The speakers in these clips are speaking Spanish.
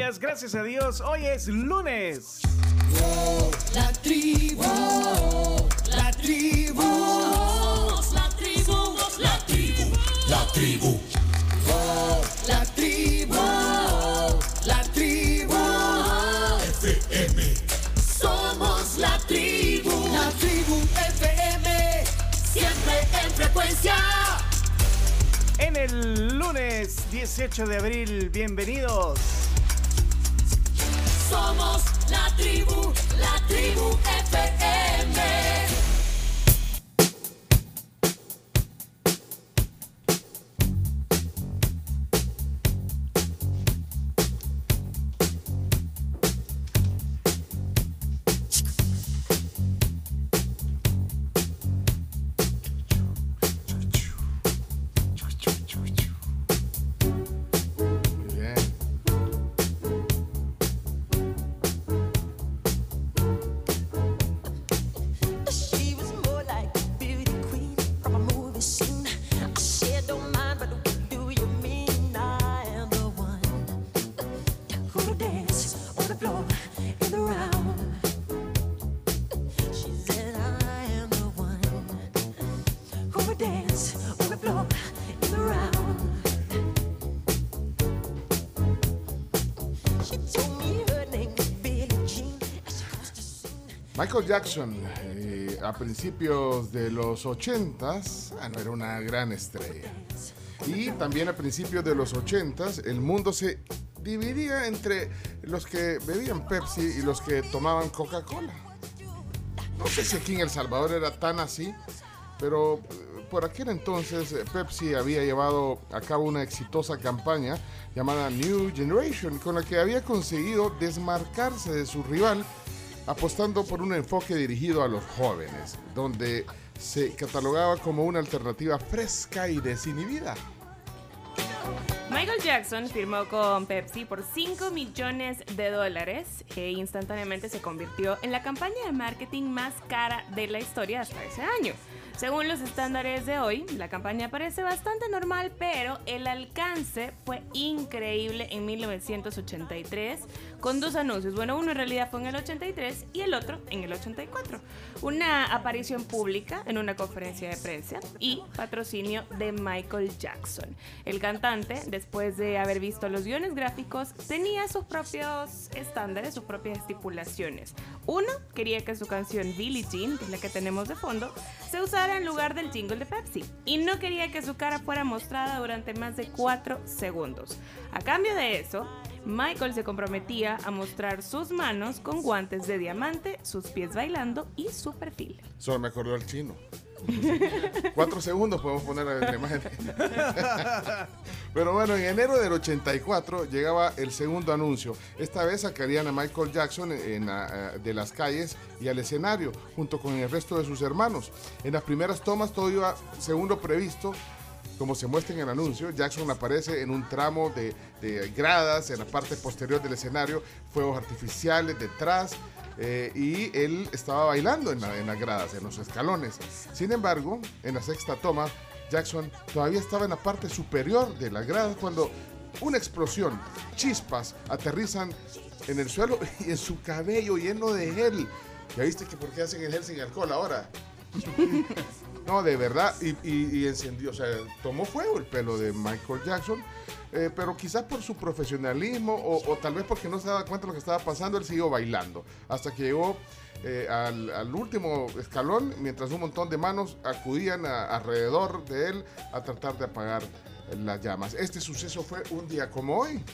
días, gracias a Dios. Hoy es lunes. la tribu, la tribu, la tribu, la tribu, la tribu, la tribu, la tribu, FM. Somos la tribu, la tribu FM, siempre en frecuencia. En el lunes 18 de abril, bienvenidos. Somos la tribu, la tribu FM. Jackson, eh, a principios de los 80s, bueno, era una gran estrella. Y también a principios de los 80s, el mundo se dividía entre los que bebían Pepsi y los que tomaban Coca-Cola. No sé si aquí en El Salvador era tan así, pero eh, por aquel entonces eh, Pepsi había llevado a cabo una exitosa campaña llamada New Generation, con la que había conseguido desmarcarse de su rival apostando por un enfoque dirigido a los jóvenes, donde se catalogaba como una alternativa fresca y desinhibida. Michael Jackson firmó con Pepsi por 5 millones de dólares e instantáneamente se convirtió en la campaña de marketing más cara de la historia hasta ese año. Según los estándares de hoy, la campaña parece bastante normal, pero el alcance fue increíble en 1983 con dos anuncios. Bueno, uno en realidad fue en el 83 y el otro en el 84. Una aparición pública en una conferencia de prensa y patrocinio de Michael Jackson. El cantante, después de haber visto los guiones gráficos, tenía sus propios estándares, sus propias estipulaciones. Uno, quería que su canción Billie Jean, que es la que tenemos de fondo, se usara en lugar del jingle de Pepsi. Y no quería que su cara fuera mostrada durante más de 4 segundos. A cambio de eso, Michael se comprometía a mostrar sus manos con guantes de diamante, sus pies bailando y su perfil. Solo me acordó el chino. Cuatro segundos podemos poner la imagen. Pero bueno, en enero del 84 llegaba el segundo anuncio. Esta vez sacarían a Michael Jackson en de las calles y al escenario, junto con el resto de sus hermanos. En las primeras tomas todo iba según lo previsto. Como se muestra en el anuncio, Jackson aparece en un tramo de, de gradas en la parte posterior del escenario, fuegos artificiales detrás, eh, y él estaba bailando en, la- en las gradas, en los escalones. Sin embargo, en la sexta toma, Jackson todavía estaba en la parte superior de las gradas cuando una explosión, chispas, aterrizan en el suelo y en su cabello lleno de gel. ¿Ya viste que por qué hacen el gel sin alcohol ahora? No, de verdad, y, encendió, o sea, tomó fuego el pelo de Michael Jackson, eh, pero quizás por su profesionalismo o, o tal vez porque no se daba cuenta de lo que estaba pasando, él siguió bailando, hasta que llegó eh, al, al último escalón, mientras un montón de manos acudían a- alrededor de él a tratar de apagar las llamas. Este suceso fue un día como hoy.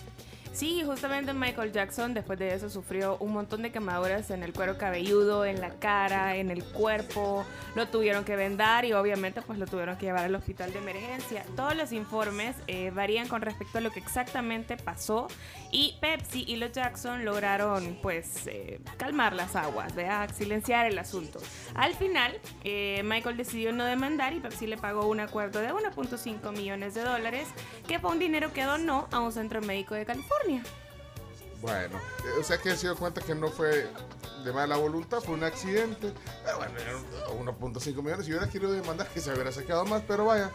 Sí, justamente Michael Jackson después de eso sufrió un montón de quemaduras en el cuero cabelludo, en la cara, en el cuerpo. Lo tuvieron que vendar y obviamente pues lo tuvieron que llevar al hospital de emergencia. Todos los informes eh, varían con respecto a lo que exactamente pasó y Pepsi y los Jackson lograron pues eh, calmar las aguas, ¿verdad? silenciar el asunto. Al final eh, Michael decidió no demandar y Pepsi le pagó un acuerdo de 1.5 millones de dólares que fue un dinero que donó a un centro médico de California. Bueno, eh, o sea que se dio cuenta que no fue de mala voluntad, fue un accidente. Pero bueno, eran 1.5 millones. Si hubiera querido demandar, que se hubiera sacado más. Pero vaya,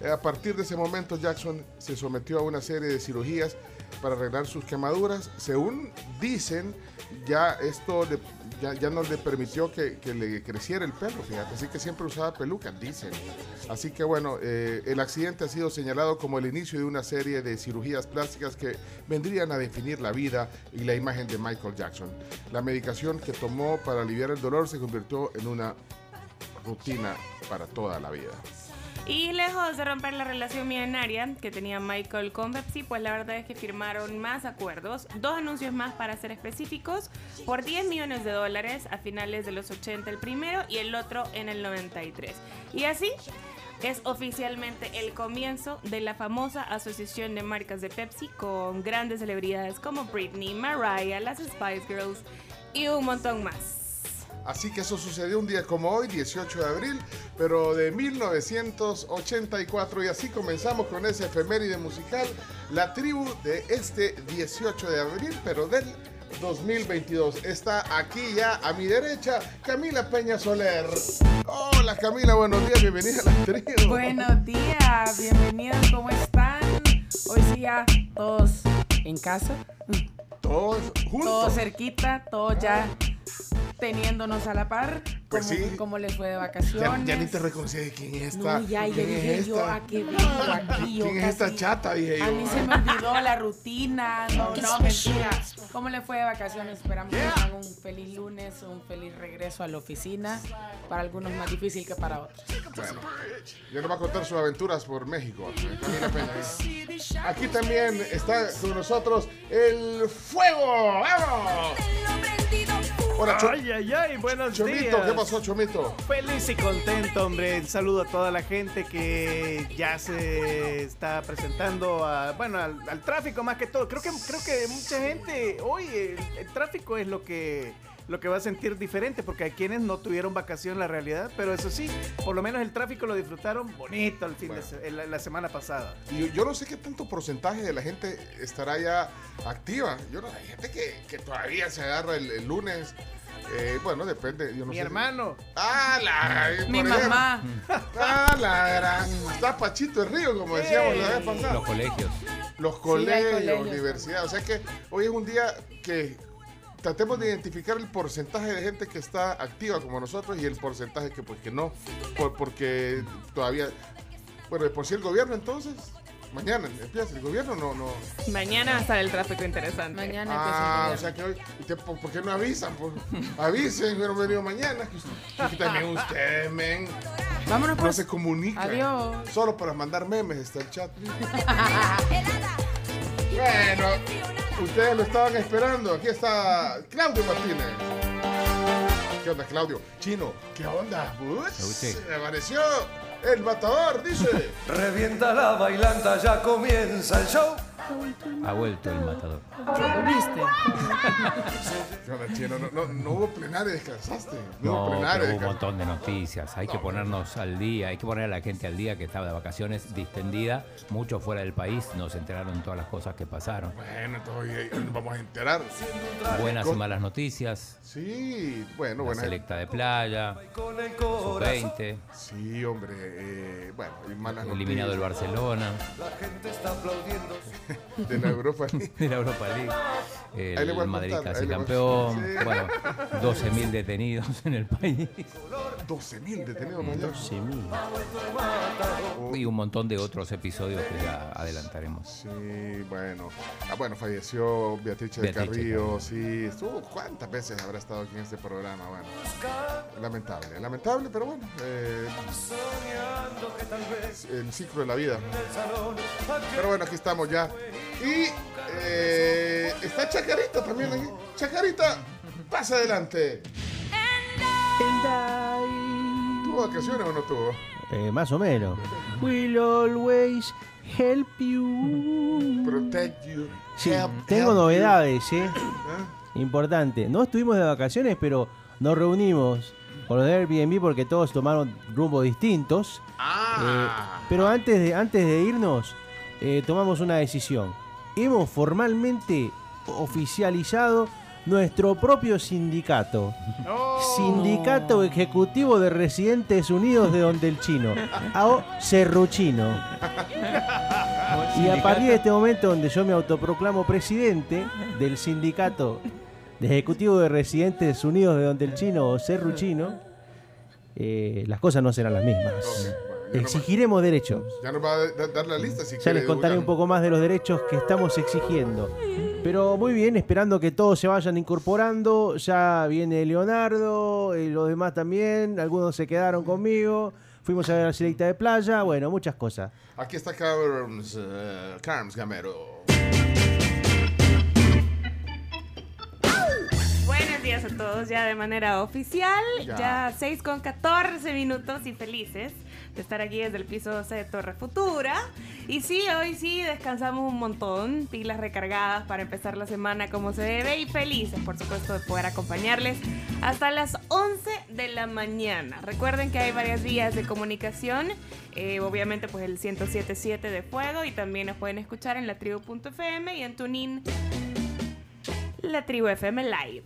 eh, a partir de ese momento, Jackson se sometió a una serie de cirugías para arreglar sus quemaduras. Según dicen, ya esto le- ya, ya no le permitió que, que le creciera el pelo, fíjate, así que siempre usaba peluca, dicen. Así que bueno, eh, el accidente ha sido señalado como el inicio de una serie de cirugías plásticas que vendrían a definir la vida y la imagen de Michael Jackson. La medicación que tomó para aliviar el dolor se convirtió en una rutina para toda la vida. Y lejos de romper la relación millonaria que tenía Michael con Pepsi, pues la verdad es que firmaron más acuerdos, dos anuncios más para ser específicos, por 10 millones de dólares a finales de los 80 el primero y el otro en el 93. Y así es oficialmente el comienzo de la famosa asociación de marcas de Pepsi con grandes celebridades como Britney, Mariah, las Spice Girls y un montón más. Así que eso sucedió un día como hoy, 18 de abril, pero de 1984. Y así comenzamos con ese efeméride musical, la tribu de este 18 de abril, pero del 2022. Está aquí ya a mi derecha Camila Peña Soler. Hola Camila, buenos días, bienvenida a la tribu. Buenos días, bienvenidos, ¿cómo están? Hoy sí ya todos en casa, Todos juntos. todos cerquita, todos ya teniéndonos a la par. Pues ¿Cómo, sí. cómo les fue de vacaciones? ya ni te reconocí de quién es esta. No, ya, ya ¿Quién dije es yo a qué vengo aquí. yo ¿Quién es esta chata? Dije yo. A mí se me olvidó la rutina, no, no, mentira. ¿Cómo le fue de vacaciones? Esperamos que tengan un feliz lunes, un feliz regreso a la oficina. Para algunos más difícil que para otros. Bueno, ya nos va a contar sus aventuras por México. Peña. Aquí también está con nosotros el fuego. ¡Vamos! Hola, Ay, ay, ay, buenos Chomito. días. ¿Qué pasó, Chomito? Feliz y contento, hombre. Un saludo a toda la gente que ya se está presentando a, bueno, al, al tráfico más que todo. Creo que, creo que mucha gente hoy el, el tráfico es lo que lo que va a sentir diferente porque hay quienes no tuvieron vacación la realidad, pero eso sí, por lo menos el tráfico lo disfrutaron bonito el fin Bueno. de la, la semana pasada. Y yo, yo no sé qué tanto porcentaje de la gente estará ya activa. Yo no, hay gente que, que todavía se agarra el, el lunes. Eh, bueno, depende. Yo no Mi sé. hermano. ¡Ah, la! Mi mamá. ¡Ah, la! gran- Está Pachito el Río, como decíamos la vez pasada. Los colegios. Los colegios, colegios. universidades. O sea que hoy es un día que tratemos de identificar el porcentaje de gente que está activa como nosotros y el porcentaje que pues que no, por- porque todavía, bueno, de por si el gobierno entonces, mañana empieza, el gobierno no, no. Mañana va a estar el tráfico interesante. Mañana Ah, o empieza sea que hoy, ¿y te- por, por qué no avisan? Pues, avisen, hubieran venido mañana. que también ustedes, men, Vámonos no pues. se comunican. Adiós. Solo para mandar memes está el chat. Bueno, ustedes lo estaban esperando. Aquí está Claudio Martínez. ¿Qué onda, Claudio? Chino, ¿qué onda? Me apareció el matador, dice. Revienta la bailanta, ya comienza el show. Ha vuelto el matador. ¿Viste? ¿Qué onda, Chino? No, no, no hubo plenario, descansaste. No, hubo No, plenario, pero hubo un montón de noticias. Hay que ponernos al día, hay que poner a la gente al día que estaba de vacaciones distendida, mucho fuera del país, no se enteraron todas las cosas que pasaron. Bueno, entonces hoy- nos vamos a enterar. Buenas y malas noticias, Sí, bueno, bueno. selecta de playa, Con el corazón, sub-20, Sí, hombre, eh, bueno, y malas eliminado el noticias Barcelona, la gente está aplaudiendo. de la Europa League. de la Europa League, Ahí le el Madrid contar, casi campeón, Sí. bueno, 12.000 detenidos en el país 12 mil detenidos mañana. y un montón de otros episodios que ya adelantaremos. Sí, bueno. Ah, bueno, falleció Beatriz del Carrillo, sí. Estuvo, ¿cuántas veces habrá estado aquí en este programa? Bueno, lamentable, lamentable, pero bueno. eh, el ciclo de la vida. Pero bueno, aquí estamos ya. Y eh, está Chacarita también aquí. Chacarita, pasa adelante. ¿Tuvo vacaciones o no tuvo? Eh, más o menos. Will always help you. Protect you. Sí, help- tengo help novedades, ¿eh? you. ¿Ah? Importante. No estuvimos de vacaciones, pero nos reunimos con los de Airbnb porque todos tomaron rumbos distintos. Eh, Ah. pero antes de, antes de irnos, eh, tomamos una decisión. Hemos formalmente oficializado nuestro propio sindicato. Sindicato Ejecutivo de Residentes Unidos de Donde el Chino. AO Cerruchino. Y a partir de este momento donde yo me autoproclamo presidente del sindicato de ejecutivo de residentes unidos de Donde el Chino o Cerruchino, eh, las cosas no serán las mismas. Exigiremos derechos. Ya nos va a da- dar la lista si Ya quiere les contaré un poco más de los derechos que estamos exigiendo. Pero muy bien, esperando que todos se vayan incorporando. Ya viene Leonardo, y los demás también. Algunos se quedaron conmigo. Fuimos a ver la selecta de playa. Bueno, muchas cosas. Aquí está Carms, eh, Carms Gamero. Buenos días a todos, ya de manera oficial, Ya. ya, 6 con 14 minutos y felices de estar aquí desde el piso 12 de Torre Futura. Y sí, hoy sí descansamos un montón, pilas recargadas para empezar la semana como se debe y felices, por supuesto, de poder acompañarles hasta las 11 de la mañana. Recuerden que hay varias vías de comunicación, eh, obviamente pues el 1077 de Fuego y también nos pueden escuchar en latribu.fm y en Tunin la tribu FM Live.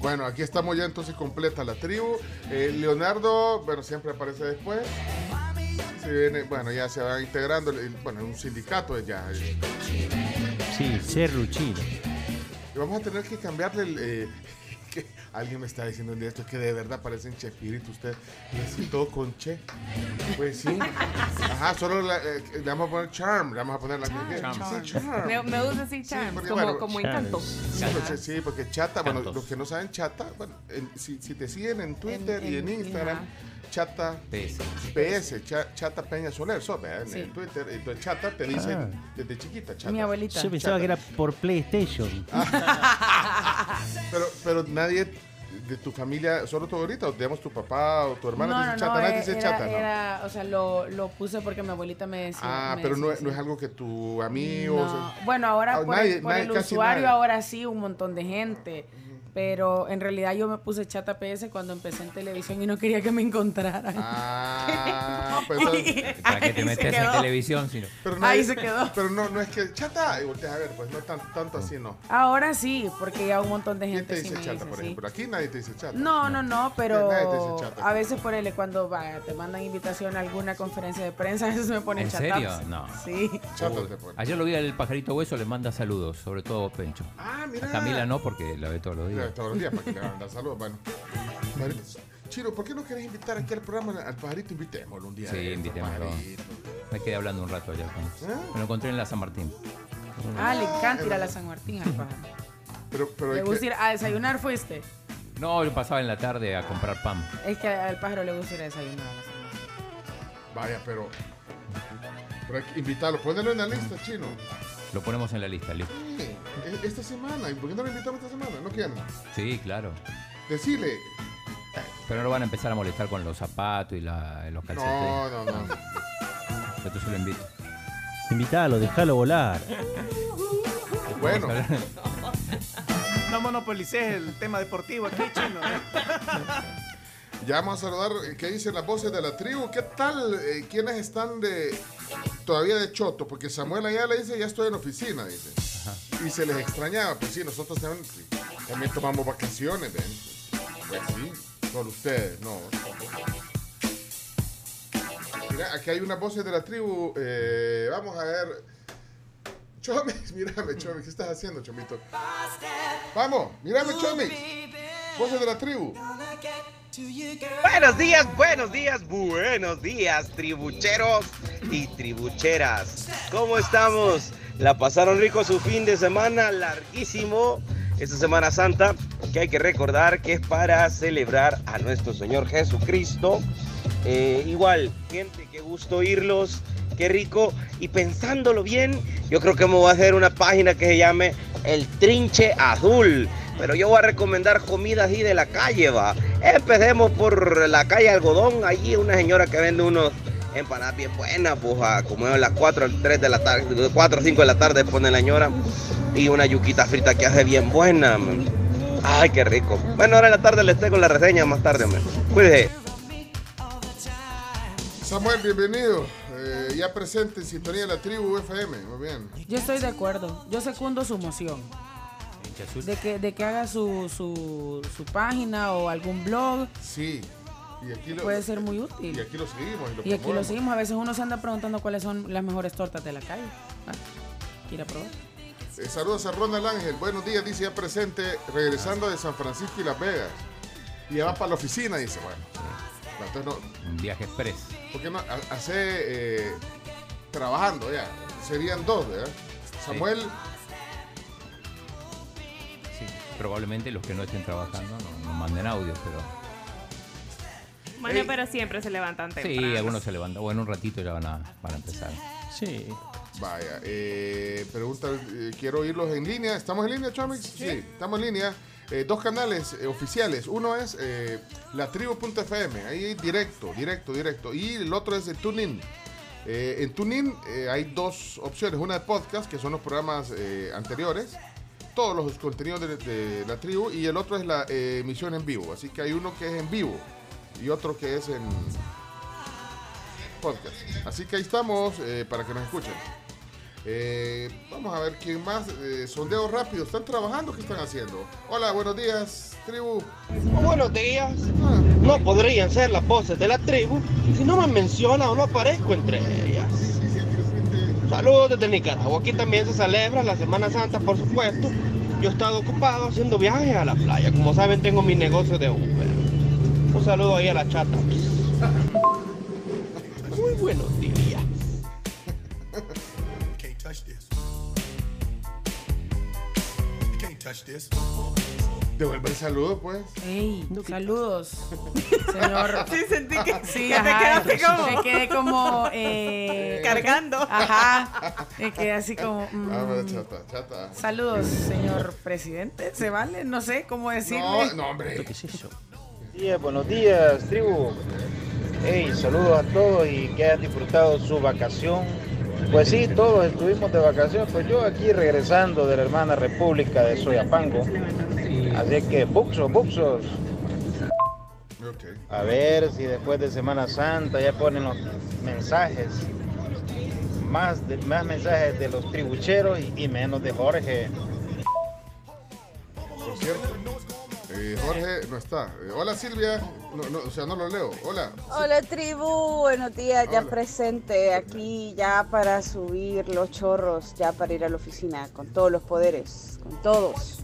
Bueno, aquí estamos ya entonces completa la tribu. Eh, Leonardo, bueno, siempre aparece después. Se viene, bueno, ya se va integrando, bueno, un sindicato ya. eh. Sí, Cerruchino. Y vamos a tener que cambiarle el... eh, que alguien me está diciendo de esto que de verdad parecen Chespirito usted. Y así todo con Che. Pues sí. Ajá, solo la- eh, le vamos a poner Charm. Le vamos a poner la que Charm. Sí, Charm. Me, me gusta así, porque, como, bueno, como encanto. Sí, pues, sí, porque chata, bueno, los que no saben chata, bueno, en- si, si te siguen en Twitter y en en- Instagram, ajá. Chata PS. PS, cha- chata Peña Soler. En, Sí. en Twitter, entonces chata te dicen Ah. desde chiquita, chata. Mi abuelita. Yo pensaba que era por PlayStation. Pero, pero nadie de tu familia, solo tu abuelita, o digamos tu papá o tu hermana dice chata, nadie te dice era, chata, ¿no? era- o sea, lo, lo puse porque mi abuelita me decía. ah, me pero no, decía es- no algo que tu amigo... o No. sea, Bueno, ahora Ah, por, nadie- el, por nadie- el casi usuario, nadie. ahora sí, un montón de gente. Pero en realidad yo me puse chata PS cuando empecé en televisión y no quería que me encontraran. Ah, pues... ¿Para qué Ahí te metes en televisión? Si no? Pero Ahí se quedó. Pero no, no es que chata, y volteas a ver, pues no tan, tanto así, no. Ahora sí, porque ya un montón de ¿Quién gente te sí dice me chata, dice por ejemplo? Aquí nadie te dice chata. No, no, no, pero Nadie te dice chata. a veces por él cuando vaya, te mandan invitación a alguna conferencia de prensa, a veces me ponen ¿En chataps. serio? No. Sí. Chata te pone. Ayer lo vi al pajarito hueso, le manda saludos, sobre todo Pencho. Ah, mira. A Camila no, porque la ve todos los Mira, días. todos los días para que le a dar saludos. Bueno. Chiro, ¿por qué no querés invitar aquí al programa al pajarito? Invitémoslo un día. Sí, invitémoslo. pajarito. Me quedé hablando un rato ayer con él. ¿Eh? Me lo encontré en la San Martín. Ah, le encanta ir a la San Martín al pájaro. Pero, pero ¿Le gusta que- ir a desayunar fuiste? No, yo pasaba en la tarde a comprar pan. Es que al pájaro le gusta ir a desayunar a la San Martín. Vaya, pero. Pero hay que invitarlo. Ponelo en la lista, chino. Lo ponemos en la lista, listo. Sí, e- esta semana. ¿Y por qué no lo invitamos esta semana? ¿No quieren? Sí, claro. Decile. Pero no lo van a empezar a molestar con los zapatos y la- los calcetines. No, no, no. Entonces yo lo invito. Invítalo, déjalo volar. Bueno. No monopolices el tema deportivo aquí, chino. Ya vamos a saludar. eh, ¿Qué dicen las voces de la tribu? ¿Qué tal? Eh, ¿Quiénes están de todavía de choto? Porque Samuel allá le dice, ya estoy en oficina, dice. Y se les extrañaba. Pues sí, nosotros también, también tomamos vacaciones, ¿ven? Pues sí, por ustedes, no. Mira, aquí hay unas voces de la tribu. eh, vamos a ver. Chomis, mírame, Chomis, ¿qué estás haciendo, Chomito? Vamos, mírame, Chomis. Voces de la tribu. Buenos días, buenos días, buenos días, tribucheros y tribucheras. ¿Cómo estamos? ¿La pasaron rico su fin de semana larguísimo? Esta Semana Santa que hay que recordar que es para celebrar a nuestro Señor Jesucristo. Eh, igual, gente, qué gusto oírlos, qué rico. Y pensándolo bien, yo creo que me voy a hacer una página que se llame El Trinche Azul. Pero yo voy a recomendar comida así de la calle, va. Empecemos por la calle Algodón. Allí una señora que vende unos empanadas bien buenas, pues a como a las 4 o 3 de la tarde, de 4 o 5 de la tarde pone la señora. Y una yuquita frita que hace bien buena, man. Ay, qué rico. Bueno, ahora en la tarde les traigo la reseña más tarde, man. Cuídese. Samuel, bienvenido. Eh, ya presente en sintonía de la tribu FM. Muy bien. Yo estoy de acuerdo. Yo secundo su moción. Hincha azul. De que, de que haga su, su, su página o algún blog. Sí. Y aquí lo, puede ser muy y útil. aquí lo seguimos. Y, lo Y aquí lo seguimos. A veces uno se anda preguntando cuáles son las mejores tortas de la calle. Ah, a probar. Eh, saludos a Ronald Ángel. Buenos días, dice ya presente, regresando de San Francisco y Las Vegas. Y ya va para la oficina, dice. Bueno, entonces no, Un viaje express. ¿por qué no ha- hace eh, trabajando ya? Serían dos, ¿verdad? Samuel, Sí, probablemente los que no estén trabajando no, no manden audios, pero Bueno, Ey. pero siempre se levantan temprano. sí, algunos se levantan. Bueno, un ratito ya van a, van a empezar. Sí. vaya, eh, pregunta, eh, quiero oírlos en línea. ¿Estamos en línea, Chomix? Sí, estamos en línea. Eh, dos canales eh, oficiales. Uno es eh, latribu.fm, ahí directo, directo, directo. Y el otro es de TuneIn. Eh, en TuneIn eh, hay dos opciones. Una de podcast, que son los programas eh, anteriores. Todos los contenidos de, de la tribu. Y el otro es la eh, emisión en vivo. Así que hay uno que es en vivo y otro que es en podcast. Así que ahí estamos eh, para que nos escuchen. Eh, vamos a ver quién más. Eh, sondeo rápido. ¿Están trabajando? ¿Qué están haciendo? Hola, buenos días, tribu. Buenos días. Ah, No podrían ser las voces de la tribu si no me menciona o no aparezco entre ellas. Saludos desde Nicaragua. Aquí también se celebra la Semana Santa, por supuesto. Yo he estado ocupado haciendo viajes a la playa. Como saben, tengo mi negocio de Uber. Un saludo ahí a la chata. Muy buenos días. Can't touch this. Can't touch this. Devuelve el saludo, pues. Ey, saludos, señor. Sí, sentí que, Sí, que te ajá, quedaste como Me quedé como. Eh, cargando. Ajá. Me quedé así como. mm, Ah, bueno, chata, chata. Saludos, señor presidente. ¿Se vale? No sé cómo decirle. No, no, hombre. ¿Qué es eso? días, buenos días, tribu. Hey, saludos a todos y que hayan disfrutado su vacación. Pues sí, todos estuvimos de vacación, pues yo aquí regresando de la hermana República de Soyapango. Así que, buxos, buxos. A ver si después de Semana Santa ya ponen los mensajes. Más, de- más mensajes de los tribucheros y, y menos de Jorge. Por cierto. Eh, Jorge no está. Eh, hola, Silvia. No, no, o sea, no lo leo. Hola. Hola tribu, buenos días, ya Hola. presente aquí ya para subir los chorros, ya para ir a la oficina, con todos los poderes, con todos.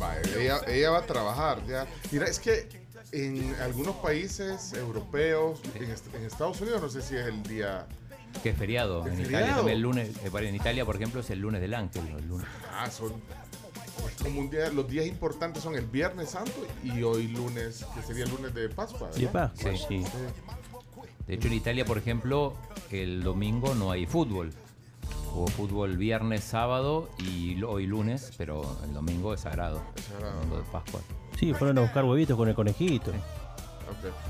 Va, ella, ella va a trabajar ya. Mira, es que en algunos países europeos, en, est- en Estados Unidos, no sé si es el día. Que es feriado. ¿Es En feriado? Italia también el lunes. En Italia, por ejemplo, es el lunes del ángel. El lunes. Ah, son. Como un día- los días importantes son el Viernes Santo y hoy lunes, que sería el lunes de Pascua. Sí. De hecho, en Italia, por ejemplo, el domingo no hay fútbol. Hubo fútbol viernes, sábado y hoy lunes, pero el domingo es sagrado. Es sagrado. Domingo de Pascua. Sí, fueron a buscar huevitos con el conejito.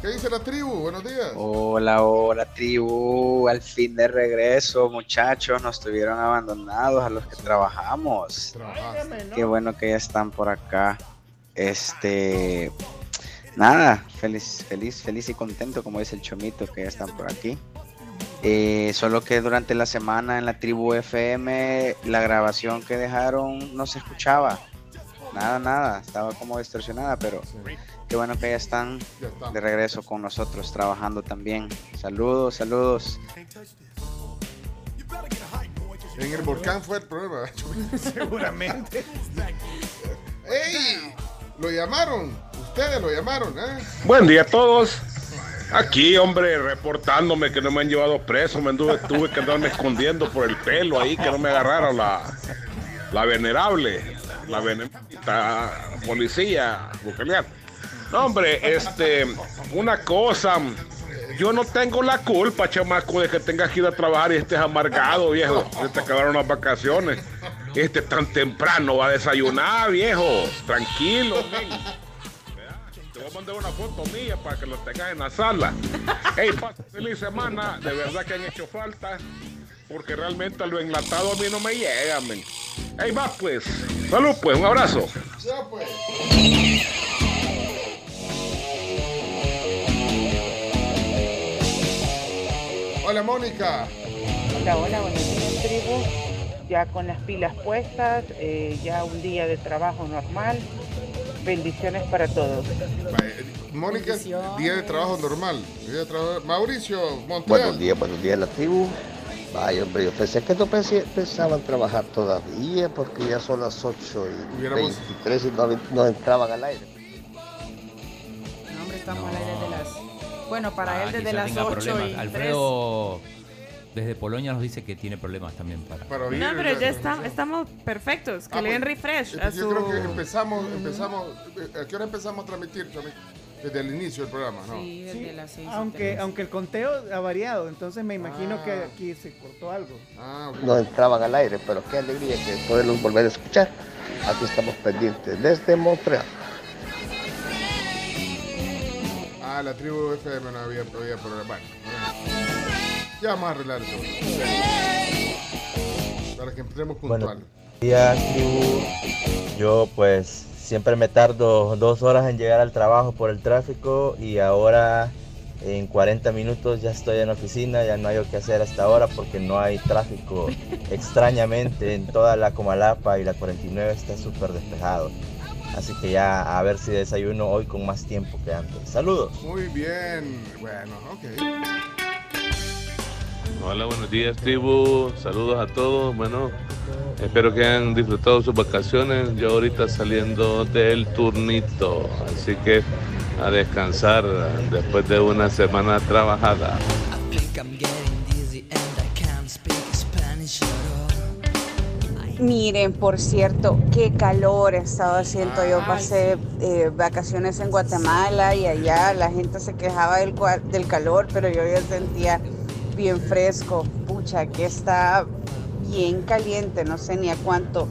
¿Qué dice la tribu? Buenos días. Hola, hola tribu, al fin de regreso muchachos, nos tuvieron abandonados a los que trabajamos. Trabajaste. Qué bueno que ya están por acá. Este, nada, feliz, feliz, feliz y contento como dice el chomito que ya están por aquí. Eh, solo que durante la semana en la tribu FM la grabación que dejaron no se escuchaba. Nada, nada, estaba como distorsionada, pero qué bueno que ya están de regreso con nosotros trabajando también. Saludos, saludos. En el volcán fue el problema. Seguramente. ¡Ey! Lo llamaron. Ustedes lo llamaron, ¿eh? Buen día a todos. Aquí, hombre, reportándome que no me han llevado preso. Me anduve, tuve que andarme escondiendo por el pelo ahí, que no me agarrara la, la venerable, la venerita policía bucalear. Hombre, este, una cosa, yo no tengo la culpa, chamaco, de que tengas que ir a trabajar y estés amargado, viejo. Se te acabaron las vacaciones. Este tan temprano va a desayunar, viejo. Tranquilo. Te voy a mandar una foto mía para que lo tengas en la sala. Hey, pasa feliz semana. De verdad que han hecho falta. Porque realmente lo enlatado a mí no me llega, men. Hey, va pues. Salud, pues. Un abrazo. Pues. Hola, Mónica. Hola, hola, buenos días, tribu. Ya con las pilas puestas, eh, ya un día de trabajo normal. Bendiciones para todos. Vaya, Mónica, día de trabajo normal. Día de trabajo- Mauricio Montreal. Buenos días, buenos días, la tribu. Vaya, hombre, yo pensé que no pensé- pensaban trabajar todavía porque ya son las 8 y Hubiéramos- 23 y no, no entraban al aire. No, hombre, estamos al aire de. Bueno, para Ah, él desde las tenga 8 problemas. y Alfredo desde Polonia nos dice que tiene problemas también para. No, pero ya está- estamos perfectos. Que Ah, le den refresh a Yo creo que empezamos, empezamos, eh, ¿a qué hora empezamos a transmitir? Chami? Desde el inicio del programa, ¿no? Sí, desde las 6 Aunque, aunque el conteo ha variado, entonces me imagino Ah. que aquí se cortó algo. No entraban al aire, pero qué alegría que poderlos volver a escuchar. Aquí estamos pendientes desde Montreal. Ah, la tribu FM no había, había problema. Bueno, ya vamos a arreglar eso. Para que entremos puntual. Buenos días, tribu. Yo pues siempre me tardo dos horas en llegar al trabajo por el tráfico y ahora en 40 minutos ya estoy en la oficina, ya no hay que hacer hasta ahora porque no hay tráfico. Extrañamente en toda la Comalapa y la 49 está súper despejado. Así que ya a ver si desayuno hoy con más tiempo que antes. Saludos. Muy bien. Bueno, ok. Hola, buenos días, tribu. Saludos a todos. Bueno, espero que hayan disfrutado sus vacaciones. Yo ahorita saliendo del turnito, así que a descansar después de una semana trabajada. Miren, por cierto, qué calor he estado haciendo. Yo pasé eh, vacaciones en Guatemala y allá la gente se quejaba del, del calor, pero yo ya sentía bien fresco. Pucha, que está bien caliente, no sé ni a cuánto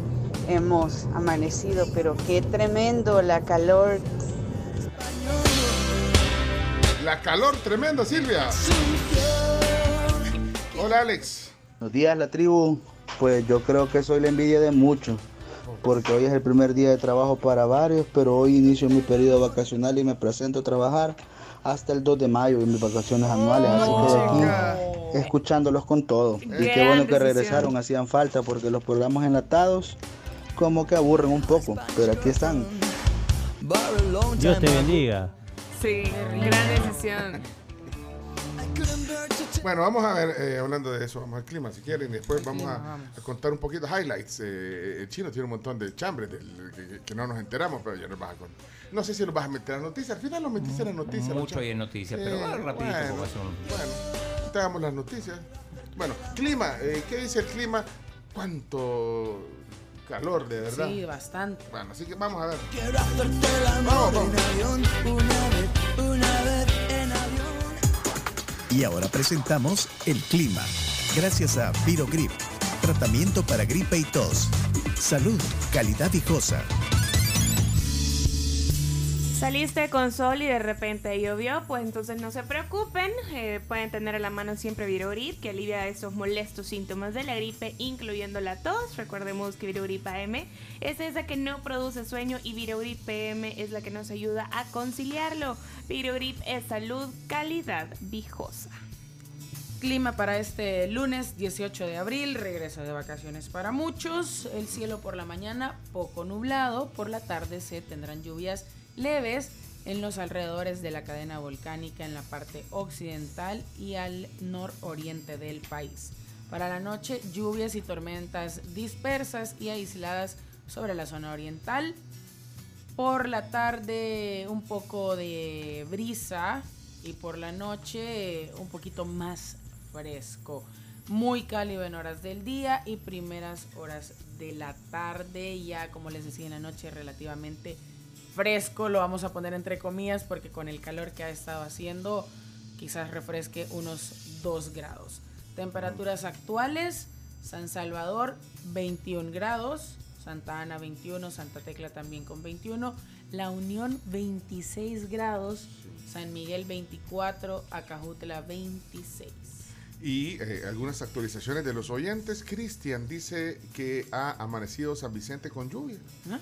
hemos amanecido, pero qué tremendo la calor. La calor tremenda, Silvia. Hola, Alex. Buenos días, la tribu. Pues yo creo que soy la envidia de muchos, porque hoy es el primer día de trabajo para varios, pero hoy inicio mi periodo vacacional y me presento a trabajar hasta el 2 de mayo en mis vacaciones anuales, así que de aquí escuchándolos con todo. Y qué bueno que regresaron, hacían falta, porque los programas enlatados como que aburren un poco, pero aquí están. Dios te bendiga. Sí, gran decisión. Bueno, vamos a ver, eh, hablando de eso, vamos al clima si quieren, y después vamos clima, a, vamos. a contar un poquito highlights. Eh, el chino tiene un montón de chambres del- que, que no nos enteramos, pero ya nos vas a contar. No sé si nos vas a meter a noticias, al final los metiste en las noticias. Mucho hay en noticias, pero bueno, rapidito bueno, Bueno, te hagamos las noticias. Bueno, clima, eh, ¿qué dice el clima? ¿Cuánto calor, de verdad? Sí, bastante. Bueno, así que vamos a ver. Vamos, vamos. Y ahora presentamos el clima. Gracias a Virogrip, tratamiento para gripe y tos. Salud, calidad viejosa. Saliste con sol y de repente llovió, pues entonces no se preocupen, eh, pueden tener a la mano siempre Virogrip que alivia esos molestos síntomas de la gripe, incluyendo la tos. Recordemos que Virogrip AM es esa que no produce sueño y Virogrip PM es la que nos ayuda a conciliarlo. Virogrip es salud, calidad, viejosa. Clima para este lunes 18 de abril, regreso de vacaciones para muchos. El cielo por la mañana poco nublado, por la tarde se tendrán lluvias leves en los alrededores de la cadena volcánica en la parte occidental y al nororiente del país. Para la noche, lluvias y tormentas dispersas y aisladas sobre la zona oriental. Por la tarde, un poco de brisa y por la noche, un poquito más fresco. Muy cálido en horas del día y primeras horas de la tarde. Ya, como les decía, en la noche relativamente fresco, lo vamos a poner entre comillas porque con el calor que ha estado haciendo quizás refresque unos 2 grados. Temperaturas actuales, San Salvador 21 grados, Santa Ana 21, Santa Tecla también con 21, La Unión 26 grados, San Miguel 24, Acajutla 26. Y eh, algunas actualizaciones de los oyentes. Cristian dice que ha amanecido San Vicente con lluvia.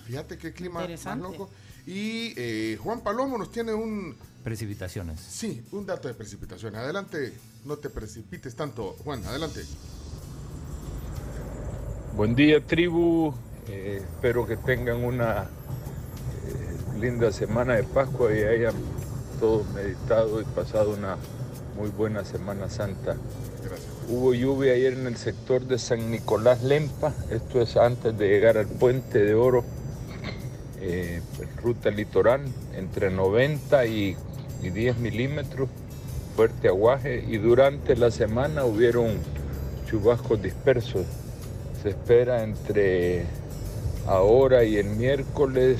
Fíjate qué clima más loco. Y eh, Juan Palomo nos tiene un, Precipitaciones. sí, un dato de precipitaciones. Adelante, no te precipites tanto, Juan, adelante. Buen día tribu, Eh, espero que tengan una eh, linda semana de Pascua y hayan todos meditado y pasado una muy buena Semana Santa. Hubo lluvia ayer en el sector de San Nicolás Lempa, esto es antes de llegar al puente de Oro, eh, ruta litoral, entre 90 y, y 10 milímetros, fuerte aguaje, y durante la semana hubieron chubascos dispersos. Se espera entre ahora y el miércoles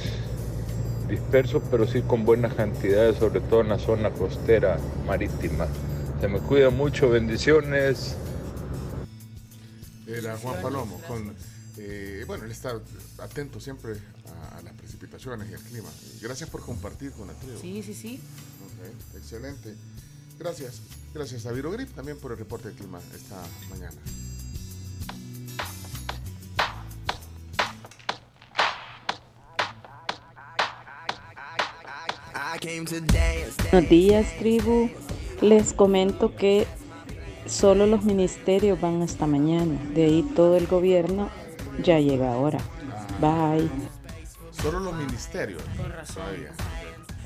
dispersos, pero sí con buenas cantidades, sobre todo en la zona costera marítima. Se me cuida mucho, bendiciones. Era Juan Palomo. Con, eh, bueno, él está atento siempre a, a las precipitaciones y al clima. Gracias por compartir con la tribu. Sí, sí, sí. Ok, excelente. Gracias. Gracias a Virogrip también por el reporte del clima esta mañana. Buenos días, tribu. Les comento que solo los ministerios van hasta mañana. De ahí todo el gobierno ya llega ahora. Bye. Solo los ministerios.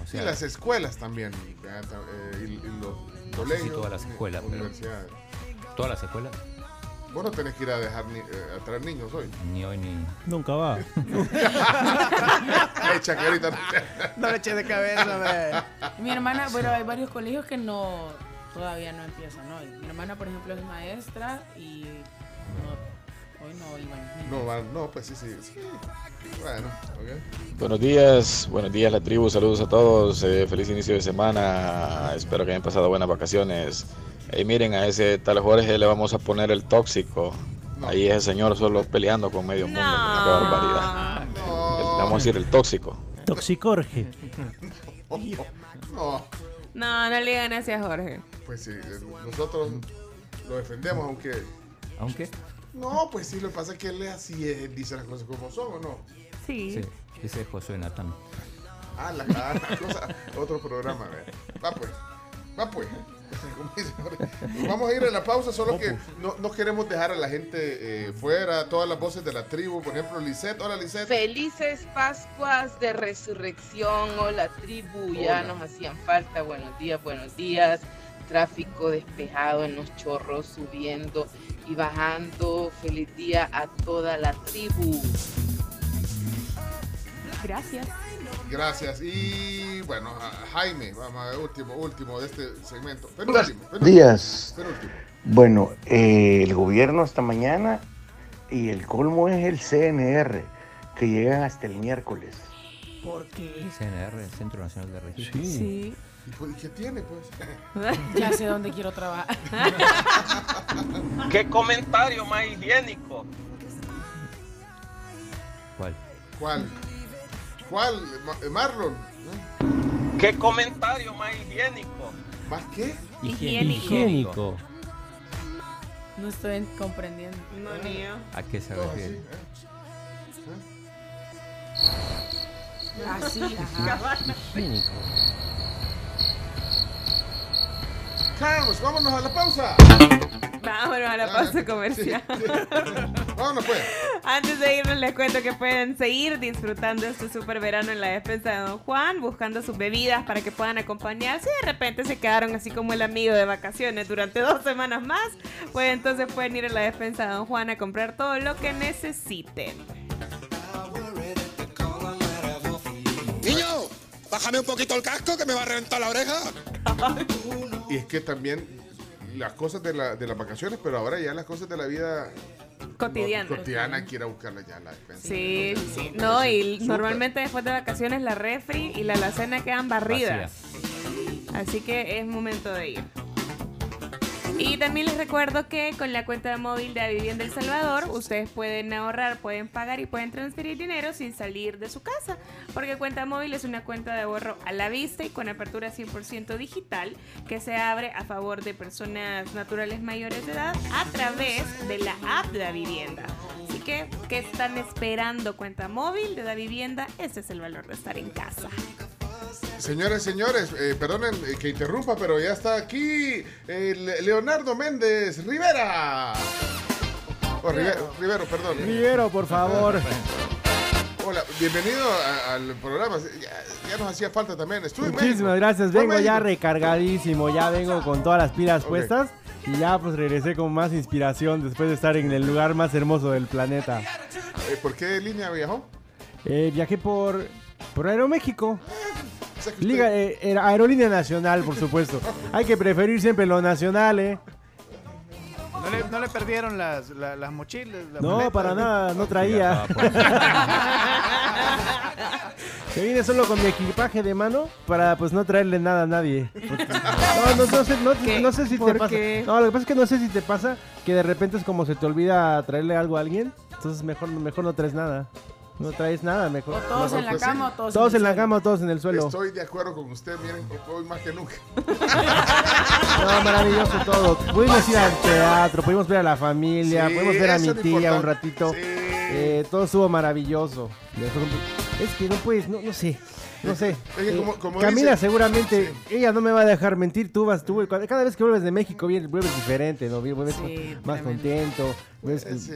O sea, y las escuelas también. eh, y, y los colegios. Sí, todas las escuelas, pero-. ¿Todas las escuelas? Vos no tenés que ir a dejar ni, eh, a traer niños hoy. Ni hoy ni. Nunca va. Ay, chacarita. No le eches de cabeza. Mi hermana, bueno, hay varios colegios que no todavía no empiezan hoy. Mi hermana, por ejemplo, es maestra y no, hoy no iban. No, va- no, pues sí, sí. sí. Bueno, ok. Buenos días, buenos días la tribu, saludos a todos, eh, feliz inicio de semana, espero que hayan pasado buenas vacaciones. Y miren, a ese tal Jorge le vamos a poner el tóxico. Ahí ese señor solo peleando con medio mundo, qué barbaridad. Le vamos a decir el tóxico. Toxicorge. No, No, no le digan así a Jorge. pues sí, nosotros lo defendemos, aunque. ¿Aunque? No, pues sí, lo que pasa es que él es así, eh, dice las cosas como son, ¿o no? Sí. Sí, ese es Josué Natán. Ah, la, la cosa, otro programa, ve. Va pues, va pues. Nos Vamos a ir a la pausa, solo que no, no queremos dejar a la gente eh, fuera, todas las voces de la tribu, por ejemplo, Lisette, hola Lisette. Felices Pascuas de Resurrección. Hola tribu, ya nos hacían falta. Buenos días, buenos días. Tráfico despejado en los chorros, subiendo y bajando. Feliz día a toda la tribu. Gracias. Gracias. Y bueno, Jaime, vamos a ver, último, último de este segmento. Penúltimo, penúltimo. días. Penúltimo. Bueno, eh, el gobierno hasta mañana y el colmo es el CNR, que llegan hasta el miércoles. ¿Por qué? CNR, Centro Nacional de Registro. Sí. ¿Y pues, qué tiene, pues? Ya sé dónde quiero trabajar. ¿Qué comentario más higiénico? ¿Cuál? ¿Cuál? ¿Cuál? Ma- Marlon. ¿Qué comentario más higiénico? ¿Más qué? Higiénico. Higiénico. No estoy comprendiendo. No, ni yo. ¿A qué se refiere? sí, Así, ajá. Higiénico. Carlos, vámonos a la pausa. Vámonos a la Ah, pausa sí, comercial. sí. Vámonos pues. Antes de irnos les cuento que pueden seguir disfrutando este super verano en la despensa de Don Juan, buscando sus bebidas para que puedan acompañarse. Si de repente se quedaron así como el amigo de vacaciones durante dos semanas más, pues entonces pueden ir a la despensa de Don Juan a comprar todo lo que necesiten. Niño, bájame un poquito el casco que me va a reventar la oreja. Y es que también las cosas de, la, de las vacaciones, pero ahora ya las cosas de la vida Cotidiana. no, cotidiana hay que ir a buscarlas ya a la despensa. Sí, sí, sí. No, y normalmente después de vacaciones la refri y la alacena quedan barridas. Así que es momento de ir. Y también les recuerdo que con la cuenta móvil de Vivienda El Salvador, ustedes pueden ahorrar, pueden pagar y pueden transferir dinero sin salir de su casa. Porque cuenta móvil es una cuenta de ahorro a la vista y con apertura 100% digital que se abre a favor de personas naturales mayores de edad a través de la app de la vivienda. Así que, ¿qué están esperando cuenta móvil de la vivienda? Ese es el valor de estar en casa. Señores, señores, eh, perdonen eh, que interrumpa, pero ya está aquí eh, Le- Leonardo Méndez Rivera. Oh, Rive- Rivero, perdón. Rivero, por favor. Hola, bienvenido a- al programa. Ya, ya nos hacía falta también. Estuve Muchísimas gracias. Vengo ya recargadísimo. Ya vengo con todas las pilas puestas. Y ya pues regresé con más inspiración después de estar en el lugar más hermoso del planeta. Eh, ¿Por qué línea viajó? Eh, viajé por, por Aeroméxico. Sea usted- Liga, eh, era Aerolínea Nacional, por supuesto. Hay que preferir siempre lo nacional, ¿eh? ¿No le, no le perdieron las, la- las mochilas? las No, maletas? para nada, no traía. Se viene solo con mi equipaje de mano para pues no traerle nada a nadie. No, no, no sé, no, no sé si te ¿Por pasa. qué? No, lo que pasa es que no sé si te pasa que de repente es como se te olvida traerle algo a alguien. Entonces mejor, mejor no traes nada. No traes nada, mejor. O todos mejor en la pues, cama sí. o todos, Todos en el la suelo. cama o todos en el suelo. Estoy de acuerdo con usted, miren, hoy más que nunca. No, maravilloso todo. Pudimos ir al teatro, pudimos ver a la familia, Sí, pudimos ver a mi tía un ratito. Sí. Eh, todo estuvo maravilloso. Es que no puedes, no, no sé. No sé. Es que Eh, como- como Camila dice- seguramente, ella no me va a dejar mentir, tú vas, tú, cada vez que vuelves de México vienes, vuelves diferente, ¿no? Vuelves Sí, más tremendo. contento. vuelves- Sí.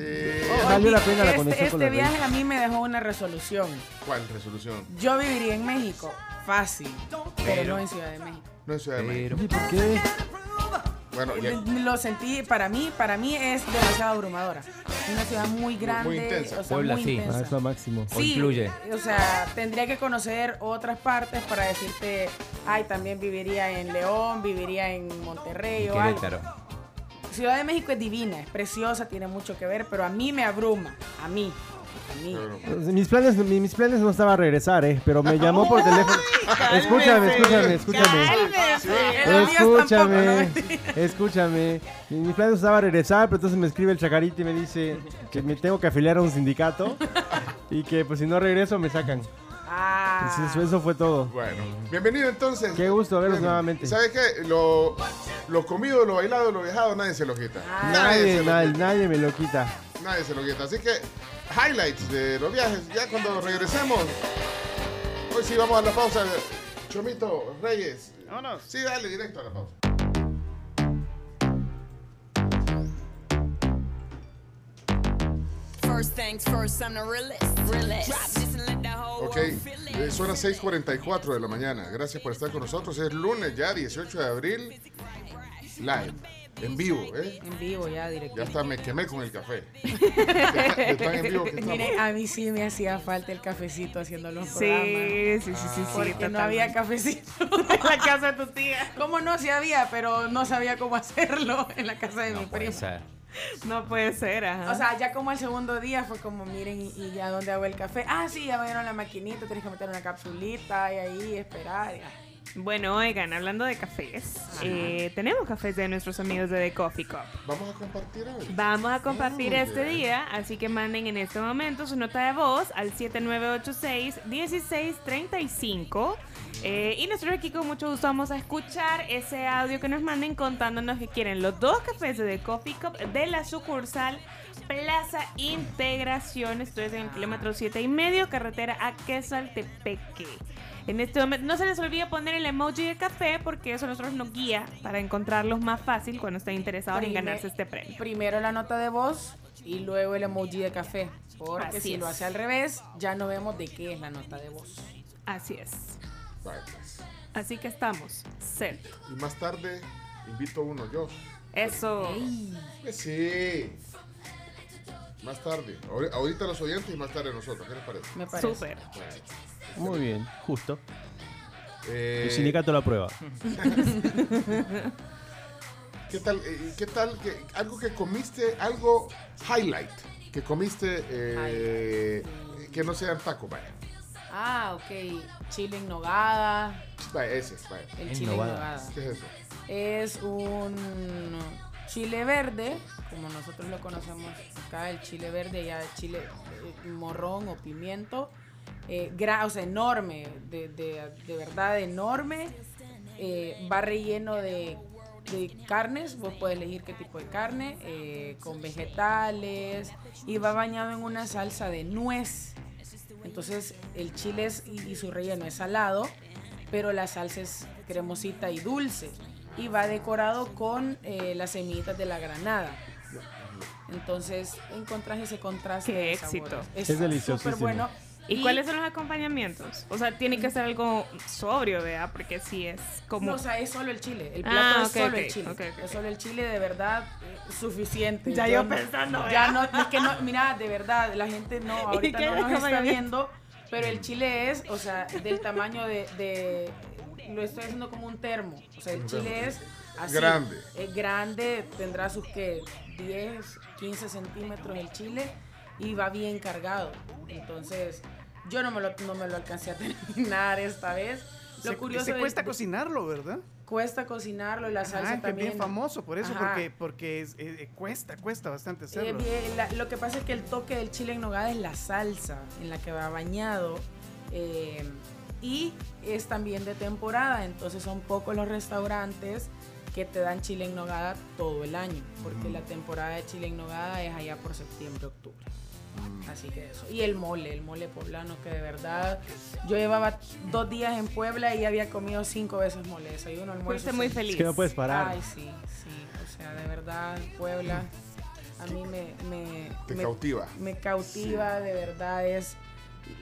Valió la pena la este, conexión con este la viaje a mí me dejó una resolución. ¿Cuál resolución? Yo viviría en México, fácil, pero, Pero- no en Ciudad de México. No es Ciudad de México. ¿Y por qué? Bueno, ya- Lo sentí, para mí, para mí es demasiado abrumadora. Una ciudad muy grande, intensa. o sea, Puebla muy sí. intensa. Ah, es lo máximo. O incluye. O sea, tendría que conocer otras partes para decirte, ay, también viviría en León, viviría en Monterrey o algo. Ciudad de México es divina, es preciosa, tiene mucho que ver, pero a mí me abruma, a mí. A mí. Mis planes, mi- mis planes no estaba a regresar, eh, pero me llamó por teléfono. Escúchame, escúchame, escúchame. Escúchame, escúchame. Mi, mi plan no estaba a regresar, pero entonces me escribe el chacarito y me dice que me tengo que afiliar a un sindicato y que pues si no regreso me sacan. Ah. Entonces, eso fue todo. Bueno, bienvenido entonces. Qué gusto verlos nuevamente. ¿Sabe qué? Lo, lo comido, lo bailado, lo viajado, nadie se lo quita. Nadie, se lo nadie, quita. nadie me lo quita. Nadie se lo quita. Así que, highlights de los viajes. Ya cuando regresemos. Hoy sí vamos a la pausa. Chomito, Reyes. Vámonos. Sí, dale directo a la pausa. Ok, eh, son las 6:44 de la mañana. Gracias por estar con nosotros. Es lunes ya, 18 de abril. Live, en vivo, ¿eh? En vivo ya, directo. Ya hasta me quemé con el café. Tan en vivo que. Mire, a mí sí me hacía falta el cafecito haciendo los Sí, programas. sí, sí, sí, sí, Porque no había cafecito en la casa de tu tía. ¿Cómo no? Sí había, pero no sabía cómo hacerlo en la casa de mi Puede primo. ser. No puede ser, ajá. O sea, ya como el segundo día fue como, miren, y, y ya dónde hago el café. Ah, sí, ya me dieron la maquinita, tienes que meter una capsulita y ahí esperar. ya. Bueno, oigan, hablando de cafés, eh, tenemos cafés de nuestros amigos de The Coffee Cup. Vamos a compartir hoy. Vamos a compartir Ah, este bien. día, así que manden en este momento su nota de voz al 7986-1635. Eh, y nosotros aquí con mucho gusto vamos a escuchar ese audio que nos manden contándonos que quieren los dos cafés de The Coffee Cup de la sucursal Plaza Integración. Esto es en el kilómetro 7 y medio, carretera a Quesaltepeque. En este momento, no se les olvide poner el emoji de café porque eso a nosotros nos guía para encontrarlos más fácil cuando estén interesados en ganarse este premio. Primero la nota de voz y luego el emoji de café. Porque Así si es. lo hace al revés, ya no vemos de qué es la nota de voz. Así es. Así que estamos. Set. Y más tarde invito a uno yo. Eso. Pues sí. Más tarde. Ahori- Ahorita los oyentes y más tarde nosotros. ¿Qué les parece? Me parece. Súper. Bueno. Muy bien, justo. Eh, El sindicato lo aprueba. ¿Qué tal? eh, ¿Qué tal? que- algo que comiste, algo highlight. Que comiste eh, que no sean tacos, vaya. Ah, ok. Chile en nogada. Vaya, ese, vaya. El En chile en nogada. nogada. ¿Qué es eso? Es un chile verde, como nosotros lo conocemos acá, el chile verde, ya chile eh, morrón o pimiento. eh, enorme, de, de- de verdad enorme. eh, va relleno de, de carnes, vos puedes elegir qué tipo de carne, eh, con vegetales, y va bañado en una salsa de nuez. Entonces el chile y, su relleno es salado, pero la salsa es cremosita y dulce. Y va decorado con las semillitas de la granada. Entonces encontrás ese contraste. Qué de éxito. Es deliciosísimo. súper bueno. ¿Y, cuáles son los acompañamientos? O sea, tiene que ser algo sobrio, ¿verdad? Porque si es como... No, o sea, es solo el chile. El Ah, plato es ok, solo el chile. Es solo el chile, de verdad, eh, suficiente. Ya yo pensando, Ya ¿verdad? no, es que no, mira, de verdad, la gente no, ahorita no nos está viendo, pero el chile es, o sea, del tamaño de, de- lo estoy haciendo como un termo. O sea, el chile es así. Grande. Es grande, tendrá sus que 10, 15 centímetros el chile y va bien cargado. Entonces, yo no me lo, no me lo alcancé a terminar esta vez. Lo Se, curioso se cuesta cocinarlo, ¿verdad? Cuesta cocinarlo y la salsa Ah, que también. bien famoso por eso, Ajá. porque, porque es- eh, eh, cuesta, cuesta bastante Eh, hacerlo. bien, la- lo que pasa es que el toque del chile en nogada es la salsa en la que va bañado eh, y es también de temporada, entonces son pocos los restaurantes que te dan chile en nogada todo el año, porque Mm. la temporada de chile en nogada es allá por septiembre, octubre. Mm. Así que eso. Y el mole, el mole poblano, que de verdad yo llevaba dos días en Puebla y había comido cinco veces mole. Desayuno, almuerzo. Fuiste muy feliz. Es que no puedes parar. Ay, sí, sí. O sea, de verdad, Puebla a mí me... me Te me- cautiva. Me cautiva, de verdad es...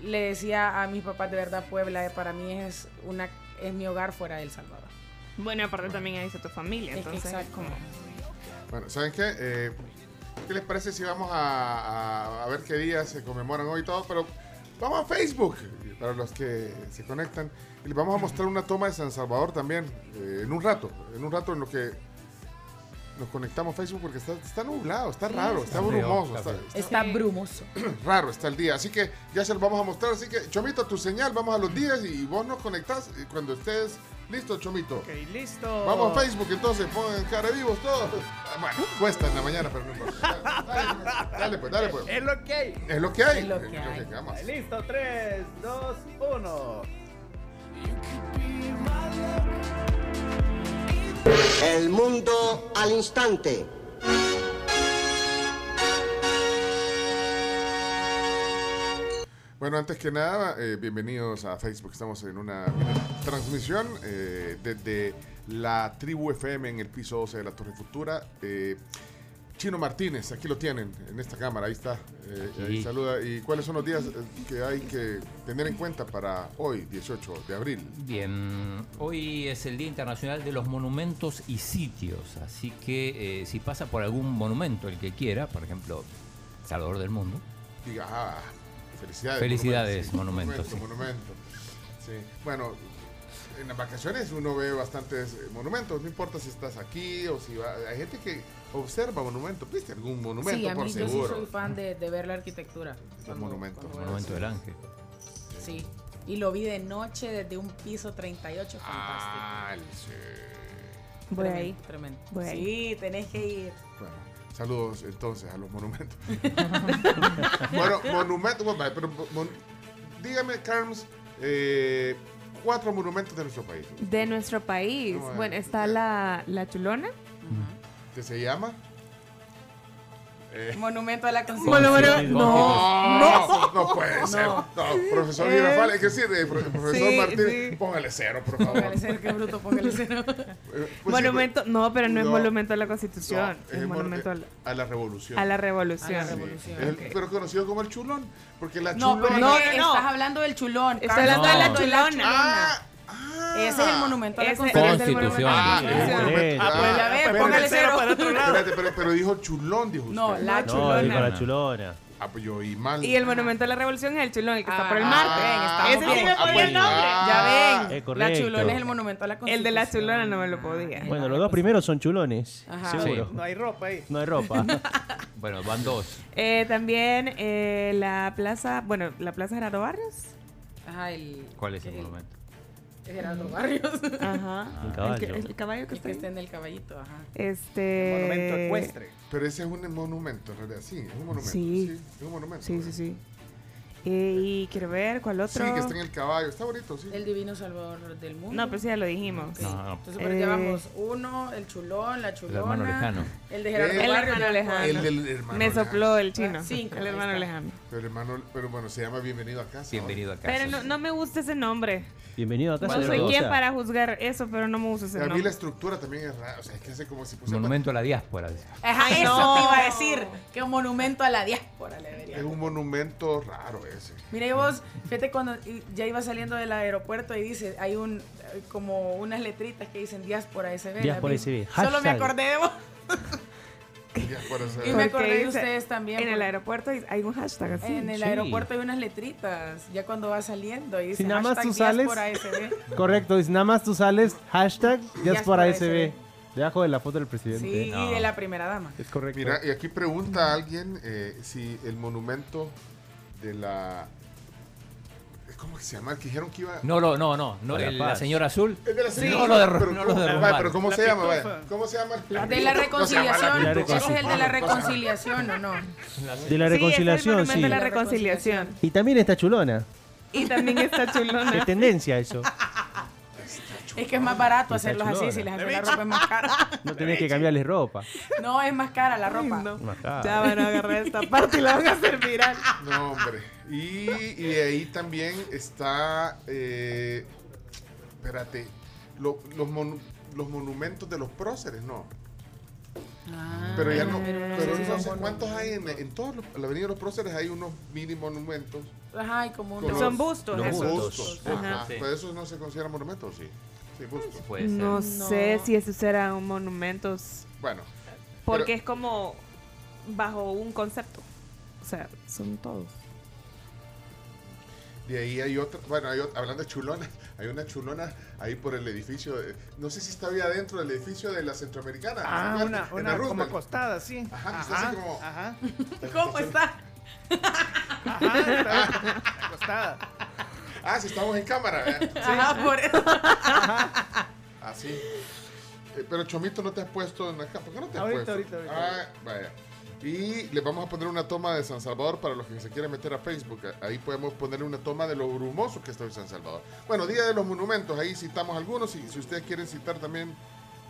Le decía a mis papás, de verdad, Puebla eh, para mí es una es mi hogar fuera de El Salvador. Bueno, aparte también ahí está tu familia, Es entonces exacto. como... Bueno, ¿saben qué? Eh, ¿Qué les parece si vamos a, a- a ver qué días se conmemoran hoy y todo? Pero vamos a Facebook, para los que se conectan. Y les vamos a mostrar una toma de San Salvador también, eh, en un rato. En un rato en lo que nos conectamos a Facebook porque está, está nublado, está raro, está Está brumoso. está Está, está brumoso. raro está el día. Así que ya se lo vamos a mostrar. Así que, Chomito, tu señal, vamos a los días y vos nos conectás y cuando estés listo, Chomito. Ok, listo. Vamos a Facebook entonces, pongan cara vivos todos. Ah, Bueno, cuesta en la mañana, pero no importa. Dale, dale, pues, dale pues. Es lo que hay. Es lo que hay. Es lo que hay. vamos. Listo, 3, 2, 1. El mundo al instante. Bueno, antes que nada, eh, bienvenidos a Facebook. Estamos en una transmisión eh, desde la Tribu FM en el piso 12 de la Torre Futura. Eh, Chino Martínez, aquí lo tienen en esta cámara, ahí está. Eh, ahí saluda. ¿Y cuáles son los días eh, que hay que tener en cuenta para hoy, 18 de abril? Bien, hoy es el Día Internacional de los Monumentos y Sitios, así que eh, si pasa por algún monumento, el que quiera, por ejemplo, Salvador del Mundo, Diga, ah, felicidades. Felicidades, monumento. monumentos, Monumento, monumento. Sí. Bueno, en las vacaciones uno ve bastantes eh, monumentos, no importa si estás aquí o si va. Hay gente que observa monumentos. ¿Viste algún monumento Sí, a por mí yo sí seguro? soy fan de, de ver la arquitectura. Los monumentos. cuando veo Monumento del Ángel. Sí. Y lo vi de noche desde un piso 38, fantástico. Ah, sí. Voy Tremendo, ahí. Tremendo. Voy ahí. sí, tenés que ir. Bueno, saludos entonces a los monumentos. bueno, monumentos, bueno, pero mon- dígame, Carms, eh, cuatro monumentos de nuestro país. De nuestro país. No, eh, bueno, está la, la Chulona. ¿Qué se llama? Eh, Monumento a la Constitución. no. no, no puede ser. No, profesor Eh, Girafal, es que sí, pro- profesor sí, Martín, sí. póngale cero, por favor. Póngale cero, qué bruto, póngale cero. Pues sí, monumento, no, pero no, es monumento a la no, Constitución. es monumento a la, a la revolución. a la Revolución. A la revolución. Es el- Ok. Pero conocido como el chulón, porque la No, chulona... No, no. estás hablando del chulón. Carlos, hablando de la estás chulona. Ese es el monumento a la Ese- es el monumento a la Ah, Constitución. es el monumento. Ah, Ah, pues, ya ves, espérate, póngale espérate, cero. para otro lado. Espérate, pero, dijo chulón, dijo usted. No, la No, chulona. dijo la chulona. Ah, pues yo oí mal. Y el monumento a la Revolución es el Chulón, el que está por el Ah, mar. ven, estamos Ese sí me Ah, pues, el nombre. ah. Ya ven, Es la correcto. chulona es el monumento a la Constitución. El de la Chulona no me lo podía. Bueno, los dos primeros son chulones. Ajá. Seguro. No hay ropa ahí. No hay ropa. Bueno, van dos. Eh, también eh, la plaza, bueno, la plaza Gerardo Barrios. Ajá, el. ¿Cuál es el el- monumento? El Gerardo Barrios. Ajá. El, caballo. que- el caballo que El está que está en el caballito, ajá. Este. Monumento ecuestre. Pero ese es un monumento, en realidad. Sí, es un monumento. Sí. es un monumento. Sí, sí, sí. Eh, y quiero ver cuál Sí, otro. que está en el caballo. Está bonito, sí. El divino salvador del mundo. No, pero sí ya lo dijimos. No, no. Entonces, pero Eh, llevamos uno, el chulón, la chulona. hermano lejano. El de Gerardo El El hermano lejano. El del hermano. Me lejano. sopló el chino. Ah, cinco, el hermano lejano. Pero hermano, pero bueno, se llama Bienvenido a casa. Bienvenido a casa. Pero no, no me gusta ese nombre. Bienvenido a casa No soy quien para juzgar eso, pero no me gusta ese A mí la nombre. estructura también es rara. O sea, es que hace como si pusiera. Monumento a la diáspora. Ajá, Ay, eso no. te iba a decir. Que un monumento a la diáspora le debería Es un monumento raro Mira, y vos, fíjate cuando ya iba saliendo del aeropuerto y dice, hay un como unas letritas que dicen Diáspora SB. Diáspora. SB. Solo me acordé de vos. Y me acordé de ustedes también. En el aeropuerto hay un hashtag así. En el Sí. aeropuerto hay unas letritas, ya cuando va saliendo y dice Si nada más tú sales- SB. Correcto, y si nada más tú sales, hashtag Diaspora Diáspora SB. Debajo de la foto del presidente. Sí, y de la primera dama. Es correcto. Mira, y aquí pregunta alguien eh, si el monumento de la. ¿Cómo que se llama? Que dijeron que iba. No, no, no, no, no el- la señora azul. Es de la señora. No lo, pero, no lo ¿cómo- derrumbaron. vaya, pero ¿cómo se llama? Vaya, ¿Cómo se llama? De la No se llama reconciliación. la Ese es el de la reconciliación, ¿o no? De la reconciliación, sí. es el sí. de la reconciliación. Y también está chulona. Y también está chulona. Es tendencia eso. Es que es más barato hacerlos así, si les hace la ropa es más cara. No tenés que cambiarles ropa. No, es más cara la ropa. Más cara. Ya van a agarrar esta parte y la van a hacer viral. No, hombre. Y, y ahí también está. eh, espérate. lo- los, monu- los monumentos de los próceres, no. Ah, Pero ya no. pero Pero esos no sé cuántos hay en, en todos los. La Avenida de los Próceres hay unos mini monumentos. Ajá, y como unos- Son bustos Los esos. bustos. Ajá. Ajá. Pues eso no se considera monumento, ¿o sí. Sí, bustos. Puede ser. No, No. sé si esos eran monumentos. Bueno. Porque pero- es como bajo un concepto. O sea, son todos. De ahí hay otra, bueno, hay hablando de chulonas, hay una chulona ahí por el edificio, de- no sé si está ahí adentro del edificio de la Centroamericana. Ah, ¿se una, una como acostada, sí. Ajá, está así como- Ajá. ¿Cómo está? Ajá, está acostada. Ah, si estamos en cámara, ¿verdad? Ajá, por eso. Así. Eh, pero Chomito no te has puesto en la cámara. ¿Por qué no te has Ahorita, puesto? ahorita, Ah, ahorita. vaya. Y le vamos a poner una toma de San Salvador para los que se quieran meter a Facebook. Ahí podemos ponerle una toma de lo brumoso que está hoy San Salvador. Bueno, Día de los Monumentos, ahí citamos algunos. Y si ustedes quieren citar también,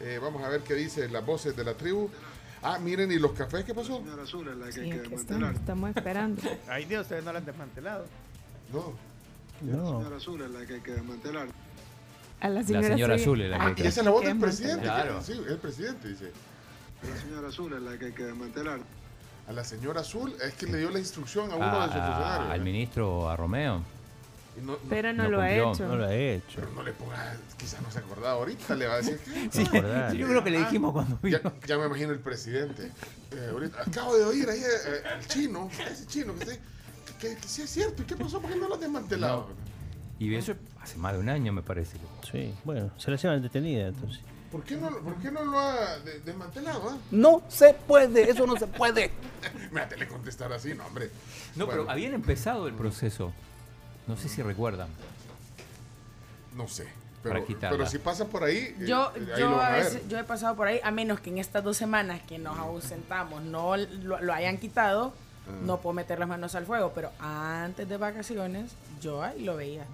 eh, vamos a ver qué dice las voces de la tribu. Ah, miren, ¿y los cafés qué pasó? Sí, aquí estamos, estamos esperando. Ay, Dios, ustedes no la han desmantelado. No. No. A la La señora, señora sí. azul es la Ah, que y esa es la voz del presidente. Claro. que- Sí, el presidente dice. La señora azul es la que hay que desmantelar. A la señora Azul es que le dio la instrucción a uno a- de sus a- funcionarios. al ¿eh? ministro, a Romeo. Y no- no- Pero no, No lo ha hecho. No lo he hecho. pero no le ponga, quizás no se acordaba ahorita, le va a decir. Sí, acordar. yo creo que le dijimos cuando vino. Ya, ya me imagino el presidente. Eh, ahorita, acabo de oír ahí eh, el chino, ese chino que, está- que, que sí es cierto. ¿Y qué pasó? ¿Por qué no lo han desmantelado? Y eso hace más de un año, me parece. Sí, bueno, se la llevan detenida entonces. ¿Por qué no, por qué no lo ha de- desmantelado? ah? No se puede, eso no se puede. Mírate, le contestar así, no, hombre. No, Bueno, pero habían empezado el proceso. No sé si recuerdan. No sé. Para Pero, quitarla. pero si pasa por ahí, eh, Yo, ahí yo, lo van a a ver. veces- yo he pasado por ahí, a menos que en estas dos semanas que nos ausentamos no lo, lo hayan quitado, Ah. no puedo meter las manos al fuego, pero antes de vacaciones yo ahí lo veía.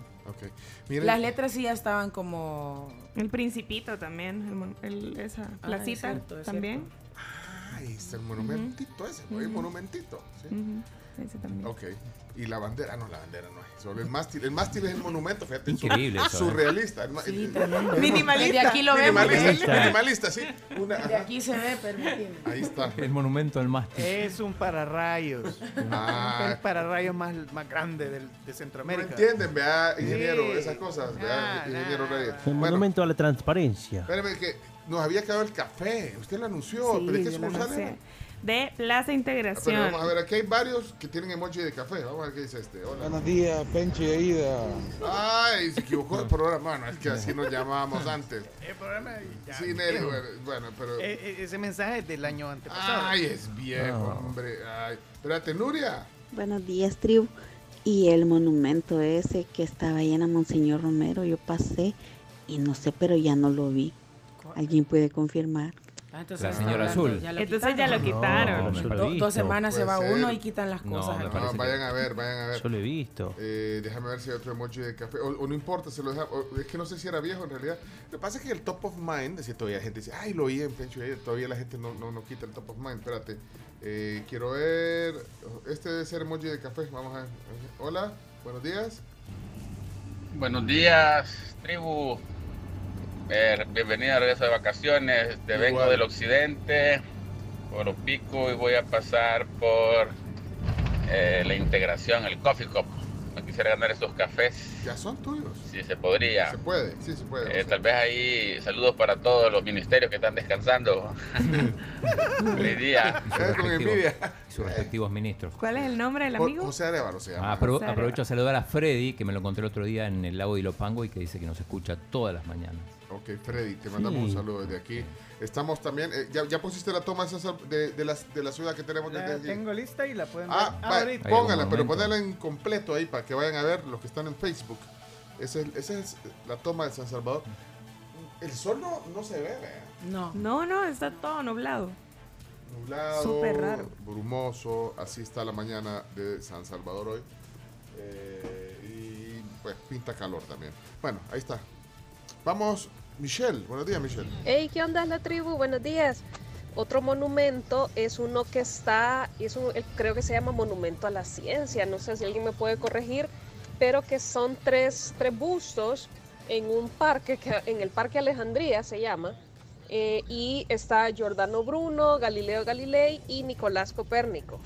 Miren, Las letras sí ya estaban como... El Principito también, el mon- el- esa Ah, placita es cierto, es también. Ahí está el monumentito ese, el monumentito. ¿sí? Ese también. Ok. Y la bandera, no, la bandera no es. Solo el mástil. El mástil es el monumento, fíjate. Increíble eso, ¿eh? Surrealista. el ma- Sí, el- tremendo. el- Minimalista. Desde aquí lo vemos. Minimalista, minimalista, sí. Una, De aquí se ve, permíteme. Ahí está. El monumento al mástil. Es un pararrayos. Ah. el pararrayos más, más grande del, de No Centroamérica. entienden, vea, ingeniero, Sí. esas cosas, vea, Ah, ingeniero nah. Reyes. El Bueno, monumento a la transparencia. espérame que nos había quedado el café. Usted lo anunció. Sí, ¿Pero de qué yo De Plaza Integración. Pero vamos a ver, aquí hay varios que tienen emoji de café. Vamos a ver qué dice este. Hola. Buenos días, Pencho y Aida. Ay, se equivocó el programa. Bueno, es que así nos llamábamos antes. El programa ya Sí, es Nelly, bueno, pero. Eh, ese mensaje es del año antepasado. Ay, es viejo, No. hombre. Ay. Espérate, Nuria. Buenos días, tribu. Y el monumento ese que estaba ahí en la Monseñor Romero, yo pasé y no sé, pero ya no lo vi. ¿Alguien puede confirmar? Ah, entonces La señora hablando, azul. ya lo Entonces ya lo quitaron. quitaron. No, no lo he Do- visto. dos semanas se va ser. uno y quitan las No, cosas. No, que- vayan a ver, vayan a ver. Yo lo he visto. Eh, déjame ver si hay otro emoji de café. O, o no importa, se lo deja. o- es que no sé si era viejo en realidad. Lo que pasa es que el top of mind, decía todavía la gente dice, ay, lo oí en Pencho y todavía la gente no, no, no quita el top of mind. Espérate. Eh, quiero ver. Este debe ser emoji de café. Vamos a ver. Hola, buenos días. Buenos días, tribu. Eh, bienvenida a regreso de vacaciones. Te vengo del occidente, por Opico, y voy a pasar por eh, la integración, el coffee cup. Me quisiera ganar estos cafés. Ya son tuyos. Si se podría. Se puede, sí, se puede. Eh, tal vez ahí saludos para todos los ministerios que están descansando. Feliz día. Sus respectivos, sus respectivos ministros. ¿Cuál es el nombre del amigo? José Arevalo se llama. Ah, apro- José Arevalo. aprovecho a saludar a Freddy, que me lo encontré el otro día en el lago de Ilopango y que dice que nos escucha todas las mañanas. Ok, Freddy, te mandamos Sí. un saludo desde aquí. Estamos también, eh, ya, ya pusiste la toma de, de, de las- de la ciudad que tenemos desde La aquí. tengo lista y la pueden Ah, ver va, ahorita. póngala, pero ponela en completo ahí para que vayan a ver los que están en Facebook. Esa es, esa es la toma de San Salvador. El sol no, no se ve, vea. No. No, no, está todo nublado. nublado, Súper raro. brumoso, así está la mañana de San Salvador hoy. Eh, y pues pinta calor también. Bueno, ahí está. Vamos, Michelle. Buenos días, Michelle. Hey, ¿qué onda la tribu? Buenos días. Otro monumento es uno que está, es un- creo que se llama Monumento a la Ciencia, no sé si alguien me puede corregir, pero que son tres, tres bustos en un parque, que, en el Parque Alejandría se llama, eh, y está Giordano Bruno, Galileo Galilei y Nicolás Copérnico.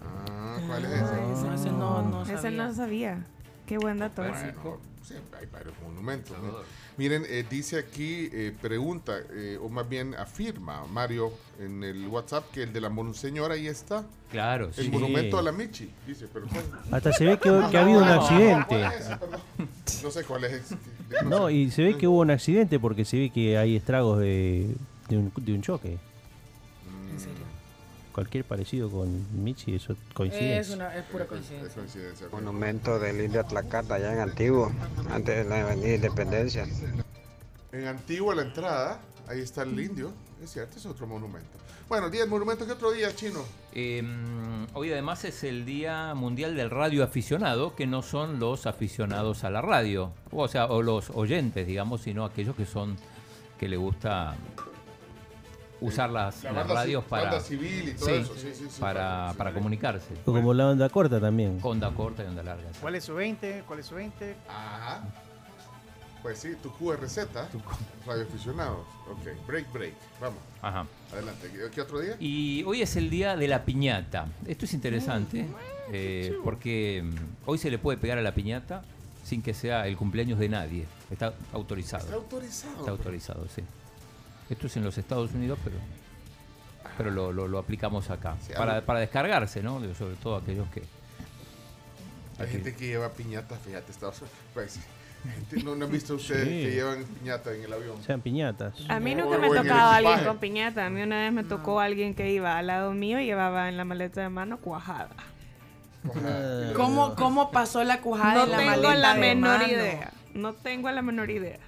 Ah, ¿cuál es ese? ese no, no Ese sabía. no sabía. Qué buen dato. Bueno, sí, hay varios monumentos. ¿no? Miren, eh, dice aquí, eh, pregunta, eh, o más bien afirma Mario en el WhatsApp que el de la Monseñora ahí está. Claro, El sí. monumento a la Michi, dice, pero ¿cuál? Hasta se ve que, que ha habido un accidente. No sé cuál es. No, y se ve que hubo un accidente porque se ve que hay estragos de, de, un, de un choque. Cualquier parecido con Michi, eso coincide. Es, una, es pura coincidencia. Es coincidencia. Monumento del Indio Atlacata, allá en Antiguo, antes de la Avenida Independencia. En Antigua la entrada, ahí está el indio, es cierto, es otro monumento. Bueno, día del monumento, ¿qué otro día, chino? Eh, hoy además es el Día Mundial del Radio Aficionado, que no son los aficionados a la radio, o sea, o los oyentes, digamos, sino aquellos que son que le gusta usar las, La las radios para civil y todo Sí, eso, sí, sí, sí, para, para- para comunicarse. Como la onda corta también. Con onda corta y onda larga. sí. ¿Cuál es su 20? ¿Cuál es su 20? Ajá. Pues sí, tu QRZ, Radio Aficionados. Ok, break, break. Vamos, Ajá. adelante. ¿Qué- ¿Qué otro día? Y hoy es el día de la piñata. Esto es interesante eh, porque mm, hoy se le puede pegar a la piñata sin que sea el cumpleaños de nadie. Está autorizado. Está autorizado. Está autorizado, sí. Esto es en los Estados Unidos, pero pero lo, lo- lo aplicamos acá. Sí, para, para descargarse, ¿no? Digo, Sobre todo aquellos que... Hay gente que lleva piñata, fíjate, Estados Unidos. Pues, ¿no, no han visto ustedes Sí. que llevan piñata en el avión? Sean piñatas. A mí nunca o me ha tocado alguien con piñata. A mí una vez me tocó alguien que iba al lado mío y llevaba en la maleta de mano cuajada. ¿Cómo, ¿Cómo pasó la cuajada No en la tengo maleta la de menor mano? idea. No tengo la menor idea.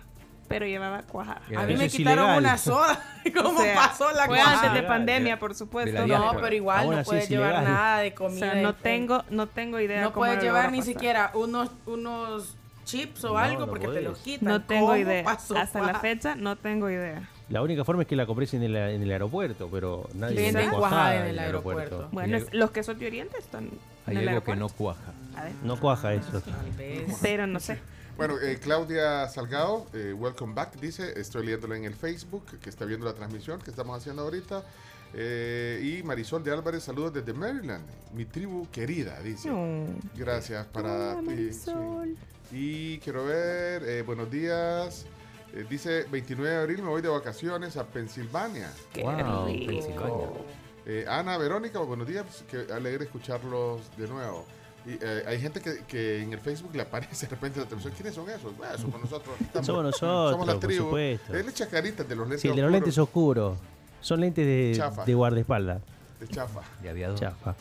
Pero llevaba cuajada. A mí me quitaron ilegal. una soda. ¿Cómo O sea, pasó la Fue cuajada? antes de pandemia, por supuesto. No, pero igual no puedes es llevar ilegal. nada de O comida. sea, no tengo, no tengo idea No cómo puedes llevar ni siquiera unos, unos chips o No, algo no porque te los quitan. No tengo ¿Cómo idea. pasó Hasta la fecha no tengo idea. La única forma es que la compres en el, en el aeropuerto, pero nadie vende cuajada en en el aeropuerto. Bueno, es- los que son de Oriente están Hay en el algo que no cuaja. A ver, No cuaja eso. Tal vez. Pero no sé. Bueno, eh, Claudia Salgado, eh, welcome back, dice, estoy leyéndola en el Facebook, que está viendo la transmisión que estamos haciendo ahorita. Eh, y Marisol de Álvarez, saludos desde Maryland, mi tribu querida, dice. No. Gracias para Hola, ti. Marisol. sí. Y quiero ver, eh, buenos días. Eh, dice, 29 de abril me voy de vacaciones a Pensilvania. Qué Wow, rico. Pensilvania. Eh, Ana, Verónica, buenos días. Qué alegre escucharlos de nuevo. Y, eh, hay gente que, que en el Facebook le aparece de repente la televisión. ¿Quiénes son esos? Bueno, somos nosotros. Estamos- Somos nosotros, Somos la por tribu. supuesto. Él echa caritas de los lentes Sí, de los oscuros lentes oscuros. Son lentes de, Chafa. de guardaespaldas. de chafa. De aviador. Chafa.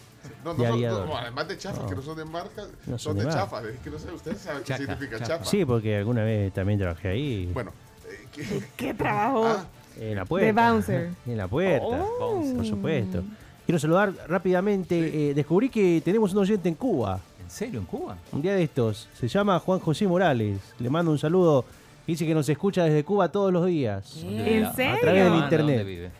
No, no De son- no, además de chafa, No. que no son de marca, No son, son de de marca. chafa. Es que no sé, ustedes saben qué significa chafa. chafa. Sí, porque alguna vez también trabajé ahí. Bueno, eh, ¿qué- ¿Qué trabajo? Ah, En la puerta. De bouncer. En la puerta. Oh. Por supuesto. Quiero saludar rápidamente. eh, descubrí que tenemos un oyente en Cuba. ¿En serio? ¿En Cuba? Un día de estos. Se llama Juan José Morales. Le mando un saludo. Dice que nos escucha desde Cuba todos los días. ¿En ¿A serio? través del internet. ¿Dónde vive?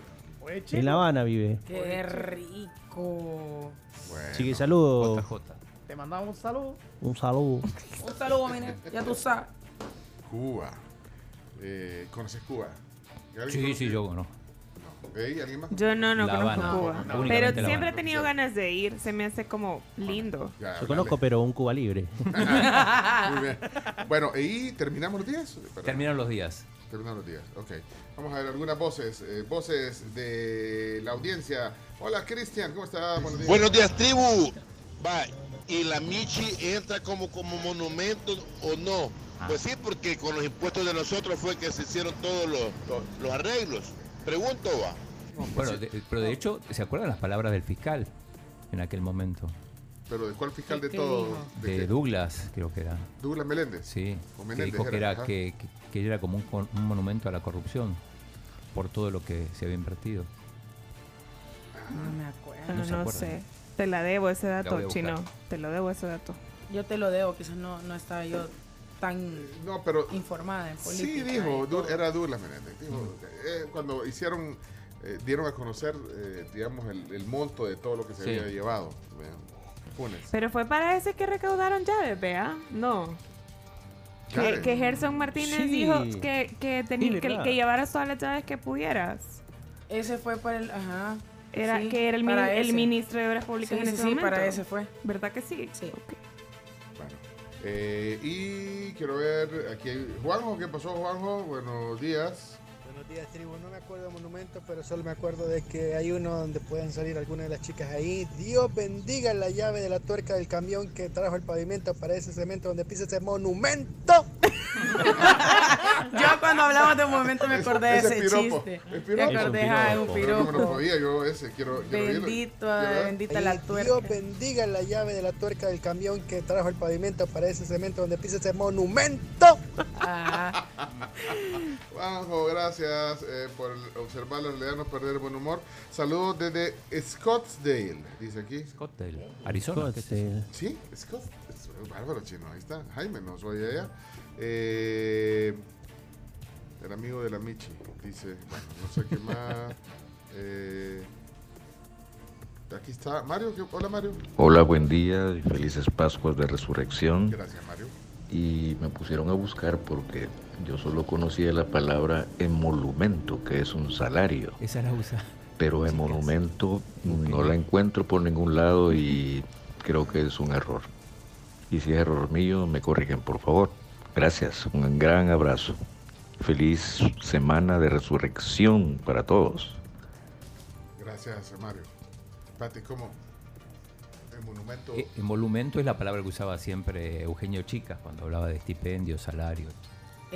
En La Habana vive. Qué rico. bueno. Así que saludo. JJ. Te mandamos un saludo. Un saludo. Un saludo, mire. Ya tú sabes. Cuba. Eh, ¿Conoces Cuba? ¿Alguien Sí, conoce? sí, yo no. ¿Alguien más? Yo no, no La conozco Habana. Cuba. Pero La siempre he Habana. tenido ganas de ir. Se me hace como lindo. Ya, Yo conozco, pero un Cuba libre. Muy bien. Bueno, ¿y terminamos los días? Perdón. Terminaron los días. Terminaron los días, ok. Vamos a ver algunas voces, eh, voces de la audiencia. Hola, Cristian, ¿cómo está? Buenos días. Buenos días, tribu. Va, ¿y la Michi entra como, como monumento o no? Pues sí, porque con los impuestos de nosotros fue que se hicieron todos los, los- los arreglos. Pregunto, va. Bueno, de- pero de hecho, ¿se acuerdan las palabras del fiscal en aquel momento? ¿Pero de cuál fiscal de ¿Qué todo? ¿De? Douglas, creo que era. Douglas Meléndez. Sí, O que dijo que era, que, que- que era como un, monumento a la corrupción por todo lo que se había invertido. No me acuerdo. No, No sé. Te la debo ese dato, chino. Te lo debo ese dato. Yo te lo debo, quizás no, no estaba yo tan No, pero informada en política. sí dijo. Du- era Douglas Meléndez. Dijo, eh, cuando hicieron, eh, dieron a conocer, eh, digamos, el, el monto de todo lo que se Sí. había llevado. Funes. Pero fue para ese que recaudaron llaves, vea. No. Que, que Gerson Martínez Sí. dijo que, que, tení- Sí, que, llevaras todas las llaves que pudieras. Ese fue para el. Ajá. Era, Sí, que era el, el ministro de Obras Públicas Sí, en sí, ese sí, momento. para ese fue. ¿Verdad que sí? Sí. Ok. Eh, y quiero ver, aquí Juanjo, ¿qué pasó Juanjo? Buenos días. Buenos días, tribu. No me acuerdo de monumento, pero solo me acuerdo de que hay uno donde pueden salir algunas de las chicas ahí. Dios bendiga la llave de la tuerca del camión que trajo el pavimento para ese cemento donde pisa ese monumento. Yo cuando hablamos de un momento me acordé de ese, piropo, chiste. es Me piropo. acordé, Es un ah, piropo. No piropo. podía yo ese, quiero, quiero. Bendito, Quiero bendita la tuerca. Dios bendiga la llave de la tuerca del camión que trajo el pavimento para ese cemento donde pisa ese monumento. Ah, Juanjo, gracias eh, por observar la realidad, no perder el buen humor. Saludos desde Scottsdale, dice aquí. Scottsdale, Arizona. Scottsdale. Sí, Scott. es Bárbaro chino, ahí está. Jaime nos oye allá. Eh, el amigo de la Michi, dice. Bueno, no sé qué más. Eh, aquí está Mario. ¿qué- Hola Mario. Hola, buen día y felices Pascuas de Resurrección. Gracias Mario. Y me pusieron a buscar porque yo solo conocía la palabra emolumento, que es un salario. Esa la usa. Pero emolumento no la encuentro por ningún lado y creo que es un error. Y si es error mío, me corrigen, por favor. Gracias, un gran abrazo. Feliz semana de resurrección para todos. Gracias Mario. Pati, ¿cómo? El monumento. Eh, Emolumento es la palabra que usaba siempre Eugenio Chicas cuando hablaba de estipendios, salarios.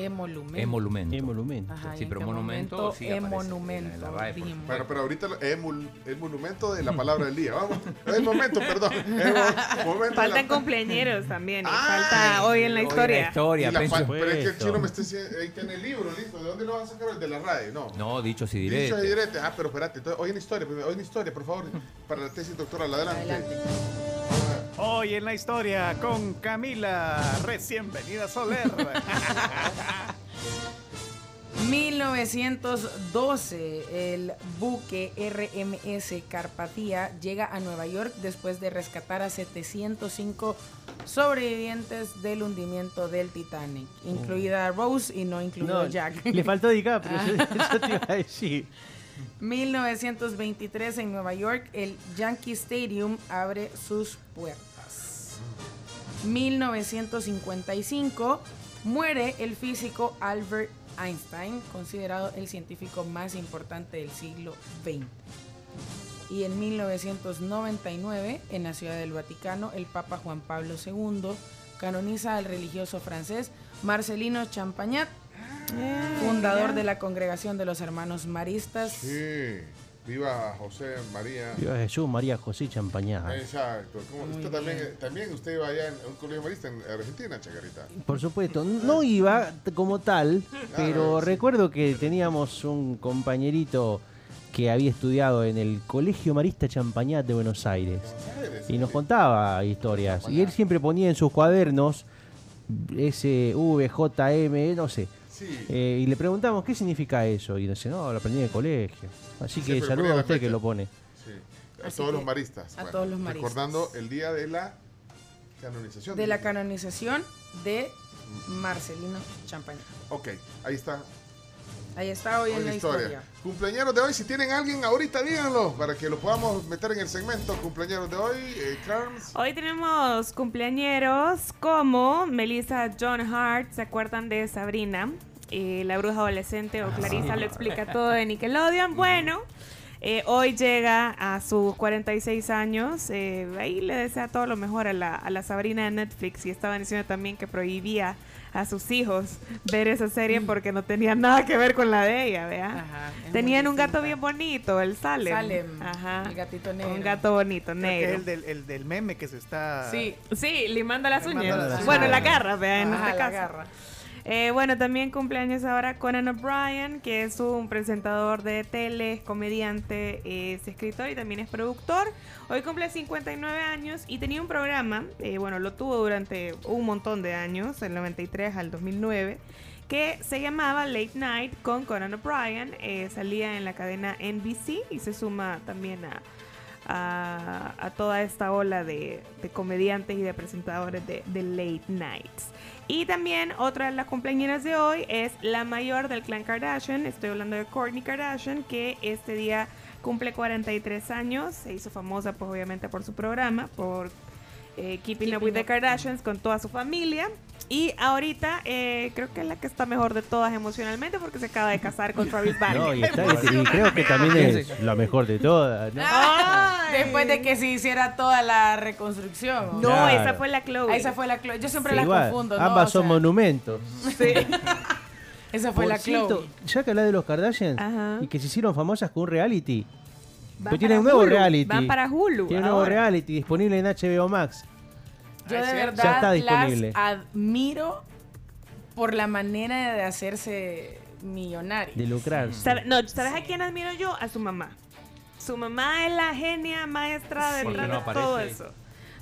Emolumento. Emolumento. Emolumento. Ajá, ¿y Sí, en pero monumento momento? sí aparece Emonumento, en la RAE, por dijimos. Bueno, pero ahorita mol- el monumento de la palabra del día. Vamos, el momento, perdón. El momento Faltan la- cumpleañeros también. y Ay, falta hoy en la en la historia. historia, la fa- pero es que el chino me está diciendo, ahí tiene el libro, listo. ¿De dónde lo vas a sacar? El de la RAE, no. No, dichos y Dicho directos. y directo. Ah, pero espérate, entonces, hoy en historia, hoy en historia, por favor, para la tesis doctoral, adelante. Hoy en la historia con Camila, recién venida Soler. 1912, el buque RMS Carpathia llega a Nueva York después de rescatar a 705 sobrevivientes del hundimiento del Titanic, incluida Rose y no incluido No, Jack. Le faltó DiCaprio, eso, eso te iba a decir. 1923 en Nueva York, el Yankee Stadium abre sus puertas. 1955 muere el físico Albert Einstein, considerado el científico más importante del siglo XX. Y en 1999, en la Ciudad del Vaticano, el Papa Juan Pablo II canoniza al religioso francés Marcelino Champagnat, fundador de la Congregación de los Hermanos Maristas. Sí, viva José María. Viva Jesús, María José Champañá. Exacto. ¿Cómo- Muy usted también, usted iba allá en un colegio marista en Argentina, Chacarita. Por supuesto, no iba como tal, pero sí. recuerdo que teníamos un compañerito que había estudiado en el Colegio Marista Champañat de Buenos Aires y nos contaba historias. Y él siempre ponía en sus cuadernos SVJM, no sé. Sí. Eh, y le preguntamos qué significa eso. Y dice, no, lo aprendí en el colegio. Así que Siempre saludo a usted que lo pone. Sí. A todos que, los maristas. a todos los maristas. Recordando el día de la canonización. de la canonización de Marcelino Champagnat. Ok, ahí está. Ahí está hoy en la historia. Cumpleaños de hoy, si tienen alguien ahorita, díganlo para que lo podamos meter en el segmento. Cumpleaños de hoy, eh, Carms. Hoy tenemos cumpleañeros como Melissa John Hart, ¿se acuerdan de Sabrina? Eh, la bruja adolescente o Clarissa lo explica todo de Nickelodeon. Bueno, eh, hoy llega a sus 46 años. eh, ahí le desea todo lo mejor a la, a la Sabrina de Netflix. Y estaban diciendo también que prohibía a sus hijos ver esa serie porque no tenía nada que ver con la de ella, Tenían un gato bien bonito, el Salem. Salem, Ajá. el gatito negro. Un gato bonito, negro. es el del, el del meme que se está. Sí, sí, limando las Limando uñas. las uñas. Bueno, la garra, vea, en Ajá, este la caso. garra. Eh, bueno, también cumpleaños ahora Conan O'Brien, que es un presentador de tele, es comediante, es escritor y también es productor. Hoy cumple 59 años y tenía un programa, eh, bueno, lo tuvo durante un montón de años, del 93 al 2009, que se llamaba Late Night con Conan O'Brien. Eh, salía en la cadena NBC y se suma también a, a, toda esta ola de, de comediantes y de presentadores de, de late nights. Y también otra de las cumpleañeras de hoy es la mayor del clan Kardashian, estoy hablando de Kourtney Kardashian, que este día cumple 43 años, se hizo famosa pues obviamente por su programa, por eh, Keeping Up with the Kardashians con toda su familia. Y ahorita eh, creo que es la que está mejor de todas emocionalmente porque se acaba de casar con Travis Barker. No, y, está- y creo que también es la mejor de todas. ¿no? Después de que se hiciera toda la reconstrucción. No, Claro. esa fue la Chloe. Ah, Esa fue la Chloe. Yo siempre Sí, las igual, confundo. ¿no? ambas O son monumentos. Esa fue Por la cierto, Chloe. ya que hablas de los Kardashians Ajá. y que se hicieron famosas con un reality. Van Pero tienen un nuevo Hulu, reality. van para Hulu Tienen un nuevo reality disponible en HBO Max. Yo de Ya verdad está disponible. las admiro por la manera de hacerse millonaria. De lucrarse. ¿Sabe- no, ¿sabes a quién admiro yo? A su mamá. Su mamá es la genia maestra Sí. detrás ¿Por qué no de todo eso.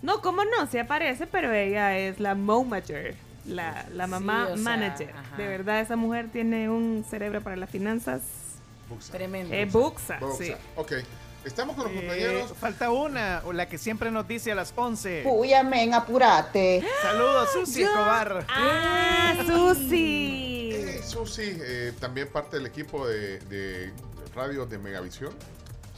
No, ¿cómo no? Se aparece, pero ella es la momager, la, la mamá Sí, o sea, manager. ajá. De verdad, esa mujer tiene un cerebro para las finanzas. Tremendo. Es buxa, Boxa. sí. Ok, estamos con los Eh, compañeros. falta una, o la que siempre nos dice a las 11. Puya, men, apurate. Saludos, Susi Yo- Escobar. ¡Ah, Susi! Eh, Susi, eh, también parte del equipo de, de radio de Megavisión,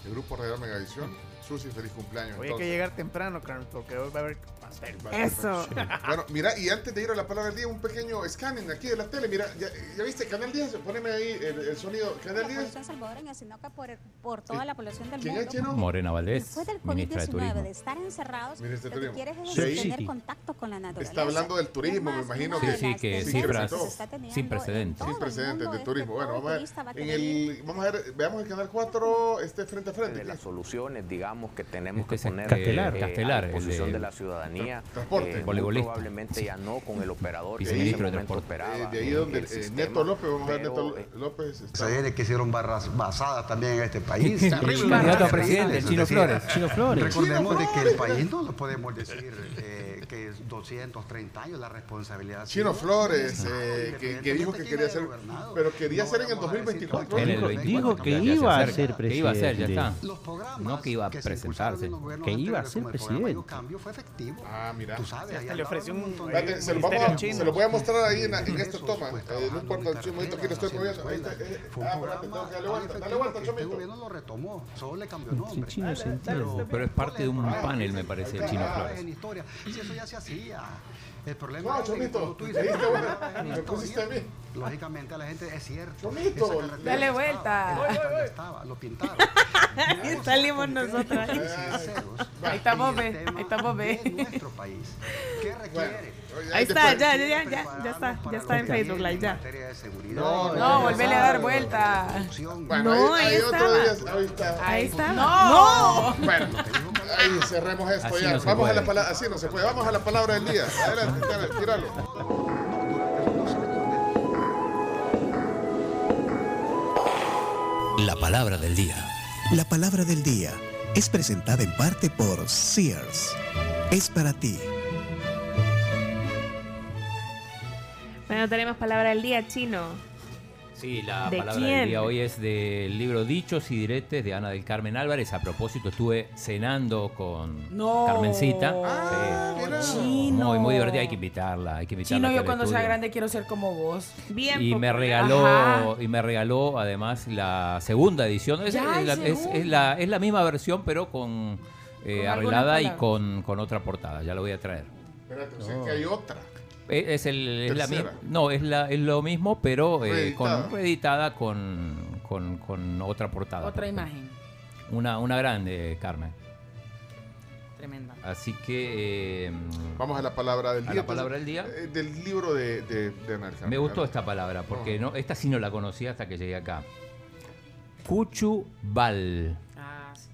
el grupo radial Megavisión. Susi, feliz cumpleaños. Hoy hay que llegar temprano, Carlos, porque hoy va a haber pastel. Eso. Bueno, mira, y antes de ir a la palabra del día, un pequeño scanning aquí de la tele. Mira, ya, ya viste, Canal 10, poneme ahí el, el sonido. Canal la 10. población salvadoreña, sino que por, por toda la población del ¿Quién mundo. es, Chino? Morena Valdés, Después del ministra de COVID-19, Turismo. de estar encerrados, Ministra de lo que Turismo. quieres es Sí. tener Sí. contacto con la naturaleza. Está hablando del turismo, me imagino que. sí, que Sí, cifras todo. sin precedentes. Sin precedentes de turismo. Bueno, vamos a ver. En querer el, vamos a ver, veamos el canal 4, este frente a frente. de las soluciones, digamos, que tenemos Este que poner Castelar, eh, Castelar, a el disposición de- de la ciudadanía. Transporte. eh, probablemente ya no con el operador que en ese de momento Transporte. operaba. Eh, de ahí donde eh, sistema, Neto López, vamos a ver pero, Neto eh, López. está- Se viene que hicieron barras basadas también en este país. El candidato a presidente, Flores. Chino Flores. Recordemos de que el país no lo podemos decir eh, que es 230 años la responsabilidad. Chino civil. Flores, No, eh, que, que dijo que quería gobernado. pero quería No hacer en el vamos a decir 2024. cualquier En el cosa. 24, Dijo que iba a ser Que iba a ser, ya está. Los programas No que iba a presentarse. Que iba a ser el presidente. Cambio fue efectivo. Ah, mira. Tú sabes, le ofreció un se lo, vamos a, se lo voy a mostrar ahí en, en esta toma. pues, Eh, no importa, en el momento que lo estoy moviendo. Eh, Fue un ah, espérate, programa tengo que darle tan vuelta, dale vuelta, este Chomito. gobierno lo retomó, solo le cambió El nombre. Pero es parte de un panel, me parece, el Chino Flores. Ya se hacía. El problema No, es que Chomito, tú dices me pusiste a mí. Lógicamente a la gente es cierto. Chomito, Dale vuelta. estaba, lo pintaron. Ahí salimos nosotras. Ahí estamos, ve. Ahí estamos, ve. nuestro país. Ahí está, ya, ya, ya, ya, ya está, ya está en Facebook Live, ya. No, No, volvele a dar vuelta. Bueno, No, ahí, ahí ahí otro estaba. día, ahí está. Ahí está. No. Bueno, ahí cerremos esto Así ya. no se Vamos a la palabra, así no se puede. Vamos a la palabra del día. Adelante, dale, tíralo. La palabra del día. La palabra del día es presentada en parte por Sears. Es para ti. Bueno, tenemos palabra del día chino. Sí, la ¿De palabra quién? del día hoy es del libro Dichos y Diretes de Ana del Carmen Álvarez. A propósito, estuve cenando con No. Carmencita. Ah, Sí. mira. Chino. Muy, muy divertida. Hay que invitarla. Hay que invitarla Chino, yo cuando sea grande quiero ser como vos. Bien y me regaló Ajá. y me regaló además la segunda edición es, Ya, es la, es- la- es la misma versión pero con, eh, Con arreglada y con, con otra portada ya lo voy a traer Espérate, o sea que hay otra. Es, es el, es la no es la es lo mismo pero eh, Reeditada. con reeditada con, con, con otra portada Otra imagen. una una grande Carmen Tremenda. así que eh, Vamos a la palabra del a día. la palabra del día Eh, del libro de, de. Me gustó esta palabra, porque no, esta sí no la conocía hasta que llegué acá. Cuchubal. Ah, sí.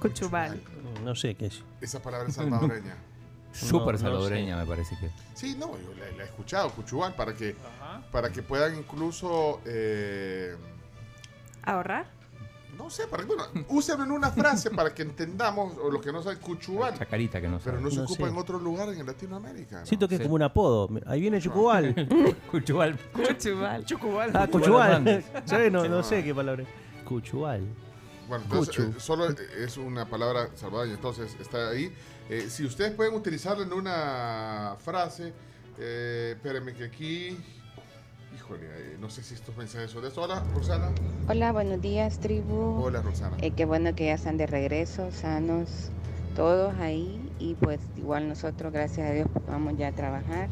Cuchubal. No sé qué es. Esa palabra es salvadoreña. Súper no salvadoreña, me parece que. Sí, no, yo la, la he escuchado, Cuchubal, para que, para que puedan incluso, eh, ¿Ahorrar? no sé, para que, bueno, úsenlo en una frase para que entendamos o lo que no sabe Cuchubal. Chacarita que no Pero sabe. no se No ocupa sé. en otros lugares en Latinoamérica. ¿no? Siento que Sí. es como un apodo. Ahí viene Chucubal. Cuchubal. Cuchubal. Chucubal. Ah, Cuchubal. ¿Sabes? No, no sé qué palabra es. Cuchubal. Bueno, entonces, eh, solo eh, es una palabra salvadoreña, entonces está ahí. Eh, si ustedes pueden utilizarlo en una frase, eh, espérenme que aquí. Híjole, eh, no sé si estos mensajes son de eso. Hola, Roxana. Hola, buenos días, tribu. Hola, Roxana. Eh, qué bueno que ya están de regreso, sanos todos ahí. Y pues igual nosotros, gracias a Dios, pues, vamos ya a trabajar.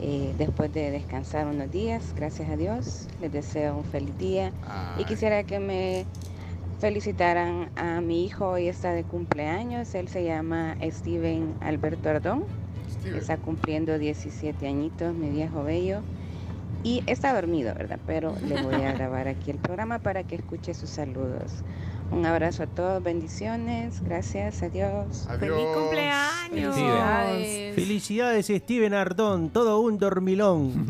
eh, después de descansar unos días, gracias a Dios. Les deseo un feliz día. Y quisiera que me felicitaran a mi hijo, hoy está de cumpleaños. Él se llama Steven Alberto Ardón. Steven. Está cumpliendo 17 añitos, mi viejo bello. Y está dormido, ¿verdad? Pero le voy a grabar aquí el programa para que escuche sus saludos. Un abrazo a todos, bendiciones, gracias, adiós. Adiós. ¡Feliz cumpleaños! Felicidades. Felicidades, Steven Ardón. Todo un dormilón.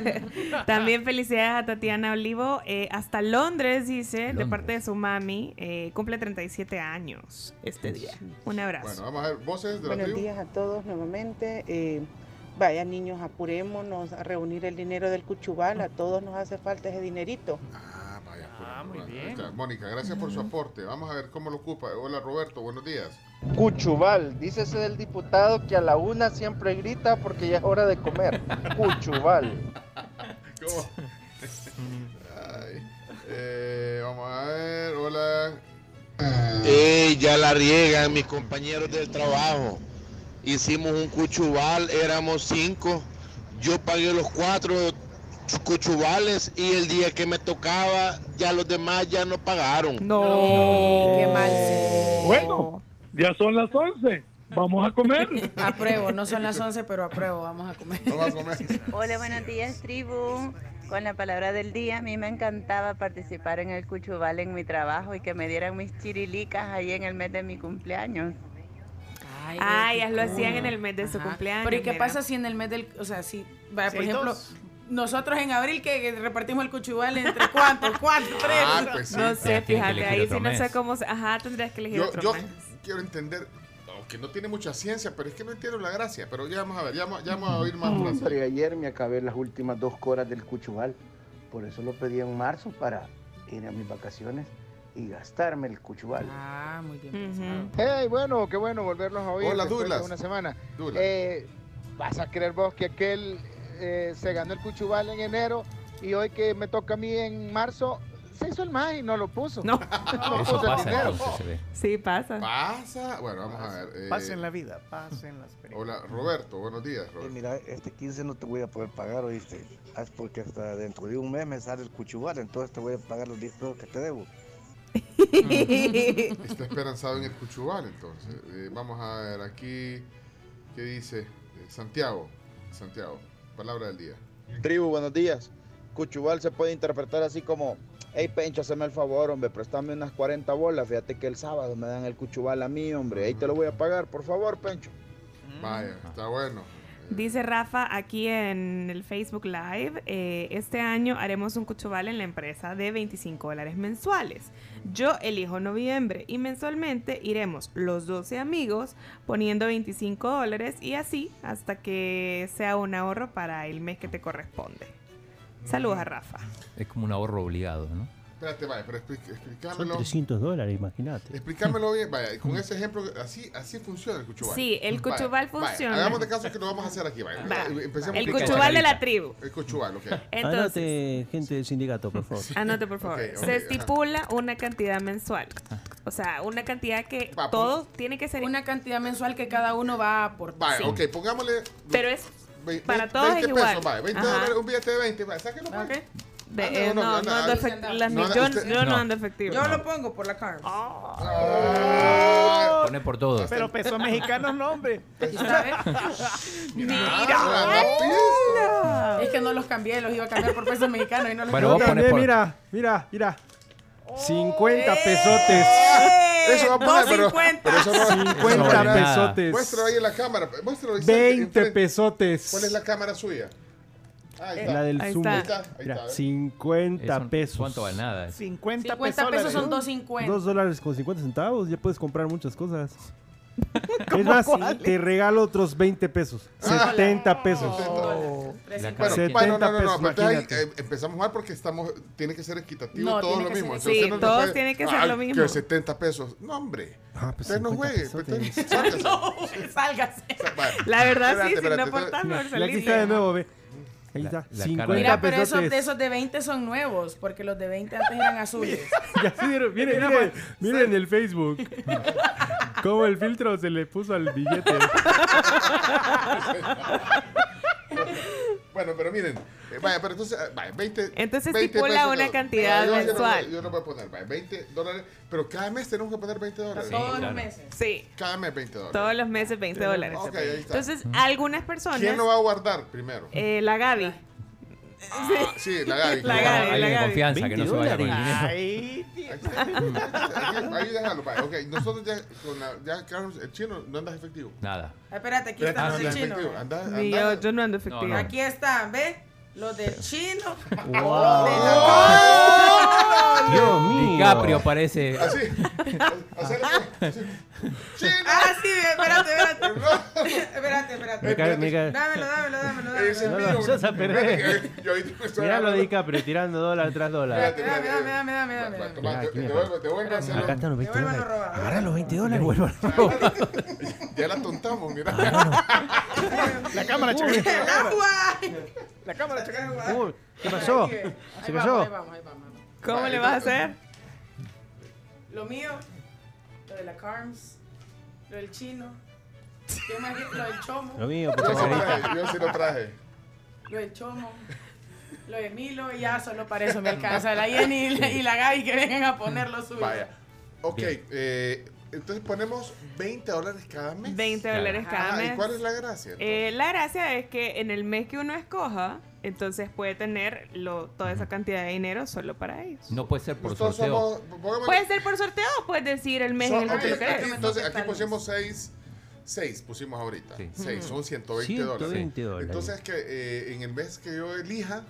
También felicidades a Tatiana Olivo. eh, hasta Londres, dice, de parte de su mami. eh, cumple 37 años este día. Un abrazo. Bueno, vamos a ver voces de la Buenos días a todos nuevamente. Eh, vaya niños, apurémonos a reunir el dinero del Cuchubal. A todos nos hace falta ese dinerito. Ah, Ah, por- muy ahí bien. está. Mónica, gracias por su aporte. Vamos a ver cómo lo ocupa. Hola, Roberto, buenos días. Cuchubal, dícese del diputado que a la una siempre grita porque ya es hora de comer. Cuchubal. ¿Cómo? Ay, eh, vamos a ver, hola. Ey, ya la riegan mis compañeros del trabajo. Hicimos un cuchubal, éramos cinco. Yo pagué los cuatro cuchubales y el día que me tocaba, ya los demás ya no pagaron. No. Qué mal. Bueno, ya son las 11. Vamos a comer. Apruebo, no son las 11, pero apruebo, vamos a comer. Vamos a comer. Hola, buenos días, tribu. Con la palabra del día, a mí me encantaba participar en el Cuchubal en mi trabajo y que me dieran mis chirilicas ahí en el mes de mi cumpleaños. Ay, Ah, ellas lo hacían en el mes de su Ajá. cumpleaños. Pero ¿y qué mira. pasa si en el mes del, o sea, si, vaya, por ejemplo, dos. Nosotros en abril que repartimos el cuchubal entre cuántos, cuatro, tres. Ah, pues sí. No sé, fíjate, ahí sí no sé cómo... se- Ajá, tendrías que elegir Yo, otro yo mes. quiero entender, aunque no tiene mucha ciencia, pero es que no entiendo la gracia. Pero ya vamos a ver, ya, vamos- ya vamos a oír más frases. Hombre, ayer me acabé las últimas dos coras del Cuchubal. Por eso lo pedí en marzo para ir a mis vacaciones y gastarme el Cuchubal. Ah, muy bien pensado. Hey, bueno, qué bueno volverlos a oír Hola, Douglas. de una semana. Douglas. Eh, vas a creer vos que aquel eh, se ganó el Cuchubal en enero y hoy que me toca a mí en marzo se hizo el más y no lo puso. No. No Eso puso el pasa dinero. entonces, se ve. Sí, pasa. Pasa. Bueno, vamos a ver. eh, Pasen la vida, pasen las experiencias. Hola, Roberto, buenos días. Eh, Roberto. mira, este 15 no te voy a poder pagar, oíste. Ah, Es porque hasta dentro de un mes me sale el cuchubal, entonces te voy a pagar los 10 pesos que te debo. Está esperanzado en el Cuchubal, entonces. Eh, vamos a ver aquí. ¿Qué dice? Santiago. Santiago. Palabra del día. Tribu, buenos días. Cuchubal se puede interpretar así como, hey Pencho, hazme el favor, hombre, préstame unas 40 bolas, fíjate que el sábado me dan el Cuchubal a mí, hombre, ahí te lo voy a pagar, por favor, Pencho. Vaya, está bueno. Dice Rafa aquí en el Facebook Live, eh, este año haremos un cuchubal en la empresa de 25 dólares mensuales. Yo elijo noviembre y mensualmente iremos los 12 amigos poniendo 25 dólares y así hasta que sea un ahorro para el mes que te corresponde. Saludos a Rafa. Es como un ahorro obligado, ¿no? Espérate, vaya, pero expli- Son explícamelo. 300 dólares, imagínate. Explícamelo bien, vaya, con ese ejemplo, así, así funciona el cuchubal. Sí, el cuchubal vaya, funciona. hagamos de caso que lo vamos a hacer aquí, vaya. Va. Empecemos El cuchubal de la tribu. El cuchubal, ok. Entonces, Anote, gente del sindicato, por favor. anote por favor. Se ajá. estipula una cantidad mensual. O sea, una cantidad que Va, todo tiene que ser. Una cantidad mensual que cada uno va a aportar. Vaya, ok, pongámosle. Pero es ve- para todos es 20 igual. pesos, vaya, 20 Ajá. dólares, un billete de 20, vaya, sáquenlo, vaya. De- Ah, no, eh, no, no, ando no, efect- no, las no, yo, usted- yo no no. ando efectivo. Yo lo pongo por la card. Ah. Pone por todos. Pero pesos mexicanos no, hombre. Es que no los cambié, los iba a cambiar por pesos mexicanos y no los Bueno, Yo vos pones también, por- mira, mira, mira. 50 pesotes. Eso va a poner, pero, 2.50. pero eso no 50 vale nada. pesotes. Muéstralo ahí en la cámara. Muéstralo ahí 20 enfrente. pesotes. ¿Cuál es la cámara suya? Ahí está. La del Ahí Zoom. está. Ahí está, ahí Mira, está. 50 Eso- pesos. ¿Cuánto vale nada? 50, 50 pesos son 2.50. 2 dólares con 50 centavos, ya puedes comprar muchas cosas. Es más, te regalo otros 20 pesos. 70 pesos. Bueno, 70 bueno, no, no, no, pesos, ahí, eh, empezamos mal porque estamos, tiene que ser equitativo No, todo lo mismo. ser- Sí, todos puede- tienen que ser lo mismo. Que 70 pesos. No, hombre. Ah, pues Usted no 50 juegue. sálgase. No, sálgase. La verdad Espérate, sí, sin espérate, no de nuevo, ve. Ahí La- está. la 50 cara de- Mira, pero esos, pesotes. de esos de 20 son nuevos, porque los de 20 antes eran azules. Ya se dieron- miren, miren, miren el Facebook. Cómo el filtro se le puso al billete. Bueno, pero miren, vaya, pero entonces, eh, vaya, 20. Entonces 20 estipula pesos, una no, cantidad yo- yo no- mensual. Yo no voy a poner, vaya, 20 dólares, pero cada mes tenemos que poner 20 dólares. Todos claro. los meses. Sí, Cada mes 20 dólares. todos los meses 20 dólares. Ahí está. Entonces, algunas personas. ¿Quién lo va a guardar primero? eh, la Gaby. Ah, sí, la Gaby. La que- Gaby, la de Gaby. confianza que no se vaya con el 20 dinero. Ahí, Ahí, ahí déjalo, vaya. Ok, nosotros ya, con la, ya, Carlos, el chino, no andas efectivo. Nada. Ah, Espérate, aquí del andas chino. Anda, yo, yo no ando efectivo. No, no. Aquí están, ¿ves? Los del chino. Wow. Dios mío. DiCaprio parece. Así. Hacerlo. así. ¡Chino! Ah, sí, espérate, espérate. espérate, espérate. Me cae- me cae- Dámelo, dámelo, dámelo, dámelo. Es No mío. lo echas a perder. Mirá lo de. DiCaprio tirando dólar tras dólar. Espérate, Dame, espérate. dame, dame, dame, dame. Va, toma, Mira, te- te mira. vuelvo, te vuelvo a hacer. Acá están los 20 Devuélvalo dólares. Agarra los 20 dólares. Ya la tontamos, mira. la cámara. ¡El agua! La cámara, checa. Uy, ¿Qué pasó? Ahí ¿Se vamos, ahí cayó? vamos, ahí vamos. ¿Cómo le vas a hacer? Lo mío, lo de la Carms, lo del chino, ¿qué más? lo del chomo, Lo mío, traje, yo sí lo traje. lo del chomo, lo de Milo, y ya solo para eso me alcanza la Jenny y la, y la Gaby que vengan a poner lo suyo. Vaya. Ok, eh, entonces ponemos 20 dólares cada mes. 20 dólares cada Ajá, mes. ¿Y cuál es la gracia? Eh, la gracia es que en el mes que uno escoja, entonces puede tener lo, toda esa cantidad de dinero solo para ellos. No puede ser por Nosotros sorteo. somos. Puede ser por sorteo o puedes decir el mes en el que lo aquí, querés. entonces aquí pusimos 6. 6 pusimos ahorita. Sí. 6 son 120, 120 dólares. dólares. Entonces que eh, en el mes que yo elija,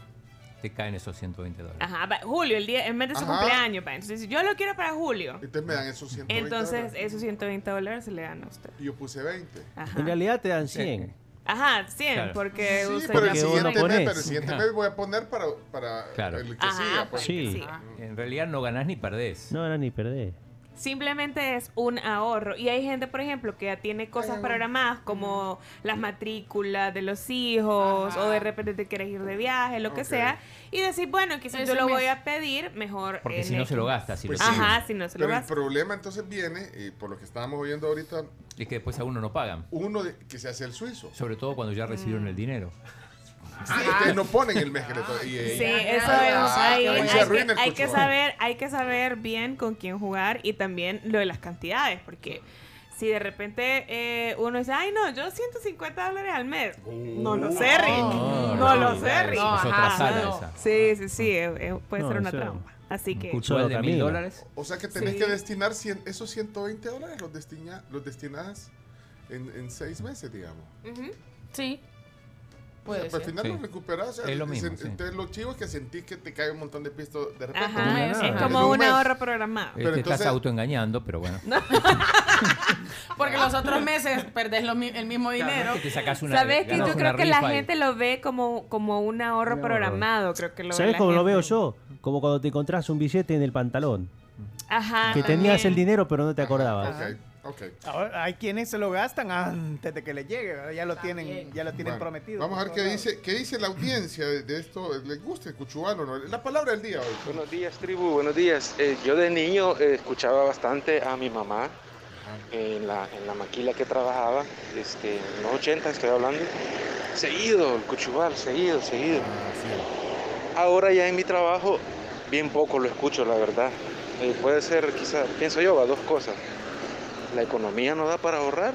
Te caen esos 120 dólares. Ajá, va, Julio, el día, en vez de su Ajá. cumpleaños, va. Entonces, yo lo quiero para Julio. entonces me dan esos 120 Entonces, dólares. esos 120 dólares se le dan a usted. Y yo puse 20. Ajá. En realidad te dan 100. Ajá, 100, Claro. porque Sí, usted pero el que uno siguiente pones. mes, pero el siguiente mes voy a poner para, para Claro. el que Ajá, siga. Pues. porque Sí. sí. En realidad no ganás ni perdés. No era ni perder. Simplemente es un ahorro. Y hay gente, por ejemplo, que ya tiene cosas programadas como las matrículas de los hijos o de repente te quieres ir de viaje, lo que sea. Y decir, bueno, quizás Ese yo lo mes. voy a pedir mejor. Porque si no se lo. Si Pues lo sí. sigues. Ajá, si no se lo Pero el gasta. problema entonces viene, y por lo que estábamos oyendo ahorita, Es que después a uno no pagan. uno de- que se hace el suizo. Sobre todo cuando ya recibieron el dinero. Sí, ustedes no ponen el mes que le toca. Y, y- Sí, eso Ah, es. Hay, ahí hay que, hay saber, hay que saber bien con quién jugar y también lo de las cantidades, porque si de repente eh, uno dice, ay no, yo 150 dólares al mes, no lo sé, Rick, No, no, no, lo sé, Rick. es otra Ajá, sala no. esa. Sí, sí, sí, eh, eh, puede No, ser una trampa. Así que, Escucho ¿Cuál de mil dólares? O sea que tenés Sí. que destinar 100 esos 120 dólares, los, destina, los destinas en, en seis meses, digamos. Sí. Puede Pero al ser. final Sí. lo recuperas. Es lo mismo, sen- sí. Entonces lo chivo es que sentís que te cae un montón de pisto de repente. Ajá, es mes. como un ahorro programado. Eh, Pero te entonces- estás autoengañando, pero bueno. Porque los otros meses perdés lo el mismo dinero. que te sacas una ¿Sabes que yo creo que la gente lo ve como, como un ahorro programado? Creo que lo ¿Sabes cómo lo veo yo? Como cuando te encontrás un billete en el pantalón. Ajá. que tenías el dinero pero no te acordabas. Ok, ok. Ahora, hay quienes se lo gastan antes de que le llegue, ¿verdad? ya lo tienen, ya lo tienen Bueno, prometido. Vamos a ver qué dice, qué dice la audiencia de, de esto. ¿Les gusta el cuchubal o no? La palabra del día hoy. Buenos días, tribu, buenos días. Eh, yo de niño eh, escuchaba bastante a mi mamá en la, en la maquila que trabajaba, este, en los 80 estoy hablando. Seguido, el cuchubal, seguido, seguido. Ahora ya en mi trabajo, bien poco lo escucho, la verdad. Eh, puede ser, quizás, pienso yo, va, dos cosas. La economía no da para ahorrar.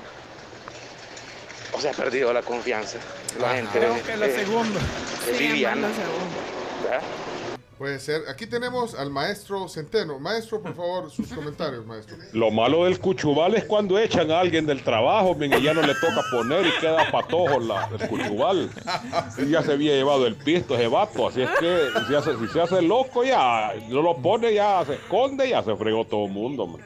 O se ha perdido la confianza. La gente Creo que lo eh, segundo. es liviana. ¿verdad? Puede ser. Aquí tenemos al maestro Centeno. Maestro, por favor, sus comentarios, maestro. Lo malo del cuchubal es cuando echan a alguien del trabajo, men, y ya no le toca poner y queda patojo la, el cuchubal. Y ya se había llevado el pisto ese vato, así es que si, hace- si se hace loco ya, no lo pone, ya se esconde y ya se fregó todo el mundo. men.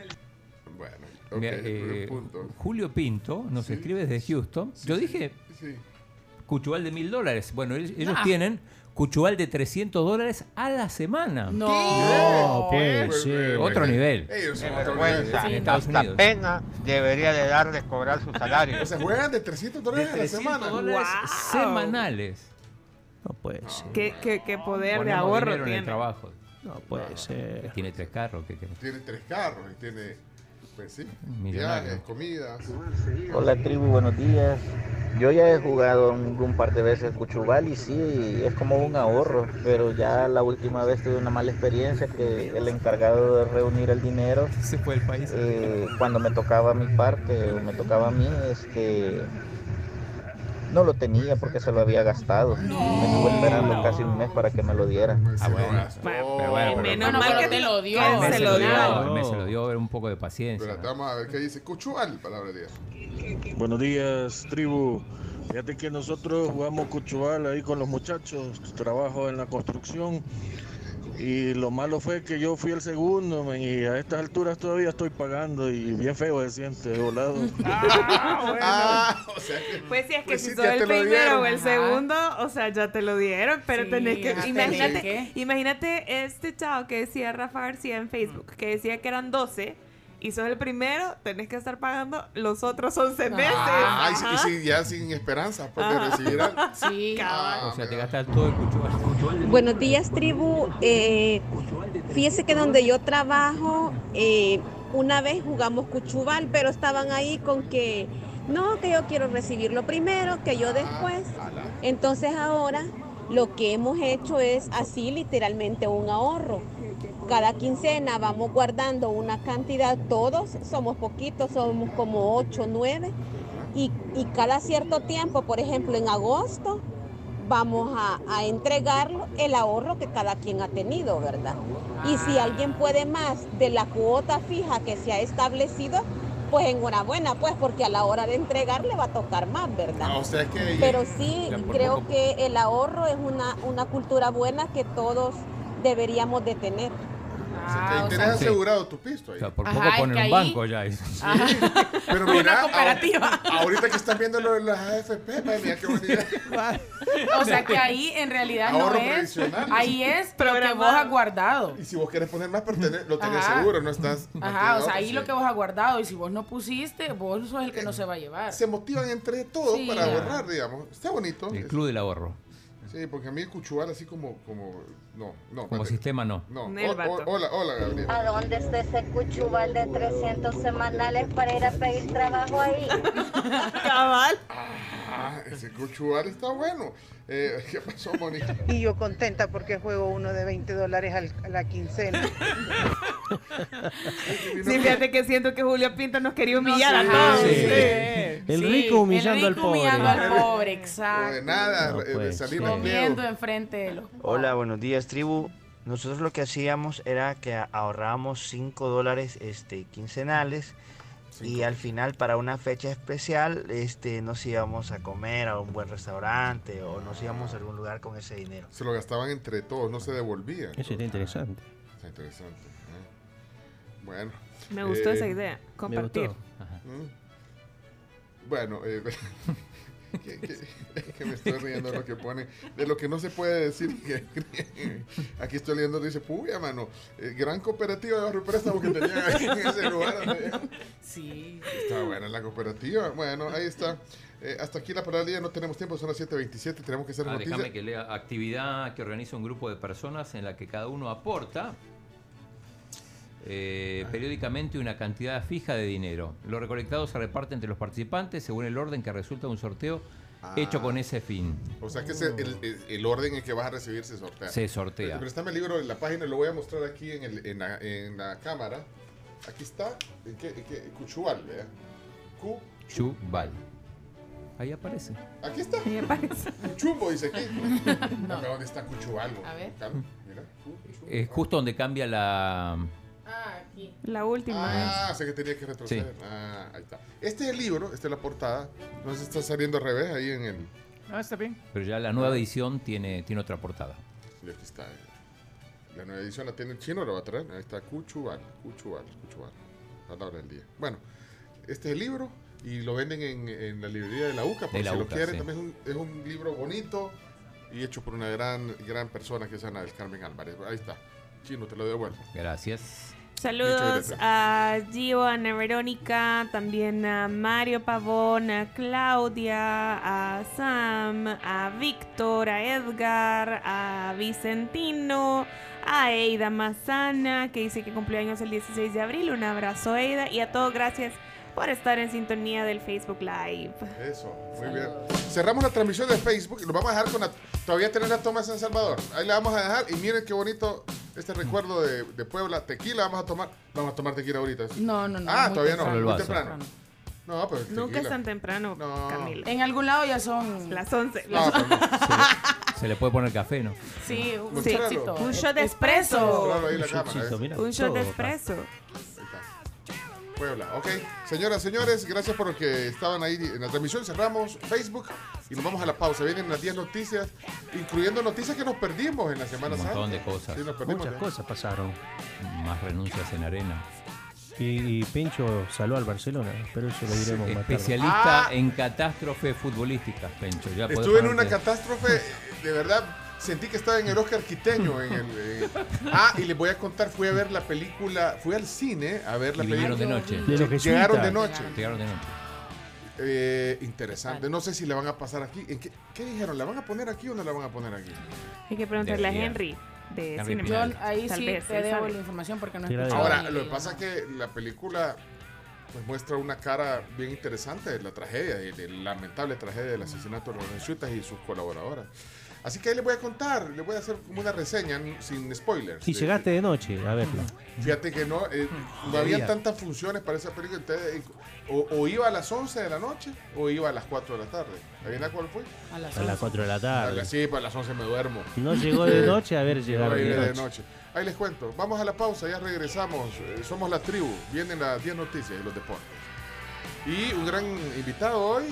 Eh, Julio Pinto nos escribe desde Houston. Yo dije Sí. cuchubal de mil dólares. Bueno, ellos, Ah. tienen cuchubal de 300 dólares a la semana. No. No, puede ser. Otro nivel. Ellos son otro vergüenza. nivel. En Estados Hasta Unidos. pena debería de darles cobrar su salario. O sea, juegan de 300 dólares a la 300 semana. dólares Wow. semanales. No puede ser. ¿Qué, qué, qué poder de ahorro dinero en el tiene? trabajo. No puede ser. Tiene tres carros. Tiene tres carros y tiene, pues sí, viajes, comidas. Hola tribu, buenos días. Yo ya he jugado un, un par de veces Cuchubal y sí, es como un ahorro, pero ya la última vez tuve una mala experiencia que el encargado de reunir el dinero, Se fue el país. eh, cuando me tocaba mi parte, o me tocaba a mí, este, no lo tenía porque se lo había gastado. Me estuve esperando casi un mes para que me lo diera. Ah, bueno. Pero bueno, pero- menos mal que te lo dio. mes se lo dio. Mes se lo dio, un poco de paciencia. Pero vamos a ver qué dice. Cuchubal, palabra de día. Buenos días, tribu. Fíjate que nosotros jugamos cuchubal ahí con los muchachos, trabajo en la construcción. Y lo malo fue que yo fui el segundo, y a estas alturas todavía estoy pagando y bien feo se siente volado. Ah, o sea que. Pues sí, es que Pues si sí, sos el primero dieron. o el Ajá. segundo, o sea, ya te lo dieron, pero Sí, tenés que... Imagínate, tenés que- imagínate este chavo que decía Rafa García en Facebook, que decía que eran 12 y sos el primero, tenés que estar pagando los otros 11 meses. Ah, y si ya sin esperanza pues, de Ajá. recibir algo. Sí. Ah, O sea, te gastas todo el cuchubal. Buenos días, tribu. Eh, fíjese que donde yo trabajo, eh, una vez jugamos cuchubal, pero estaban ahí con que no, que yo quiero recibirlo primero, que yo después. Entonces ahora lo que hemos hecho es así literalmente un ahorro. Cada quincena vamos guardando una cantidad, todos somos poquitos, somos como 8, 9, y, y cada cierto tiempo, por ejemplo en agosto, vamos a, a entregarlo el ahorro que cada quien ha tenido, ¿verdad? Y si alguien puede más de la cuota fija que se ha establecido, pues enhorabuena, pues porque a la hora de entregar le va a tocar más, ¿verdad? Ah, o sea que. Pero sí, creo poco. que el ahorro es una, una cultura buena que todos deberíamos de tener. Ah, o tenés sea, asegurado tu pisto ahí. O sea, por Ajá, poco es ponen un ahí- banco ya. Pero Una mira, cooperativa. ahor- ahorita que están viendo lo de las AFP, madre mía, qué idea. O sea que ahí en realidad no Ahorro es. previsional. Ahí es lo que vos has guardado. Y si vos querés poner más, pero tenés- lo tenés Ajá. seguro, no estás. Ajá, o sea, no, ahí sí. lo que vos has guardado y si vos no pusiste, vos sos el que no se va a llevar. Se motivan entre todos Sí. para ahorrar, digamos. Está bonito. El club del ahorro. Sí, porque a mí el cuchubal así como, como, no, no. Como sistema no. No, O- o- hola, hola, Gabriel. ¿A dónde está ese cuchubal de 300 semanales para ir a pedir trabajo ahí? Cabal. Ah, ese cuchubal está bueno. Eh, ¿Qué pasó, Mónica? Y yo contenta porque juego uno de 20 dólares al- a la quincena. Sí, fíjate que siento que Julio Pinto nos quería humillar a sí, todos. sí. Sí. El Sí, rico humillando el al rico pobre. humillando al pobre, O exacto. de nada, No eh, de puede salir del Comiendo enfrente de los. Hola, buenos días, tribu. Nosotros lo que hacíamos era que ahorrábamos 5 dólares este, quincenales y al final para una fecha especial este nos íbamos a comer a un buen restaurante o nos íbamos a algún lugar con ese dinero. Se lo gastaban entre todos, no se devolvían. Eso está interesante. Está interesante. ¿eh? Bueno. Me gustó eh, esa idea, compartir. ¿Mm? Bueno, eh, que, que- que me estoy riendo de lo que pone, de lo que no se puede decir. que- aquí estoy leyendo, dice, puya, mano, eh, gran cooperativa de y préstamo que tenían ahí en ese lugar. Sí. Está buena la cooperativa. Bueno, ahí está. Eh, hasta aquí la parada no tenemos tiempo, son las 7.27, tenemos que hacer Ah, noticias. déjame que lea actividad que organiza un grupo de personas en la que cada uno aporta eh, periódicamente una cantidad fija de dinero. Lo recolectado se reparte entre los participantes según el orden que resulta de un sorteo Ah. hecho con ese fin. O sea que ese- el, orden en que vas a recibir se sortea. Se sortea. Préstame el libro en la página, lo voy a mostrar aquí en, el- en la, en la cámara. Aquí está, ¿en qué? En qué? Cuchual, vea. Cu, Chubal. Ahí aparece. aquí está. Ahí aparece. Cuchumbo dice aquí. ¿Dónde está Cuchual? A ver. Mira. Es justo donde cambia la... Ah, aquí. La última. Ah, sé que tenía que retroceder. Ah, ahí está. Este es el libro, esta es la portada. No se está saliendo al revés ahí en el. Ah, está bien. Pero ya la nueva edición tiene, tiene otra portada. Y aquí está. eh. La nueva edición la tiene el chino, lo va a traer. Ahí está Cuchubal, Cuchubal, Cuchubal. A la hora del día. Bueno, este es el libro y lo venden en, en la librería de la UCA. Por De la si lo UCA, quieren, sí. también es un, es un libro bonito y hecho por una gran, gran persona que es Ana del Carmen Álvarez. Ahí está. Chino, te lo devuelvo. Gracias. Saludos a Gio, a Ana Verónica, también a Mario Pavón, a Claudia, a Sam, a Víctor, a Edgar, a Vicentino, a Eida Mazana, que dice que cumplió años el 16 de abril. Un abrazo, Eida, y a todos gracias por estar en sintonía del Facebook Live. Eso, muy bien. Cerramos la transmisión de Facebook y lo vamos a dejar con la. Todavía tenés la toma de San Salvador. Ahí la vamos a dejar y miren qué bonito este recuerdo de, de Puebla. Tequila vamos a tomar. Vamos a tomar tequila ahorita. No, no, no. Ah, muy todavía temprano. no. Muy temprano. No, pero. Nunca tequila. es tan temprano, No. Camila. En algún lado ya son. Las 11. No, pero no. Se le puede poner café, ¿no? Sí, un shotcito. Un shot de Espresso. Un shotcito, ¿eh? mira, Un shot de espresso. Puebla, ok. Señoras, señores, gracias por los que estaban ahí en la transmisión. Cerramos Facebook y nos vamos a la pausa. Vienen las 10 noticias, incluyendo noticias que nos perdimos en la Semana Un Santa. montón de cosas. Sí, nos perdimos. Muchas ¿eh? cosas pasaron. Más renuncias en arena. Y, y Pencho saló al Barcelona, pero eso lo diremos más tarde. Especialista Ah. en catástrofes futbolísticas, Pencho. Ya podés Estuve en una catástrofe, de verdad, sentí que estaba en el Oscar quiteño. En el, en- Ah, y les voy a contar, fui a ver la película, fui al cine a ver la Y vinieron de película. noche. De jesuitas. Llegaron de noche. Llegaron de noche. Eh, interesante. No sé si la van a pasar aquí. ¿En qué, qué dijeron? ¿La van a poner aquí o no la van a poner aquí? Hay que preguntarle a. Henry de Henry. Yo ahí Tal sí vez, te debo la información porque no Sí. Ahora, lo que pasa es que la película pues, muestra una cara bien interesante de la tragedia, de, de la lamentable tragedia del asesinato de los jesuitas y sus colaboradoras. Así que ahí les voy a contar, les voy a hacer como una reseña sin spoilers. Y llegaste de noche a verlo. Fíjate que no, eh, no había tantas funciones para esa película. entonces, eh, o, o iba a las 11 de la noche o iba a las 4 de la tarde. ¿Adivina cuál fue? A las A las 4 de la A tarde. las- sí, pues a las 11 me duermo. No llegó de noche, a ver, no, llegaron ahí de de noche. noche. Ahí les cuento. Vamos a la pausa, ya regresamos. Eh, somos la tribu. Vienen las 10 noticias y los deportes. Y un gran invitado hoy,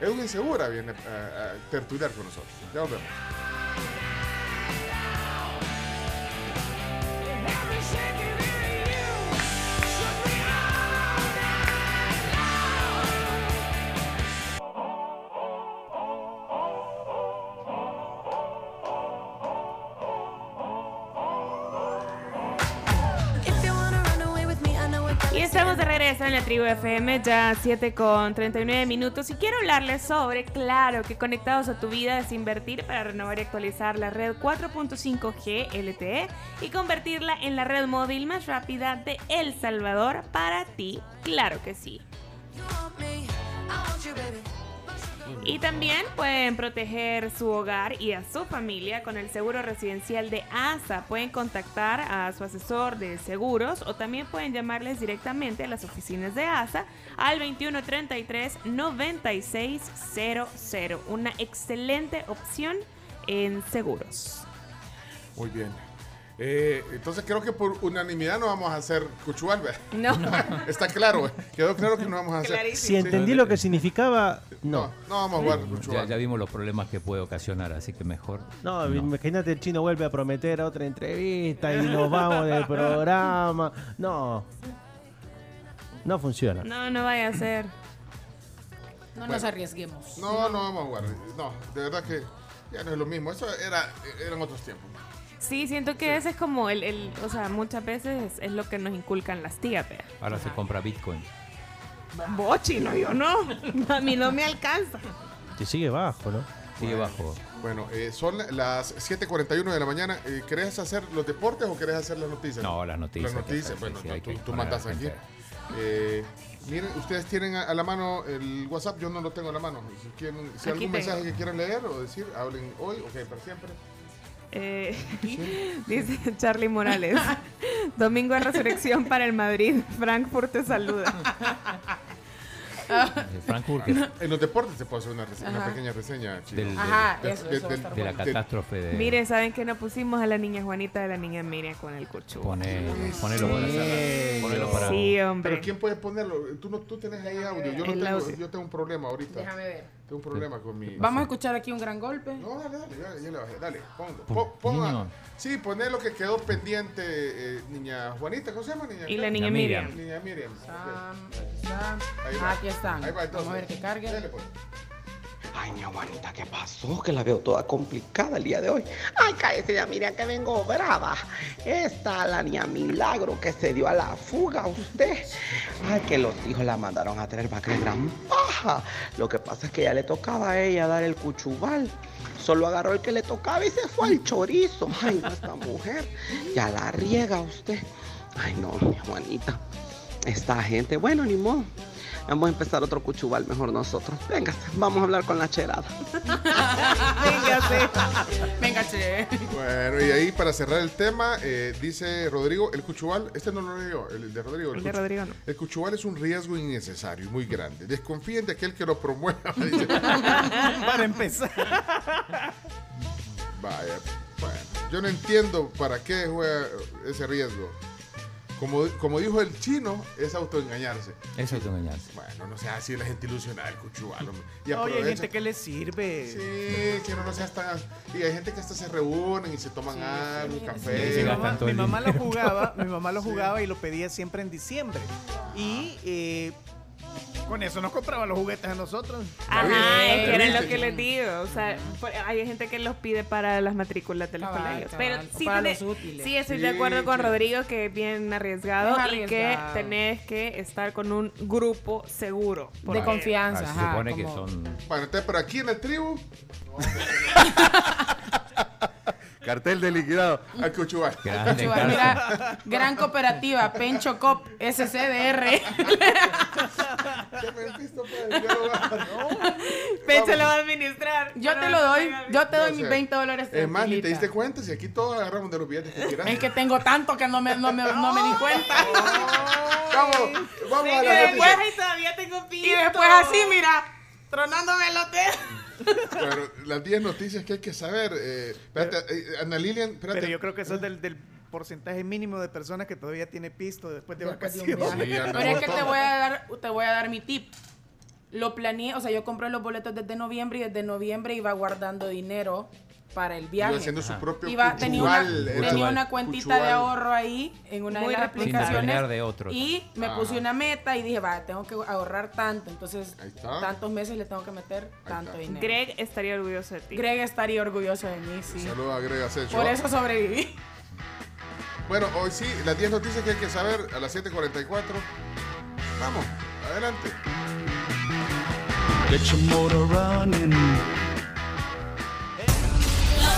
Edwin Segura, viene a, a tertuliar con nosotros. Ya nos vemos. La tribu FM, ya 7 con 39 minutos. Y quiero hablarles sobre, claro, que conectados a tu vida es invertir para renovar y actualizar la red 4.5G LTE y convertirla en la red móvil más rápida de El Salvador para ti. Claro que sí. Y también pueden proteger su hogar y a su familia con el seguro residencial de ASA. Pueden contactar a su asesor de seguros o también pueden llamarles directamente a las oficinas de ASA al 2133-9600. Una excelente opción en seguros. Muy bien. Eh, entonces creo que por unanimidad no vamos a hacer Cuchual. No. Está claro, quedó claro que no vamos a hacer. Si entendí lo que significaba, no. No vamos a jugar Ya, Cuchual. ya vimos los problemas que puede ocasionar, así que mejor. No, imagínate el chino vuelve a prometer otra entrevista y nos vamos del programa. No. No funciona. No, no vaya a ser. No nos arriesguemos. No, no vamos a jugar. No, de verdad que ya no es lo mismo. Eso era, eran otros tiempos. Sí, siento que ese es como el, el- o sea, muchas veces es lo que nos inculcan las tías, vea. Ahora se compra Bitcoin. Bochi, no, yo no. A mí no me alcanza. Que sigue bajo, ¿no? Sigue bajo. Bueno, eh, son las 7:41 de la mañana. Eh, ¿Querés hacer los deportes o querés hacer las noticias? No, las noticias. Las noticias, bueno, sí, no, hay tú, tú mandas aquí. Eh, miren, ustedes tienen a, a la mano el WhatsApp, yo no lo tengo a la mano. Si, quieren, si algún tengo. mensaje que quieran leer o decir, hablen hoy, ok, para siempre. Eh, dice Charlie Morales. Domingo de resurrección para el Madrid. Frankfurt te saluda. Frankfurt, En los deportes se puede hacer una, rese- una pequeña reseña. Del- Ajá, eso, eso de la catástrofe de. Mire, ¿saben que no pusimos a la niña Juanita de la niña Miriam con el cucho? Ponelo, ponelo para. Ponelo para. Sí, hombre. Pero ¿quién puede ponerlo? Tú, no, tú tenés ahí audio. Yo, no tengo, audio. yo tengo un problema ahorita. Déjame ver. Tengo un problema con mi. Vamos a escuchar aquí un gran golpe. No, dale, dale, ya, ya le bajé. Dale, ponlo. Pum, Po- ponga- sí, poné lo que quedó pendiente, eh, niña Juanita. ¿Cómo se llama, niña? Y la niña Miriam. Niña Miriam. Sam, Sam. Ahí Ah, va. aquí están. Ahí va, entonces. Vamos a ver que cargue. Dale, pues. Ay, mi Juanita, ¿qué pasó? Que la veo toda complicada el día de hoy. Ay, cállese ya, mira que vengo brava. Esta la niña Milagro que se dio a la fuga usted. Ay, que los hijos la mandaron a tener para que gran paja. Lo que pasa es que ya le tocaba a ella dar el cuchubal. Solo agarró el que le tocaba y se fue al chorizo. Ay, esta mujer. Ya la riega usted. Ay, no, mi Juanita. Esta gente, bueno, ni modo. Vamos a empezar otro cuchubal mejor nosotros. Venga, vamos a hablar con la cherada. Véngase. Venga, che. Bueno, y ahí para cerrar el tema, eh, dice Rodrigo, el cuchubal, este no lo leí yo, el de Rodrigo. El de Rodrigo no. El cuchubal es un riesgo innecesario y muy grande. Desconfíen de aquel que lo promueva. dice. Para empezar. Vaya, bueno, yo no entiendo para qué juega ese riesgo. Como, como dijo el chino, es autoengañarse. Es engañarse. Bueno, no sea así la gente ilusionada el cuchubal. hombre. Y Oye, hay gente que le sirve. Sí, que no, no seas tan... Y hay gente que hasta se reúnen y se toman algo, un Mi café. mamá, mi mamá lo jugaba, mi mamá lo jugaba y lo pedía siempre en diciembre. Y eh, con eso nos compraba los juguetes a nosotros. Ajá, es que era lo que les digo. O sea, por- hay gente que los pide para las matrículas de los Cabal, colegios. cabal, Pero sí, para tenés- los útiles. sí, estoy Sí, de acuerdo con sí. Rodrigo que es bien arriesgado, Es y que arriesgado. tenés que estar con un grupo seguro. De confianza, Ah, se ajá. supone que como- son. Bueno, pero aquí en el tribu, Cartel de liquidado. al cuchubal. Grande. Mira, gran cooperativa, Pencho Cop, SCDR. ¿Qué me has visto, pues? Ya lo va- a administrar. Yo te lo doy, yo te doy mis sé. 20 dólares. Es más, ni te diste cuenta si aquí todos agarramos de los billetes que quieras. Es que tengo tanto que no me, no me, no me di cuenta. Vamos, vamos a Y la después, noticia. ay, todavía tengo pito. Y después así, mira, tronándome los dedos. Bueno, las 10 noticias que hay que saber. Eh, espérate, eh, Ana Lilian, espérate. Pero yo creo que eso es del, del porcentaje mínimo de personas que todavía tiene pisto después de Después vacaciones. Sí, Pero es que te voy a dar, te voy a dar mi tip. Lo planeé, o sea, yo compré los boletos desde noviembre y desde noviembre iba guardando dinero para el viaje. Iba haciendo su propio Iba- tenía una, cuchubal, era- tenía una cuentita de ahorro ahí en una Muy de las aplicaciones de otros. y me Ajá. puse una meta y dije, va, tengo que ahorrar tanto, entonces tantos meses le tengo que meter tanto está. dinero. Greg estaría orgulloso de ti. Greg estaría orgulloso de mí, sí. Saludos a Greg Asensio. Por eso sobreviví. Bueno, hoy sí, las 10 noticias que hay que saber a las 7.44. Vamos, adelante. Get your motor running.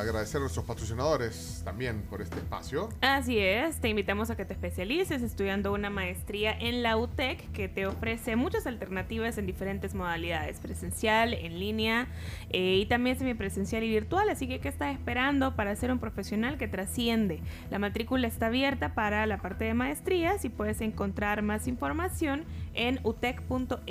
Agradecer a nuestros patrocinadores también por este espacio. Así es, te invitamos a que te especialices estudiando una maestría en la UTEC que te ofrece muchas alternativas en diferentes modalidades, presencial, en línea eh, y también semipresencial y virtual. Así que, ¿qué estás esperando para ser un profesional que trasciende? La matrícula está abierta para la parte de maestrías y puedes encontrar más información en utec.edu.sb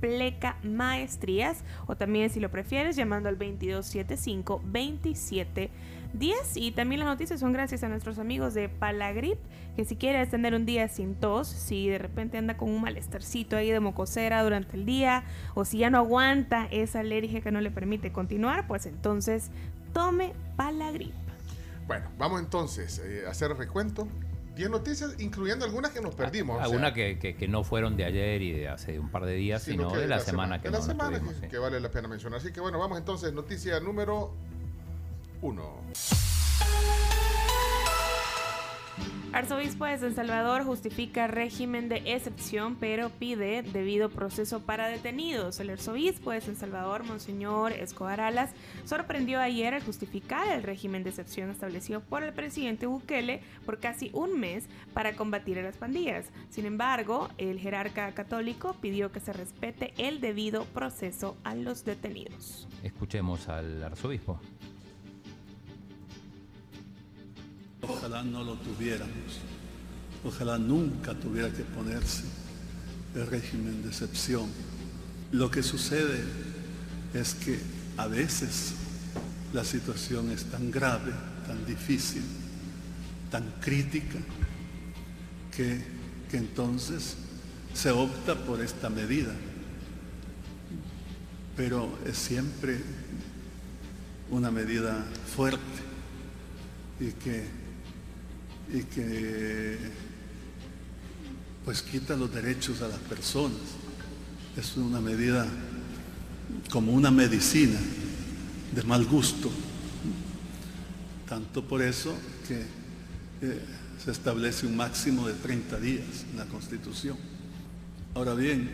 pleca maestrías o también si lo prefieres llamando al 2275 2710 y también las noticias son gracias a nuestros amigos de Palagrip que si quieres tener un día sin tos si de repente anda con un malestarcito ahí de mocosera durante el día o si ya no aguanta esa alergia que no le permite continuar pues entonces tome Palagrip. Bueno vamos entonces eh, a hacer recuento 10 noticias, incluyendo algunas que nos perdimos. Algunas que, que, no fueron de ayer y de hace un par de días, sino, de la, semana, que de la semana que, vale la pena mencionar. Así que bueno, vamos entonces, noticia número 1. Arzobispo de San Salvador justifica régimen de excepción, pero pide debido proceso para detenidos. El arzobispo de San Salvador, Monseñor Escobar Alas, sorprendió ayer al justificar el régimen de excepción establecido por el presidente Bukele por casi un mes para combatir a las pandillas. Sin embargo, el jerarca católico pidió que se respete el debido proceso a los detenidos. Escuchemos al arzobispo. Ojalá no lo tuviéramos. Ojalá nunca tuviera que ponerse el régimen de excepción. Lo que sucede es que a veces la situación es tan grave, tan difícil, tan crítica, que, entonces se opta por esta medida. Pero es siempre una medida fuerte y que y que pues quita los derechos a las personas. Es una medida como una medicina de mal gusto. Tanto por eso que eh, se establece un máximo de 30 días en la Constitución. Ahora bien,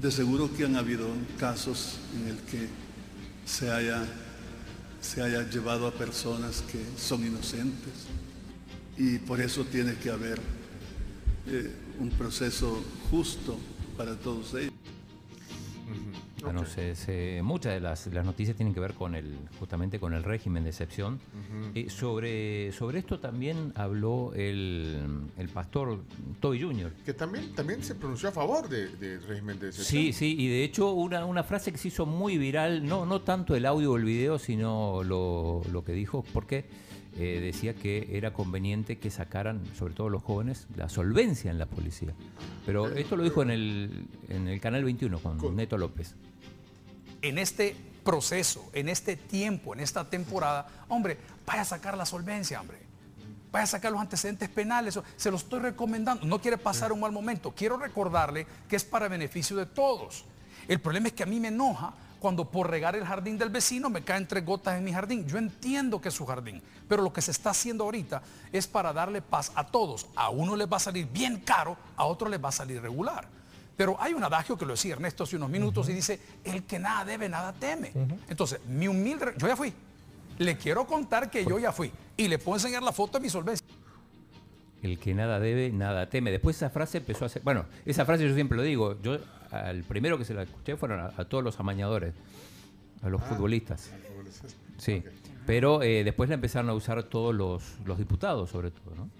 de seguro que han habido casos en el que se haya, se haya llevado a personas que son inocentes, y por eso tiene que haber eh, un proceso justo para todos ellos. Bueno, muchas de las, noticias tienen que ver con el, justamente con el régimen de excepción. Eh, sobre, sobre esto también habló el, pastor Toby Jr. Que también, también se pronunció a favor del régimen de excepción. Sí, sí, y de hecho una, una frase que se hizo muy viral, no, no tanto el audio o el video, sino lo, lo que dijo, porque eh, decía que era conveniente que sacaran, sobre todo los jóvenes, la solvencia en la policía. Pero esto lo dijo en el, en el Canal 21 con Neto López. En este proceso, en este tiempo, en esta temporada, hombre, vaya a sacar la solvencia, hombre. Vaya a sacar los antecedentes penales, se lo estoy recomendando. No quiere pasar un mal momento. Quiero recordarle que es para beneficio de todos. El problema es que a mí me enoja cuando por regar el jardín del vecino me caen tres gotas en mi jardín. Yo entiendo que es su jardín, pero lo que se está haciendo ahorita es para darle paz a todos. A uno les va a salir bien caro, a otro les va a salir regular. Pero hay un adagio que lo decía Ernesto hace unos minutos y dice, el que nada debe, nada teme. Entonces, mi humilde... Yo ya fui. Le quiero contar que yo ya fui. Y le puedo enseñar la foto de mi solvencia. El que nada debe, nada teme. Después esa frase empezó a ser... Bueno, esa frase yo siempre lo digo. Yo al primero que se la escuché fueron a, todos los amañadores, a los ah, futbolistas. Sí, pero eh, después la empezaron a usar todos los, diputados, sobre todo, ¿no?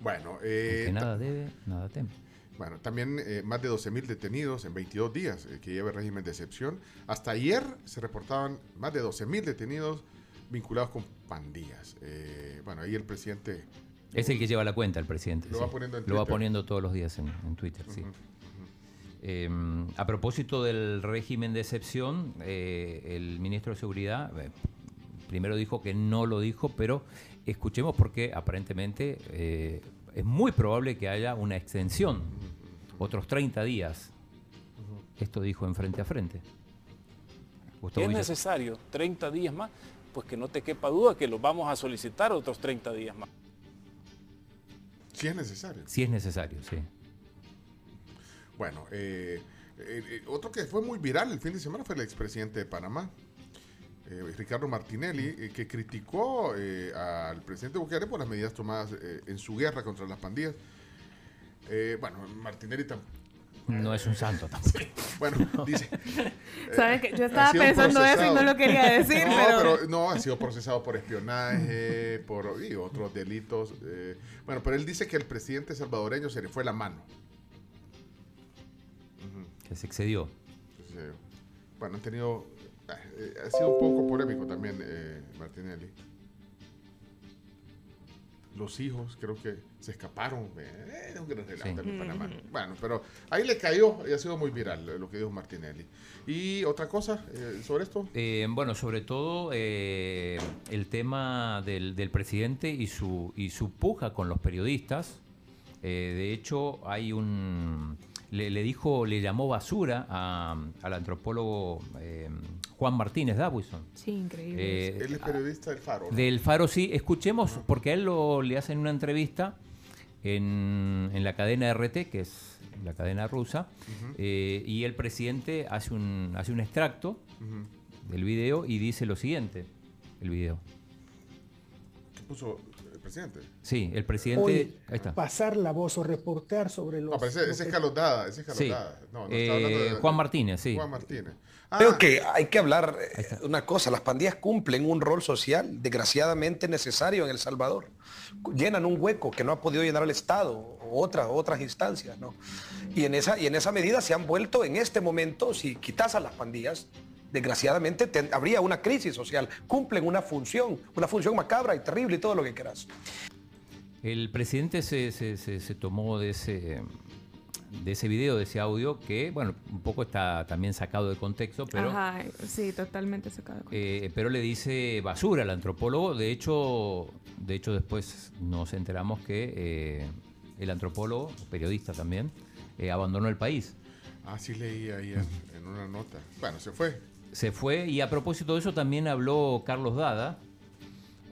Bueno, eh, que nada debe, nada teme. Bueno, también eh, más de 12.000 detenidos en 22 días que lleva el régimen de excepción. Hasta ayer se reportaban más de 12.000 detenidos vinculados con pandillas. bueno, ahí el presidente... Es el que lleva la cuenta, el presidente. Lo, va, poniendo lo va poniendo todos los días en, Twitter, sí. Em, a propósito del régimen de excepción, eh, el ministro de Seguridad eh, primero dijo que no lo dijo, pero escuchemos porque aparentemente eh, es muy probable que haya una extensión, otros 30 días. Esto dijo en frente a frente. es necesario 30 días más, pues que no te quepa duda que los vamos a solicitar otros 30 días más. Si es necesario. Si es necesario, sí. Bueno, eh, eh, eh, otro que fue muy viral el fin de semana fue el expresidente de Panamá. eh, Ricardo Martinelli, eh, que criticó eh, al presidente Bukele por las medidas tomadas eh, en su guerra contra las pandillas. Eh, bueno, Martinelli tampoco. No es un santo tampoco. Bueno, dice. Sabes que yo estaba pensando eso y no lo quería decir, no, pero- No, ha sido procesado por espionaje, por y otros delitos. eh, bueno, pero él dice que el presidente salvadoreño se le fue la mano. Se excedió. Sí. Bueno, han tenido. eh, ha sido un poco polémico también eh, Martinelli. Los hijos creo que se escaparon. eh, un gran relato en Panamá. Bueno, pero ahí le cayó y ha sido muy viral lo que dijo Martinelli. Y otra cosa eh, sobre esto. Eh, bueno, sobre todo eh, el tema del, del presidente y su, y su puja con los periodistas. Eh, de hecho, hay un. Le, le dijo, le llamó basura a- al antropólogo eh, Juan Martínez Davison. Sí, increíble. Eh, Él es periodista del Faro. ¿no? Del Faro, sí. Escuchemos, porque a él lo, le hacen una entrevista en, en la cadena RT, que es la cadena rusa, eh, y el presidente hace un, hace un extracto del video y dice lo siguiente, el video. ¿Qué puso presidente? Sí, el presidente... Hoy, ahí está. pasar la voz o reportear sobre los... No, pero ese, lo ese es que- Carlos Dada. Ese es Carlos Sí. No, no Eh, está hablando de- Juan Martínez, sí. Juan Martínez. Creo que hay que hablar eh, una cosa, las pandillas cumplen un rol social desgraciadamente necesario en El Salvador. Llenan un hueco que no ha podido llenar el Estado o otras, otras instancias, ¿no? Y en, esa, y en esa medida se han vuelto en este momento, si quitas a las pandillas, desgraciadamente habría una crisis social. Cumplen una función, una función macabra y terrible y todo lo que quieras. El presidente se, se- se- se tomó de ese, de ese video, de ese audio, que, bueno, un poco está también sacado de contexto, pero... Ajá, sí, totalmente sacado. de contexto. Eh, pero le dice basura al antropólogo. De hecho, de hecho después nos enteramos que eh, el antropólogo, periodista también, eh, abandonó el país. Ah, sí leí ahí en una nota. Bueno, se fue. Se fue y a propósito de eso también habló Carlos Dada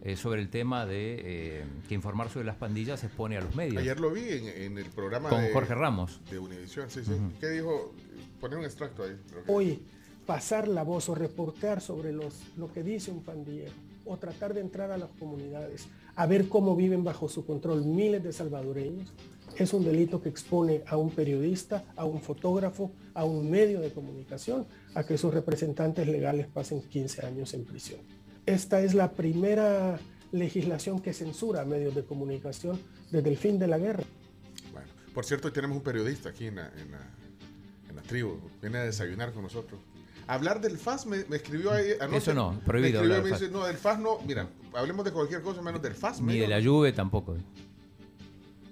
eh, sobre el tema de eh, que informar sobre las pandillas expone a los medios. Ayer lo vi en, en el programa Con de, Jorge Ramos. de Univisión. Sí, sí. ¿Qué dijo? Poner un extracto ahí. creo que- Hoy, pasar la voz o reportear sobre los, lo que dice un pandillero o tratar de entrar a las comunidades a ver cómo viven bajo su control miles de salvadoreños es un delito que expone a un periodista, a un fotógrafo, a un medio de comunicación a que sus representantes legales pasen 15 años en prisión. Esta es la primera legislación que censura a medios de comunicación desde el fin de la guerra. Bueno, por cierto, hoy tenemos un periodista aquí en la, en la, en la tribu. Viene a desayunar con nosotros. Hablar del FAS me, me escribió ahí anoche. Eso no, Me prohibido escribió hablar y me del dice, no, del FAS no. Mira, hablemos de cualquier cosa menos del FAS. me Ni de dijo. la lluvia tampoco.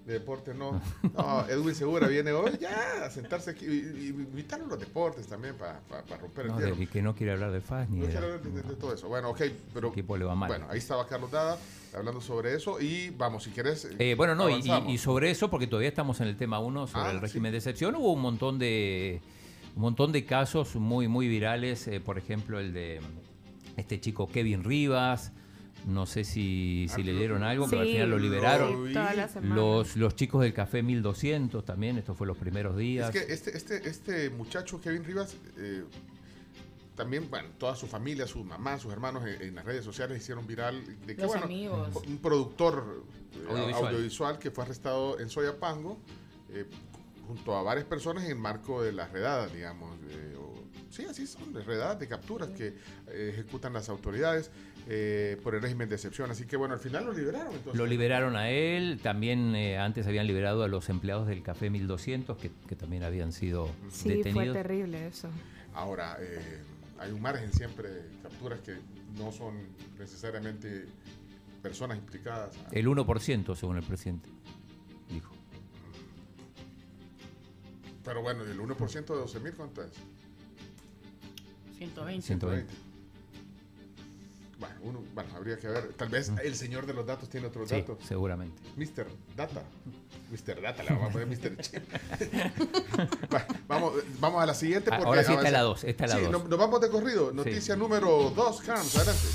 De deporte no. No, Edwin Segura viene hoy ya a sentarse aquí y, invitarlo a los deportes también para romper el No, hielo. que no quiere hablar de FAS ni No de, hablar de, de- de todo eso. Bueno, ok, pero equipo le va mal. bueno, ahí estaba Carlos Dada hablando sobre eso y vamos, si quieres. Eh, bueno, no, y, avanzamos. y- y sobre eso, porque todavía estamos en el tema 1, sobre Ah, el régimen de excepción, hubo un montón de un montón de casos muy, muy virales, eh, por ejemplo, el de este chico Kevin Rivas, no sé si, si leyeron algo, pero al final lo liberaron. sí. Los, los chicos del Café 1200 también, esto fue los primeros días. Es que este, este, este muchacho, Kevin Rivas, eh, también, bueno, toda su familia, su mamá, sus hermanos en, en las redes sociales hicieron viral de que, Los bueno, amigos. un productor eh, Audiovisual. audiovisual. que fue arrestado en Soyapango eh, junto a varias personas en el marco de las redadas, digamos. eh, o- sí, así son, de redadas, de capturas que eh, ejecutan las autoridades eh, por el régimen de excepción. Así que, bueno, al final lo liberaron. Entonces, Lo liberaron a él, también eh, antes habían liberado a los empleados del Café 1200, que, que también habían sido Sí, fue detenidos. terrible eso. Ahora, eh, hay un margen siempre de capturas que no son necesariamente personas implicadas. El 1%, según el presidente, dijo. Pero bueno, ¿y el 1% de 12 mil cuánto es? 120. 120. Bueno, uno, bueno, habría que ver. Tal vez el señor de los datos tiene otros Sí, datos. seguramente. Mr. Data. Mr. Data, le vamos a poner Mr. Chip. Va, vamos, vamos a la siguiente. Ah, Porque ahora sí está la dos, está la Sí, dos. Nos, nos vamos de corrido. Noticia número 2, Carms, adelante.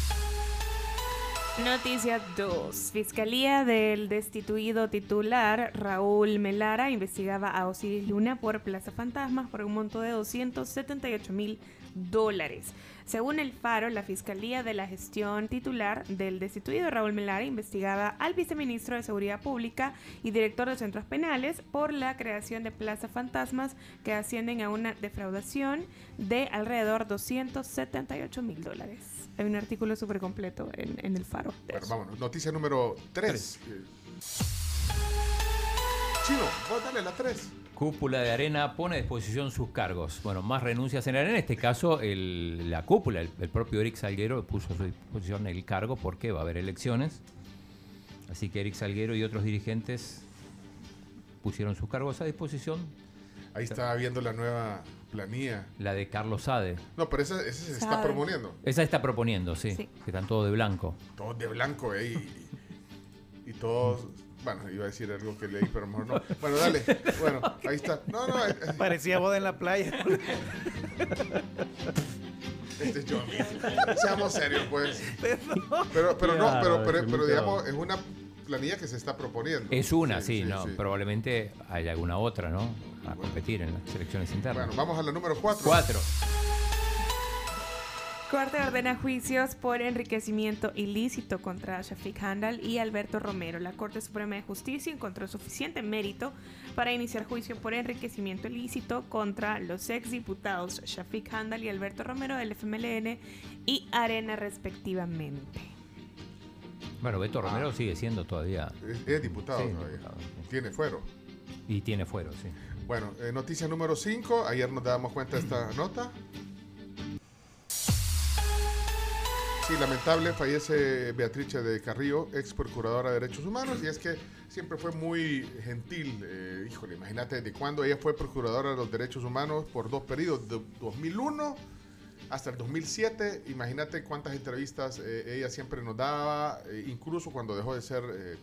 Noticia 2. Fiscalía del destituido titular Raúl Melara investigaba a Osiris Luna por Plaza Fantasmas por un monto de 278 mil dólares. Según el Faro, la Fiscalía de la Gestión titular del destituido Raúl Melara investigaba al viceministro de Seguridad Pública y director de centros penales por la creación de plazas fantasmas que ascienden a una defraudación de alrededor 278 mil dólares. Hay un artículo súper completo en, en el Faro. Bueno, vámonos. Noticia número 3. Chino, vos dale la 3. Cúpula de Arena pone a disposición sus cargos. Bueno, más renuncias en Arena. En este caso, el- la cúpula, el, el propio Eric Salguero puso a su disposición el cargo porque va a haber elecciones. Así que Eric Salguero y otros dirigentes pusieron sus cargos a disposición. Ahí estaba viendo la nueva planilla. La de Carlos Sade. No, pero esa, esa se está proponiendo. Esa está proponiendo, sí, Sí. Que están todos de blanco. Todos de blanco, ¿eh? Y, y todos. Bueno, iba a decir algo que leí, pero mejor no. Bueno, dale. Bueno, ahí está. No, no. eh, eh, Parecía boda en la playa. Este es John. Seamos serios, pues. Pero, pero no, pero, pero, pero digamos, es una planilla que se está proponiendo. Es una, sí, sí, no. sí. Probablemente hay alguna otra, ¿no? A competir en las elecciones internas. Bueno, vamos a la número 4. Cuatro. Corte ordena juicios por enriquecimiento ilícito contra Shafiq Handal y Alberto Romero. La Corte Suprema de Justicia encontró suficiente mérito para iniciar juicio por enriquecimiento ilícito contra los exdiputados Shafiq Handal y Alberto Romero del FMLN y Arena respectivamente. Bueno, Beto Romero sigue siendo todavía. Es, es diputado Sí, todavía. diputado, Tiene fuero. Y tiene fuero, sí. Bueno, eh, noticia número 5. Ayer nos dábamos cuenta de esta nota. Lamentable, fallece Beatrice de Carrillo, ex procuradora de Derechos Humanos, y es que siempre fue muy gentil. eh, híjole, imagínate desde cuándo ella fue procuradora de los derechos humanos por dos periodos, de 2001 hasta el 2007. Imagínate cuántas entrevistas eh, ella siempre nos daba, eh, incluso cuando dejó de ser eh,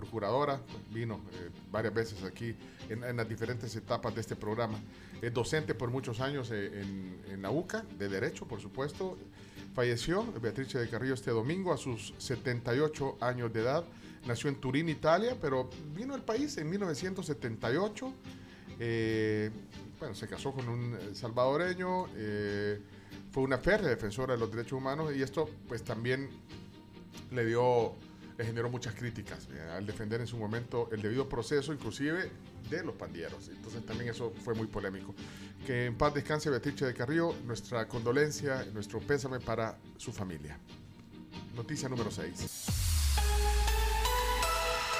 procuradora, vino eh, varias veces aquí en, las diferentes etapas de este programa. Es docente por muchos años en, en la UCA, de Derecho, por supuesto. Falleció Beatrice de Carrillo este domingo a sus 78 años de edad. Nació en Turín, Italia, pero vino al país en 1978. Eh, bueno, se casó con un eh, salvadoreño. eh, fue una férrea defensora de los derechos humanos y esto pues también le dio le generó muchas críticas eh, al defender en su momento el debido proceso inclusive de los pandilleros. Entonces también eso fue muy polémico. Que en paz descanse Beatrice de Carrillo nuestra condolencia nuestro pésame para su familia. Noticia número 6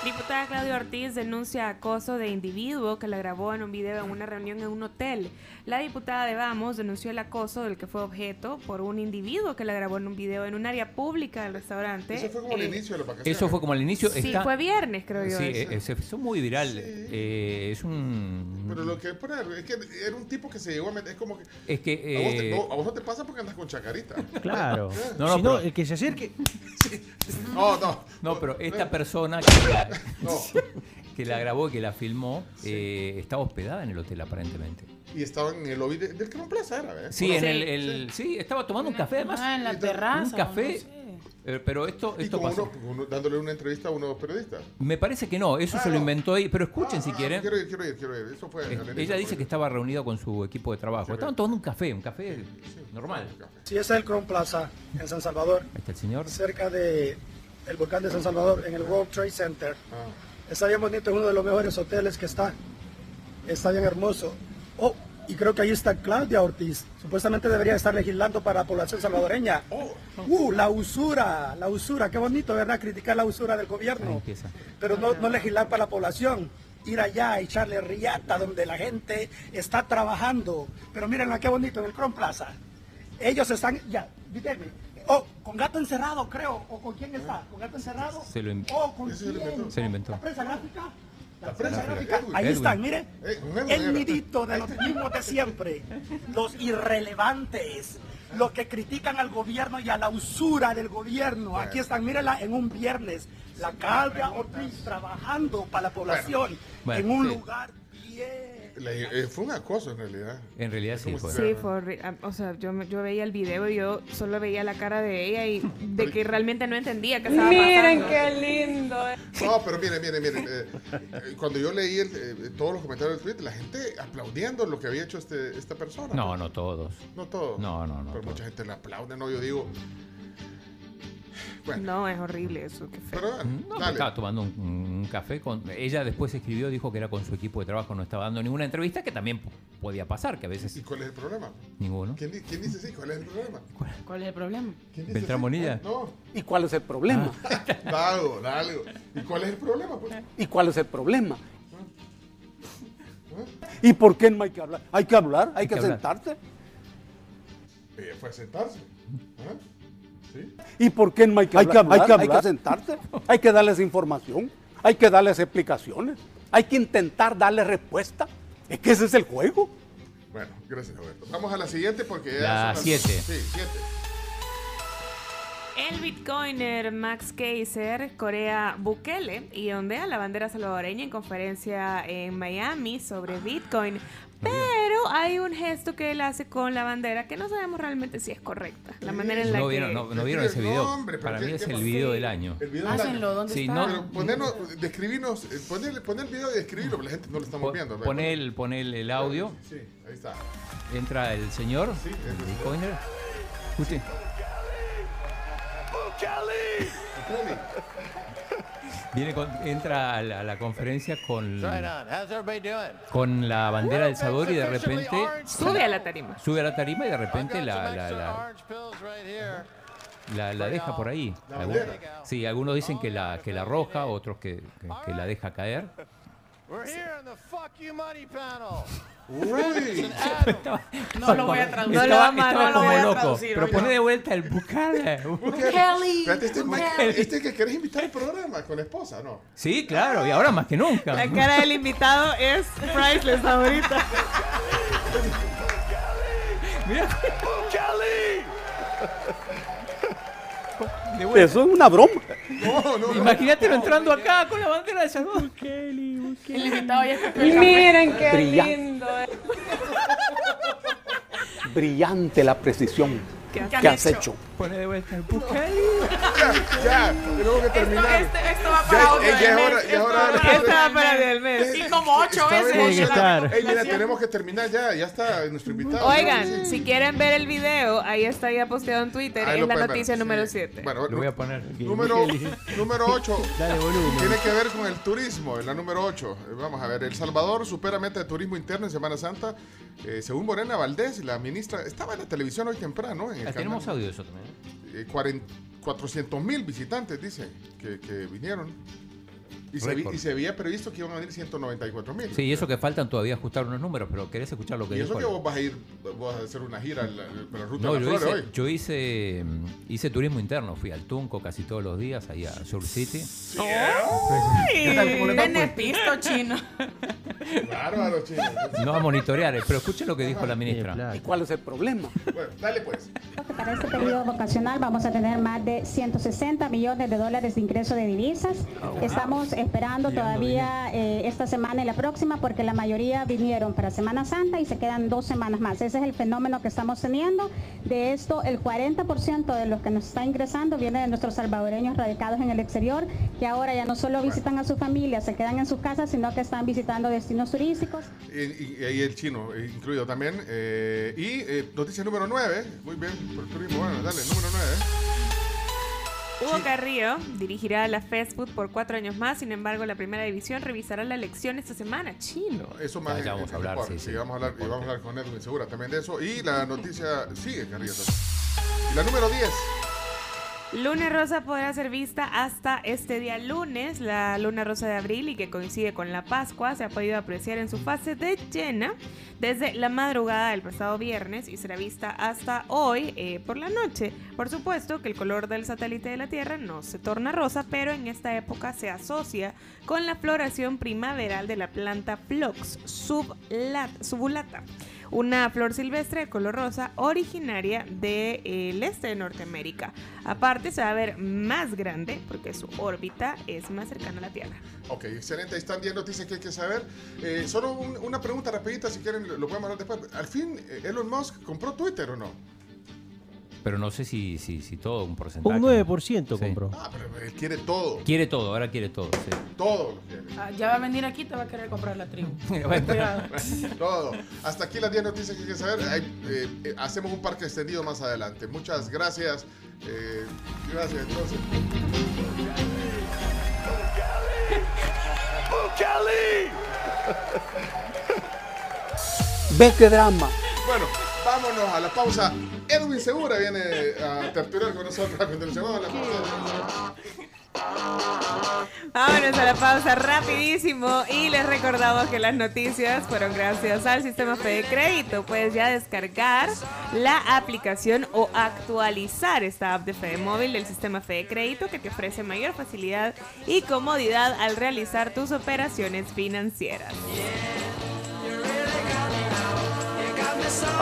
Diputada Claudia Ortiz denuncia acoso de individuo que la grabó en un video en una reunión en un hotel. La diputada de Vamos denunció el acoso del que fue objeto por un individuo que la grabó en un video en un área pública del restaurante. eso fue como al Eh, inicio de las vacaciones Eso fue como al inicio. Sí, está- fue viernes, creo yo. Sí, eso. eh, se hizo muy viral. Eh, es un. pero lo que poner es que era un tipo que se llegó a meter es como que Es que. a, vos te, eh, no, a vos no te pasa porque andas con chacarita Claro. No, no, si no, pero- el que se acerque. no no No, pero esta persona que la, no que la grabó y que la filmó eh, estaba hospedada en el hotel aparentemente. y estaba en el lobby de- del Crown Plaza era ¿ves? Sí, en el, el- sí, estaba tomando un café además. Ah, en la terraza. un café. no sé. Eh, pero esto, y esto como pasó. uno, uno- dándole una entrevista a uno de los periodistas Me parece que no, eso Ah, se lo inventó ahí. Pero escuchen Ah, si ah, quieren. quiero ir quiero ir quiero ir eso fue al inicio, Ella dice que estaba reunido con su equipo de trabajo. Estaban tomando un café, un café normal. Sí, ese es el Crown Plaza en San Salvador, Ahí está el señor. cerca de el volcán de San Salvador, en el World Trade Center. Ah. Está bien bonito, es uno de los mejores hoteles que está. Está bien hermoso. Oh, y creo que ahí está Claudia Ortiz. Supuestamente debería estar legislando para la población salvadoreña. Uh, la usura, la usura, qué bonito, ¿verdad? Criticar la usura del gobierno, pero no, no legislar para la población. Ir allá a echarle riata donde la gente está trabajando. Pero miren qué bonito en el Crown Plaza. Ellos están, ya, dígame. Oh, con gato encerrado, creo. ¿O con quién está? ¿Con gato encerrado? Se lo, in- ¿O con se lo quién? inventó. se lo inventó. ¿La prensa gráfica? La prensa gráfica. Ahí Edwin. están, mire. Eh, El nidito de los mismos de siempre. Los irrelevantes. Los que critican al gobierno y a la usura del gobierno. Aquí están, mírenla, en un viernes. La Calvia Ortiz trabajando para la población. Bueno, en un sí. lugar eh, fue un acoso en realidad. En realidad sí fue. Sí, fue ah, O sea, yo, yo veía el video y yo solo veía la cara de ella y de que realmente no entendía qué estaba Miren pasando. qué lindo. No, pero miren, miren, miren. eh, eh, cuando yo leí el, eh, todos los comentarios del tweet, la gente aplaudiendo lo que había hecho este, esta persona. No, no todos. No todos. No, no, no. Pero mucha gente le aplaude, ¿no? Yo digo, No, es horrible eso, qué feo. pero bueno, No, dale. estaba tomando un, un café con. Ella después escribió, dijo que era con su equipo de trabajo, no estaba dando ninguna entrevista, que también podía pasar, que a veces. ¿Y cuál es el problema? Ninguno. ¿Quién, di- quién dice sí? ¿Cuál es el problema? ¿Cuál es el problema? ¿Quién dice Beltrán sí? No. ¿Y cuál es el problema? Dale, dale. ¿Y cuál es el problema? Pues? ¿Y cuál es el problema? ¿Y por qué no hay que hablar? Hay que hablar, hay, Hay que, que hablar. sentarse. Ella fue a sentarse. ¿Ah? ¿Sí? ¿Y por qué no hay que Hay hablar? que hablar, hay que, hay que sentarse, hay que darles información, hay que darles explicaciones, hay que intentar darles respuesta. Es que ese es el juego. Bueno, gracias, Roberto. Vamos a la siguiente porque ya La son las- siete. Sí, siete. El bitcoiner Max Kaiser corea Bukele y ondea la bandera salvadoreña en conferencia en Miami sobre Bitcoin. Pero hay un gesto que él hace con la bandera que no sabemos realmente si es correcta. La manera en la No que... vieron, no, no vieron ese video. Hombre, Para ¿qué- mí es el video del año. El video del Hácenlo, año. ¿dónde Sí, está? no- Pero ponernos, describirnos, eh, poner, poner el video y describirlo, porque la gente no lo estamos viendo. ¿verdad? Pone el, pone el, el audio, Sí, ahí está. entra el señor, Sí, el entra el bitcoiner. Escuche. Viene con- entra a la, a la conferencia con, con la bandera del Salvador y de repente Sube a la tarima. sube a la tarima y de repente la, la, la, deja por ahí. La Algun- bandera. sí, algunos dicen que la, que la arroja, otros que, que- que la deja caer. We're here on the Fuck You Money panel. Uy. No lo voy a traducir. No lo Estaba, no lo como voy a loco. traducir, Pero pone de vuelta el Bukele. Kelly. Espérate, este, es este que querés invitar al programa con la esposa, ¿no? Sí, claro, y ahora más que nunca. La cara del invitado es priceless ahorita. Mira, de vuelta. Eso es una broma. No, no. Imagínatelo entrando acá con la bandera de Salvador. El invitado ya está el café. Miren qué Brillante. lindo. Brillante la precisión ¿Qué que has hecho. Pone de vuelta el Bukele. Ya, ya, tenemos que Esto, terminar. este- esto va Ya, para audio eh, ya es mes, hora- ya es esto hora va para Esta va audio para del el mes. Y como ocho Está veces. Ey, mira, tenemos que terminar ya. Ya está nuestro invitado. Oigan, si quieren ver el video, ahí está ya posteado en Twitter. Ahí es la noticia ver, número sí. 7. Bueno, Lo voy a poner. número, número 8. Dale volumen. Tiene que ver con el turismo, en la número 8. Vamos a ver, El Salvador supera meta de turismo interno en Semana Santa. Eh, según Morena Valdés, la ministra, estaba en la televisión hoy temprano. En el Tenemos canal. audio de eso también. ¿eh? Eh, 400 mil visitantes, dice, que, que vinieron. Y se, vi- y se había previsto que iban a venir 194 mil. Sí, y eso que faltan todavía ajustar unos números, pero ¿querés escuchar lo que Y dijo? eso que vos vas a ir, vas a hacer una gira en la, la ruta No, de las yo hice, hoy. yo hice, hice turismo interno, fui al Tunco casi todos los días, ahí a Sur City. ¿Qué tal? ¿Cómo le va, pues? Chino. Bárbaro, chino. No a monitorear, eh, pero escuchen lo que dijo la ministra. ¿Y cuál es el problema? Bueno, dale pues. Para este periodo vocacional vamos a tener más de 160 millones de dólares de ingreso de divisas. Estamos esperando todavía eh, esta semana y la próxima porque la mayoría vinieron para Semana Santa y se quedan dos semanas más. Ese es el fenómeno que estamos teniendo. De esto, el 40% de los que nos está ingresando viene de nuestros salvadoreños radicados en el exterior, que ahora ya no solo visitan a su familia, se quedan en sus casas, sino que están visitando destinos turísticos. Y, y- y ahí el chino eh, incluido también. Eh, y eh, noticia número 9. Muy bien, por turismo. Bueno, dale, número 9. Hugo Carrillo dirigirá la Fast Food por cuatro años más, sin embargo, la primera división revisará la elección esta semana. Chino. Eso más Ya, ya vamos en a hablar, sí, sí. vamos a hablar, y vamos a hablar con Edwin Segura también de eso. Y la noticia sigue, Carrillo. Y la número 10. Luna Rosa podrá ser vista hasta este día lunes. La Luna Rosa de abril y que coincide con la Pascua se ha podido apreciar en su fase de llena desde la madrugada del pasado viernes y será vista hasta hoy eh, por la noche. Por supuesto que el color del satélite de la Tierra no se torna rosa, pero en esta época se asocia con la floración primaveral de la planta Phlox subulata una flor silvestre de color rosa originaria del este de Norteamérica. Aparte se va a ver más grande porque su órbita es más cercana a la Tierra. Ok, excelente. Ahí están 10 noticias que hay que saber. Eh, solo un- una pregunta rapidita, si quieren lo podemos hablar después. Al fin, eh, Elon Musk compró Twitter o no? Pero no sé si, si, si todo, un porcentaje. Un 9% compró. Ah, pero él quiere todo. Quiere todo, ahora quiere todo. sí. Todo lo quiere. Ah, ya va a venir aquí, te va a querer comprar la tribu. Cuidado. Todo. Hasta aquí las 10 noticias que hay que saber. Hay, eh, eh, hacemos un parque extendido más adelante. Muchas gracias. Eh, gracias, entonces. Ve qué drama. Bueno, vámonos a la pausa. Edwin Segura viene a tertuliar con nosotros a continuación. Vamos a la pausa. Vámonos a la pausa rapidísimo y les recordamos que las noticias fueron gracias al sistema Fede Crédito. Puedes ya descargar la aplicación o actualizar esta app de Fede Móvil del sistema Fede Crédito que te ofrece mayor facilidad y comodidad al realizar tus operaciones financieras.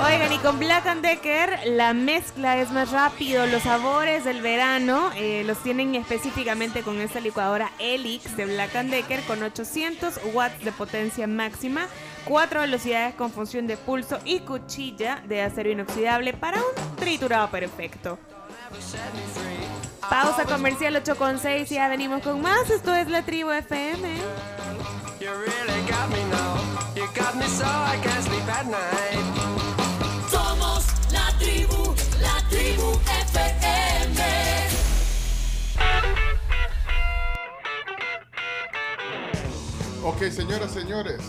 Oigan, y con Black Decker la mezcla es más rápido. Los sabores del verano eh, los tienen específicamente con esta licuadora Helix de Black and Decker con 800 watts de potencia máxima, cuatro velocidades con función de pulso y cuchilla de acero inoxidable para un triturado perfecto. Pausa comercial 8.6 y ya venimos con más. Esto es la tribu FM. You really got me now. You got me so I can't sleep at night. Ok, señoras, señores.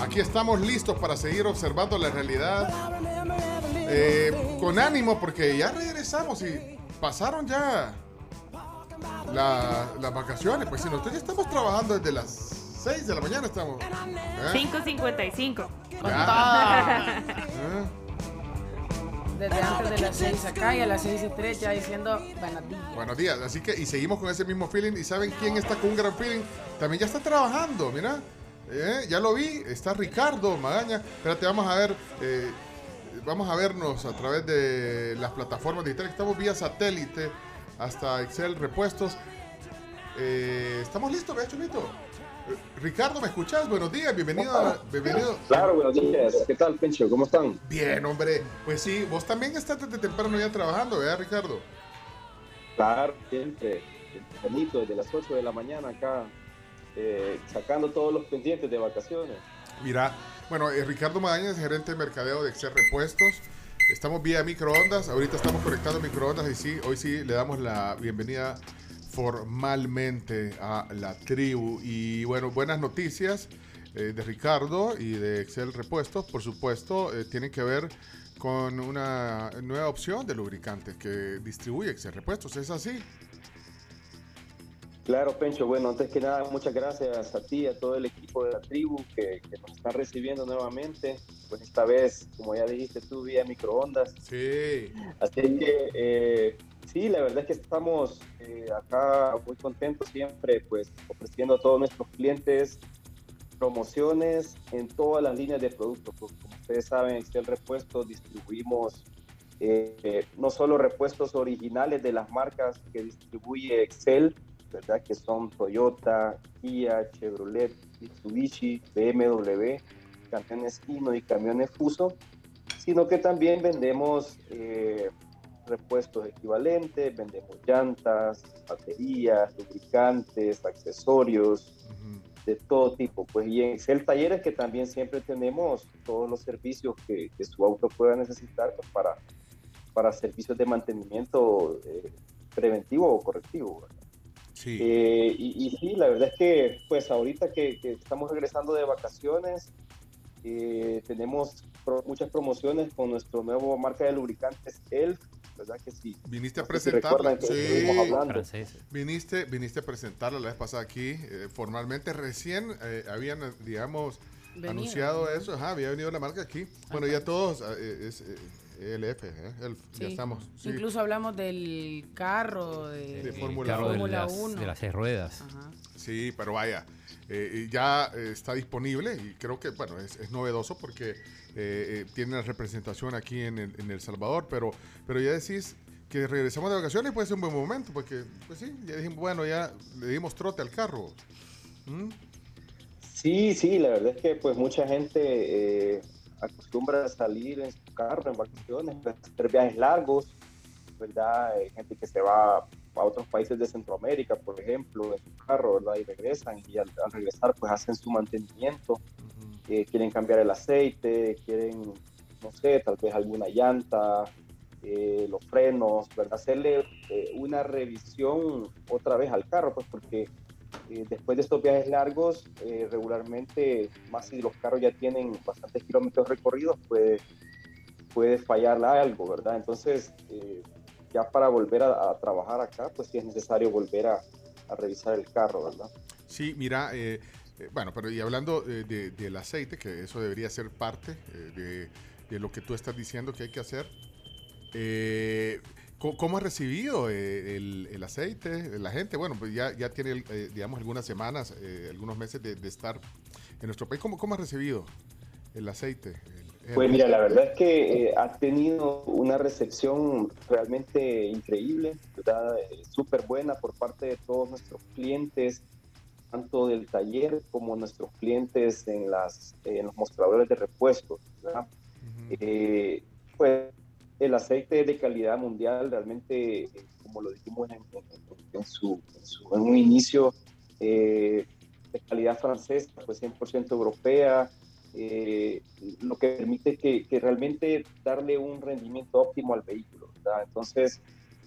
Aquí estamos listos para seguir observando la realidad. Eh, con ánimo, porque ya regresamos y pasaron ya la- las vacaciones. Pues si nosotros ya estamos trabajando desde las 6 de la mañana, estamos. ¿eh? 5.55. Ya. ¿Eh? Desde antes de las 6 acá y a las 6 y 3 ya diciendo buenos días. Buenos días, así que y seguimos con ese mismo feeling. ¿Y saben quién está con un gran feeling? También ya está trabajando, mira. Eh, ya lo vi, está Ricardo Magaña. Espérate, vamos a ver. eh, vamos a vernos a través de las plataformas digitales. Estamos vía satélite hasta Excel Repuestos. Eh, ¿Estamos listos, vea, Chulito? Ricardo, ¿me escuchas? Buenos días, bienvenido. a- bienvenido. Claro, buenos días. ¿Qué tal, Pencho? ¿Cómo están? Bien, hombre. Pues sí, vos también estás desde temprano ya trabajando, ¿verdad, Ricardo? Claro, siempre. Tempranito, desde las 8 de la mañana acá, eh, sacando todos los pendientes de vacaciones. Mira, bueno, eh, Ricardo Magaña es gerente de mercadeo de Excel Repuestos. Estamos vía microondas, ahorita estamos conectando microondas y sí, hoy sí le damos la bienvenida formalmente a la tribu. Y bueno, buenas noticias eh, de Ricardo y de Excel Repuestos, por supuesto, eh, tienen que ver con una nueva opción de lubricante que distribuye Excel Repuestos. ¿Es así? Claro, Pencho. Bueno, antes que nada, muchas gracias a ti y a todo el equipo de la tribu que, que nos está recibiendo nuevamente. Pues esta vez, como ya dijiste tú, vía microondas. Sí. Así que, eh, sí, la verdad es que estamos eh, acá muy contentos siempre, pues ofreciendo a todos nuestros clientes promociones en todas las líneas de productos. Pues, como ustedes saben, Excel Repuestos distribuimos eh, no solo repuestos originales de las marcas que distribuye Excel, ¿verdad? Que son Toyota, Kia, Chevrolet, Mitsubishi, BMW, camiones Hino y camiones Fuso, sino que también vendemos eh, repuestos equivalentes, vendemos llantas, baterías, lubricantes, accesorios, de todo tipo. Pues y en Excel Talleres que también siempre tenemos todos los servicios que, que su auto pueda necesitar pues, para, para servicios de mantenimiento eh, preventivo o correctivo. ¿verdad? Sí. Eh, y, y sí, la verdad es que pues ahorita que, que estamos regresando de vacaciones, eh, tenemos pro- muchas promociones con nuestro nuevo marca de lubricantes ELF, ¿verdad que sí? Viniste a No sé si hablando. Viniste, viniste a presentarla la vez pasada aquí, eh, formalmente. Recién eh, habían, digamos, Venido. anunciado eso. Ajá, había venido la marca aquí. Bueno, ya todos, eh, es, eh, ELF, ¿eh? Elf, ya Sí. estamos. sí. Incluso hablamos del carro de, De Fórmula carro de Fórmula las, 1. de las seis ruedas. Ajá. Sí, pero vaya, eh, ya eh, está disponible y creo que, bueno, es, es novedoso porque eh, eh, tiene representación aquí en el, en El Salvador, pero, pero ya decís que regresamos de vacaciones puede ser un buen momento porque, pues sí, ya dijimos, bueno, ya le dimos trote al carro. ¿Mm? Sí, sí, la verdad es que pues mucha gente eh, acostumbra a salir en su carro en vacaciones, pues, hacer viajes largos, ¿verdad? Hay gente que se va a otros países de Centroamérica, por ejemplo, en su carro, ¿verdad? Y regresan y al, al regresar pues hacen su mantenimiento, eh, quieren cambiar el aceite, quieren, no sé, tal vez alguna llanta, eh, los frenos, ¿verdad? Hacerle eh, una revisión otra vez al carro, pues porque eh, después de estos viajes largos, eh, regularmente, más si los carros ya tienen bastantes kilómetros recorridos, puede, puede fallar algo, ¿verdad? Entonces, eh, ya para volver a, a trabajar acá, pues sí es necesario volver a, a revisar el carro, ¿verdad? Sí, mira, eh, eh, bueno, pero y hablando eh, de- del aceite, que eso debería ser parte eh, de, de lo que tú estás diciendo que hay que hacer. eh, ¿cómo, cómo recibido el, el aceite de la gente? Bueno, pues ya, ya tiene, eh, digamos, algunas semanas, algunos meses de, de estar en nuestro país. ¿Cómo, cómo has recibido el aceite? Pues mira, la verdad es que eh, ha tenido una recepción realmente increíble. Eh, súper buena por parte de todos nuestros clientes, tanto del taller como nuestros clientes en, las, eh, en los mostradores de repuestos. ¿verdad? Eh, pues el aceite es de calidad mundial, realmente, como lo dijimos en, en- su, en su- un inicio, eh, de calidad francesa, pues 100% europea, eh, lo que permite que, que realmente darle un rendimiento óptimo al vehículo. ¿verdad? Entonces,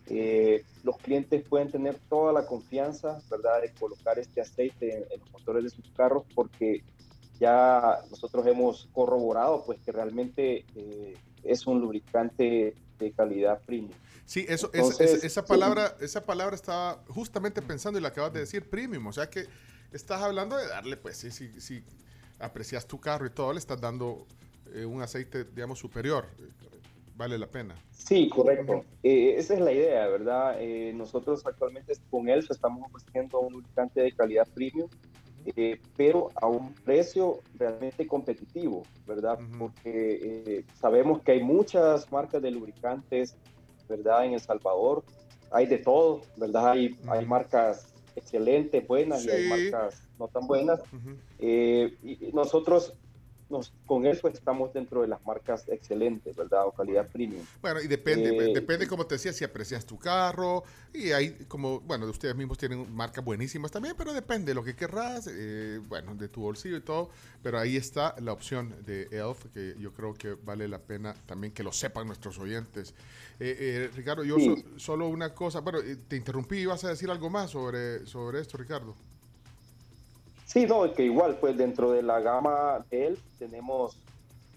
eh, los clientes pueden tener toda la confianza, ¿verdad?, de colocar este aceite en, en los motores de sus carros porque ya nosotros hemos corroborado pues que realmente eh, es un lubricante de calidad premium. Sí, eso, esa- Entonces, esa, esa sí. palabra, esa palabra estaba justamente pensando y la acabas de decir, premium. O sea que estás hablando de darle, pues, sí, sí, sí, aprecias tu carro y todo, le estás dando eh, un aceite, digamos, superior. Vale la pena. Sí, correcto. Eh, esa es la idea, ¿verdad? Eh, nosotros actualmente con ELF estamos ofreciendo un lubricante de calidad premium, pero a un precio realmente competitivo, ¿verdad? Porque eh, sabemos que hay muchas marcas de lubricantes, ¿verdad? En El Salvador hay de todo, ¿verdad? Hay, hay marcas excelentes, buenas, y hay marcas no tan buenas. Eh, y nosotros nos, con pues estamos dentro de las marcas excelentes, ¿verdad? O calidad premium. Bueno, y depende, Eh, depende como te decía, si aprecias tu carro, y hay como, bueno, ustedes mismos tienen marcas buenísimas también, pero depende de lo que querrás, eh, bueno, de tu bolsillo y todo, pero ahí está la opción de ELF, que yo creo que vale la pena también que lo sepan nuestros oyentes. Eh, eh, Ricardo, yo Sí. so- solo una cosa, bueno, eh, te interrumpí, ¿vas a decir algo más sobre, sobre esto, Ricardo? Sí, no, que igual, pues dentro de la gama de él tenemos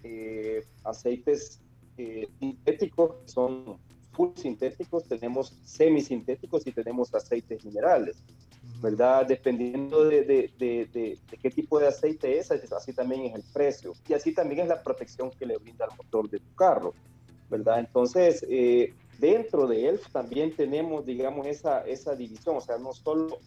eh, aceites eh, sintéticos, que son full sintéticos, tenemos semisintéticos y tenemos aceites minerales, ¿verdad? Dependiendo de, de- de- de- qué tipo de aceite es, así también es el precio y así también es la protección que le brinda al motor de tu carro, ¿verdad? Entonces, eh, dentro de él también tenemos, digamos, esa, esa división, o sea, no solo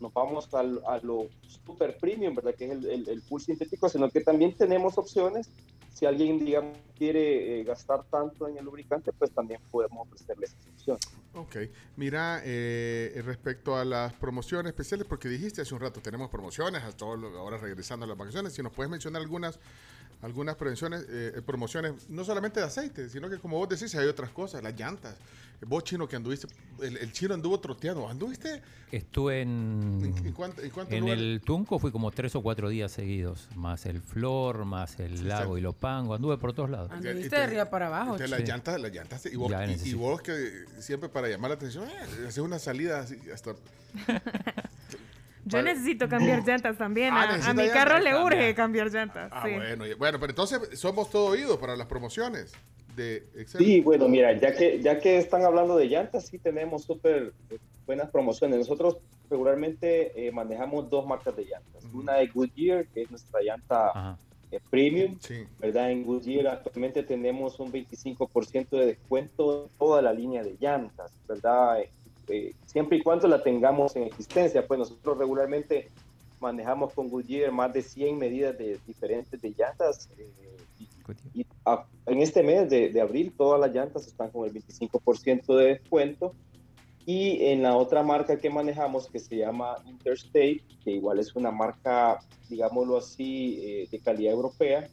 nos vamos al- a lo super premium, ¿verdad? Que es el, el, el full sintético, sino que también tenemos opciones. Si alguien, digamos, quiere eh, gastar tanto en el lubricante, pues también podemos ofrecerle esas opciones. Ok, mira, eh, respecto a las promociones especiales, porque dijiste hace un rato, tenemos promociones, a todo lo- ahora regresando a las vacaciones, si nos puedes mencionar algunas algunas prevenciones, eh, promociones, no solamente de aceite, sino que como vos decís, hay otras cosas, las llantas. Vos chino que anduviste, el, el chino anduvo troteando, ¿anduviste? Estuve en, ¿En cuánto- en cuántos en lugares? el Tunco, fui como tres o cuatro días seguidos, más el Flor, más el lago y Lopango, anduve por todos lados. Anduviste de arriba para abajo. Entonces, las llantas, las llantas, y vos, Ya y- vos que siempre para llamar la atención, eh, haces una salida así, hasta... Yo necesito cambiar llantas también. Ah, a, a mi llantas. carro le urge Cambiar. cambiar llantas. Ah, sí. bueno, y- bueno, pero entonces somos todo oídos para las promociones de Excel. Sí, bueno, mira, ya que, ya que están hablando de llantas, sí tenemos súper buenas promociones. Nosotros regularmente eh, manejamos dos marcas de llantas. Una de Goodyear, que es nuestra llanta eh, premium, ¿verdad? En Goodyear actualmente tenemos un 25% de descuento en toda la línea de llantas, ¿verdad? Eh, siempre y cuando la tengamos en existencia, pues nosotros regularmente manejamos con Goodyear más de 100 medidas de, diferentes de llantas. eh, y, y a- en este mes de, de abril todas las llantas están con el 25% de descuento. Y en la otra marca que manejamos, que se llama Interstate, que igual es una marca, digámoslo así, eh, de calidad europea,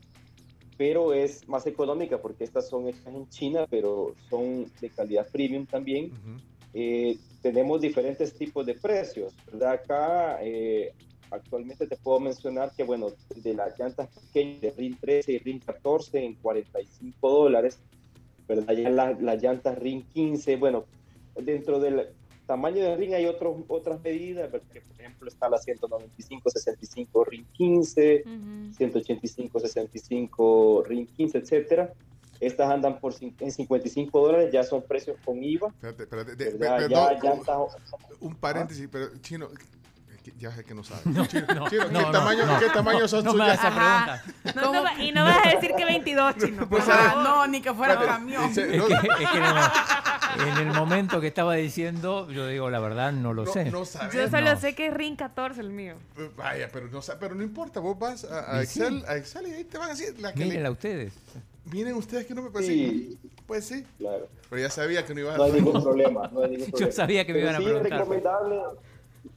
pero es más económica porque estas son hechas en China, pero son de calidad premium también. Eh, tenemos diferentes tipos de precios, ¿verdad? Acá eh, actualmente te puedo mencionar que, bueno, de las llantas pequeñas de RIN 13 y RIN 14 en 45 dólares, ¿verdad? Ya la- las llantas RIN 15, bueno, dentro del tamaño de RIN hay otros, otras medidas, ¿verdad? que por ejemplo está la 195-65 RIN 15, 185-65 RIN 15, etcétera. Estas andan por en 55 dólares, ya son precios con IVA. Espérate, espérate, de- ¿verdad? pe- Ya- perdón, ya un- está- un paréntesis, pero chino, ya sé que no sabe. No, chino, no, chino, no, ¿qué, no, tamaño, no. ¿qué tamaño son No sus pregunta. No, no y no vas a decir que 22, chino. Ah, favor. no, ni que fuera Espérate, camión. Es no- que, es que no, en el momento que estaba diciendo, yo digo la verdad, no lo No- sé. no sabes. Yo solo No. sé que es RIN 14 el mío. Vaya, pero no, pero no importa, vos vas a, a Y sí. Excel, a Excel y ahí te van a decir la que le- Mírenla ustedes. Miren ustedes que no me pueden Sí. Pues sí. Claro. Pero ya sabía que no ibas a No hay ningún problema. No hay ningún Yo problema. sabía que me Pero iban a sí preguntar. Es recomendable,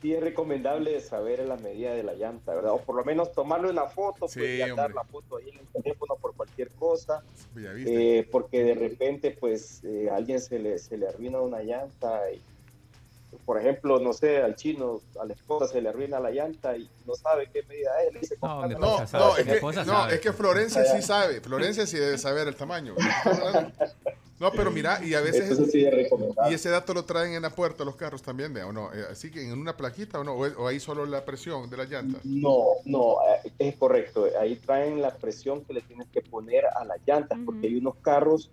sí es recomendable saber la medida de la llanta, ¿verdad? O por lo menos tomarle una foto, Sí, pues, y andar la foto ahí en el teléfono por cualquier cosa. Ya viste. Eh, porque de repente, pues, eh, a alguien se le, se le arruina una llanta y, por ejemplo, no sé, al chino, a la esposa se le arruina la llanta y no sabe qué medida es. Le dice, No, "Comprame mi la No, esposa llanta". no, sabe, es que, no, sabe. es que Florencia sí sabe. Florencia sí debe saber el tamaño. No, pero mira, y a veces. Sí es recomendable. Y ese dato lo traen en la puerta los carros también, ¿ve? ¿o no? Eh, Así que en una plaquita o no, o ahí solo la presión de las llantas. No, no, eh, es correcto. Ahí traen la presión que le tienes que poner a las llantas, porque hay unos carros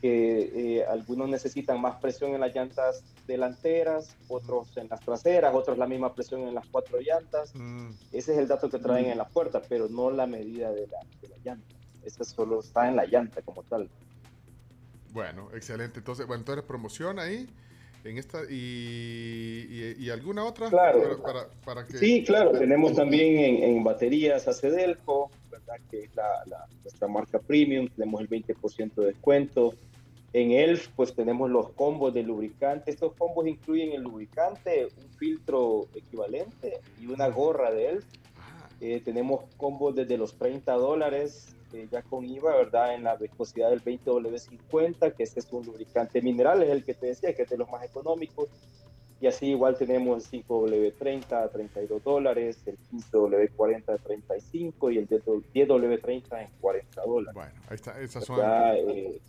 que eh, algunos necesitan más presión en las llantas delanteras, otros en las traseras, otros la misma presión en las cuatro llantas. Mm, Ese es el dato que traen en la puerta, pero no la medida de la, de la llanta. Ese solo está en la llanta como tal. Bueno, excelente. Entonces, bueno, entonces promoción ahí en esta y, y, y alguna otra Claro. para, para, para que Sí, claro, tenemos también en, en baterías Acedelco, ¿verdad? que es la, la- nuestra marca premium, tenemos el 20% de descuento. En ELF, pues tenemos los combos de lubricante. Estos combos incluyen el lubricante, un filtro equivalente y una gorra de ELF. Eh, tenemos combos desde los 30 dólares, eh, ya con IVA, ¿verdad? En la viscosidad del 20W50, que este es un lubricante mineral, es el que te decía, que es de los más económicos. Y así igual tenemos el 5W30 a 32 dólares, el 15W40 a 35 y el 10W30 en 40 dólares. Bueno, ahí está, esas son. Eh,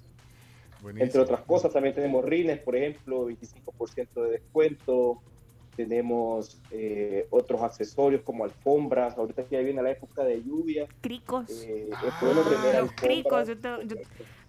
buenísimas. entre otras cosas, también tenemos rines, por ejemplo, 25% de descuento. Tenemos eh, otros accesorios como alfombras. Ahorita que ya viene la época de lluvia. Cricos. eh, tener Los cricos. Yo, te- yo-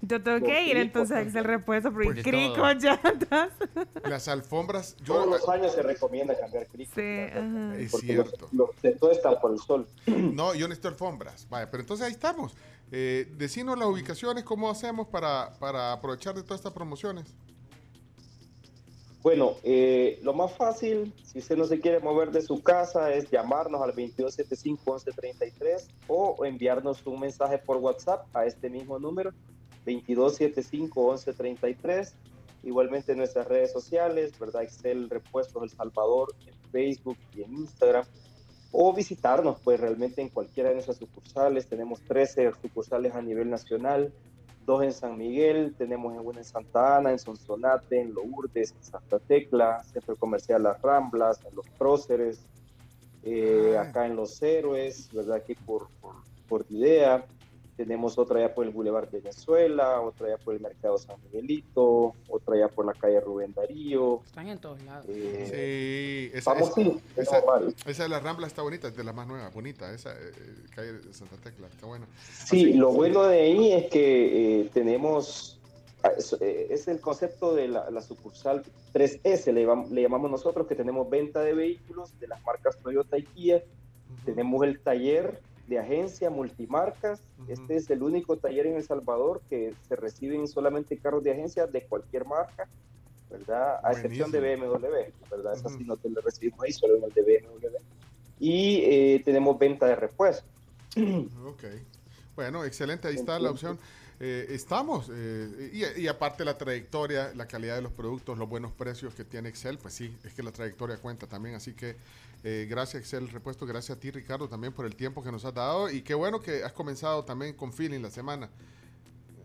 yo tengo Los que ir cricos entonces a Excel Repuesto por Porque cricos, todo. llantas. Las alfombras, yo Todos los años se recomienda cambiar cricos. Sí, ajá. es porque los- cierto. los de todo están por el sol. No, yo necesito alfombras. Vaya, pero entonces ahí estamos. Eh, decinos las ubicaciones, cómo hacemos para, para aprovechar de todas estas promociones. Bueno, eh, lo más fácil, si usted no se quiere mover de su casa, es llamarnos al 2275-1133 o enviarnos un mensaje por WhatsApp a este mismo número, 2275-1133. Igualmente en nuestras redes sociales, ¿verdad? Excel Repuestos El Salvador en Facebook y en Instagram. O visitarnos, pues realmente en cualquiera de nuestras sucursales. Tenemos 13 sucursales a nivel nacional dos en San Miguel, tenemos una en Santa Ana, en Sonsonate, en Lourdes, en Santa Tecla, Centro Comercial Las Ramblas, en Los Próceres, eh, acá en Los Héroes, ¿verdad? Aquí por, por, por Didea. Tenemos otra ya por el Boulevard Venezuela, otra ya por el Mercado San Miguelito, otra ya por la calle Rubén Darío. Están en todos lados. Eh, Sí, esa, Vamos, esa, sí, esa, esa de la Rambla está bonita, es de las más nuevas, bonita. Esa eh, eh, calle de Santa Tecla, está buena. Sí, lo bueno de ahí es que eh, tenemos, ah, es, es el concepto de la, la sucursal 3S, le, llam- le llamamos nosotros, que tenemos venta de vehículos de las marcas Toyota y Kia, tenemos el taller de agencia multimarcas. Este es el único taller en El Salvador que se reciben solamente carros de agencia de cualquier marca, ¿verdad? A excepción de BMW, ¿verdad? Esa sí no te lo recibimos ahí, solo en el de BMW. Y eh, tenemos venta de repuestos. Ok. Bueno, excelente, ahí está la opción. Eh, estamos, eh, y, y aparte la trayectoria, la calidad de los productos, los buenos precios que tiene Excel, pues sí, es que la trayectoria cuenta también. Así que eh, gracias Excel Repuesto, gracias a ti Ricardo también por el tiempo que nos has dado y qué bueno que has comenzado también con feeling la semana.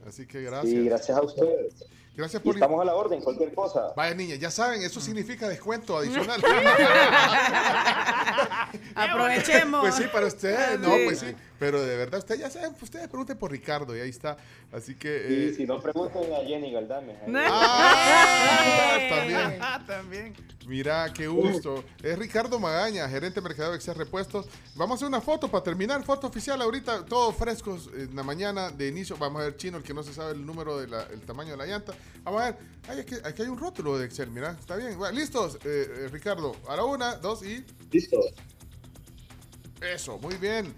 Así que gracias. Sí, gracias a ustedes. Gracias Y por... estamos a la orden, cualquier cosa. Vaya niña, ya saben, eso significa descuento adicional. Aprovechemos. Pues sí, para ustedes, no, pues sí. Pero de verdad, ustedes ya saben, ustedes pregunten por Ricardo y ahí está. Así que... Y eh, si no pregunten a Jenny Galdame. Ah, también. Ah, también. Mira, qué gusto. Es Ricardo Magaña, gerente de mercado de Excel Repuestos. Vamos a hacer una foto para terminar, foto oficial ahorita, todos frescos en la mañana de inicio. Vamos a ver chino, el que no se sabe el número del tamaño de la llanta. Vamos a ver, Ay, aquí, aquí hay un rótulo de Excel, mira, está bien. Bueno, listos, eh, eh, Ricardo. Ahora una, dos y... Listo. Eso, muy bien.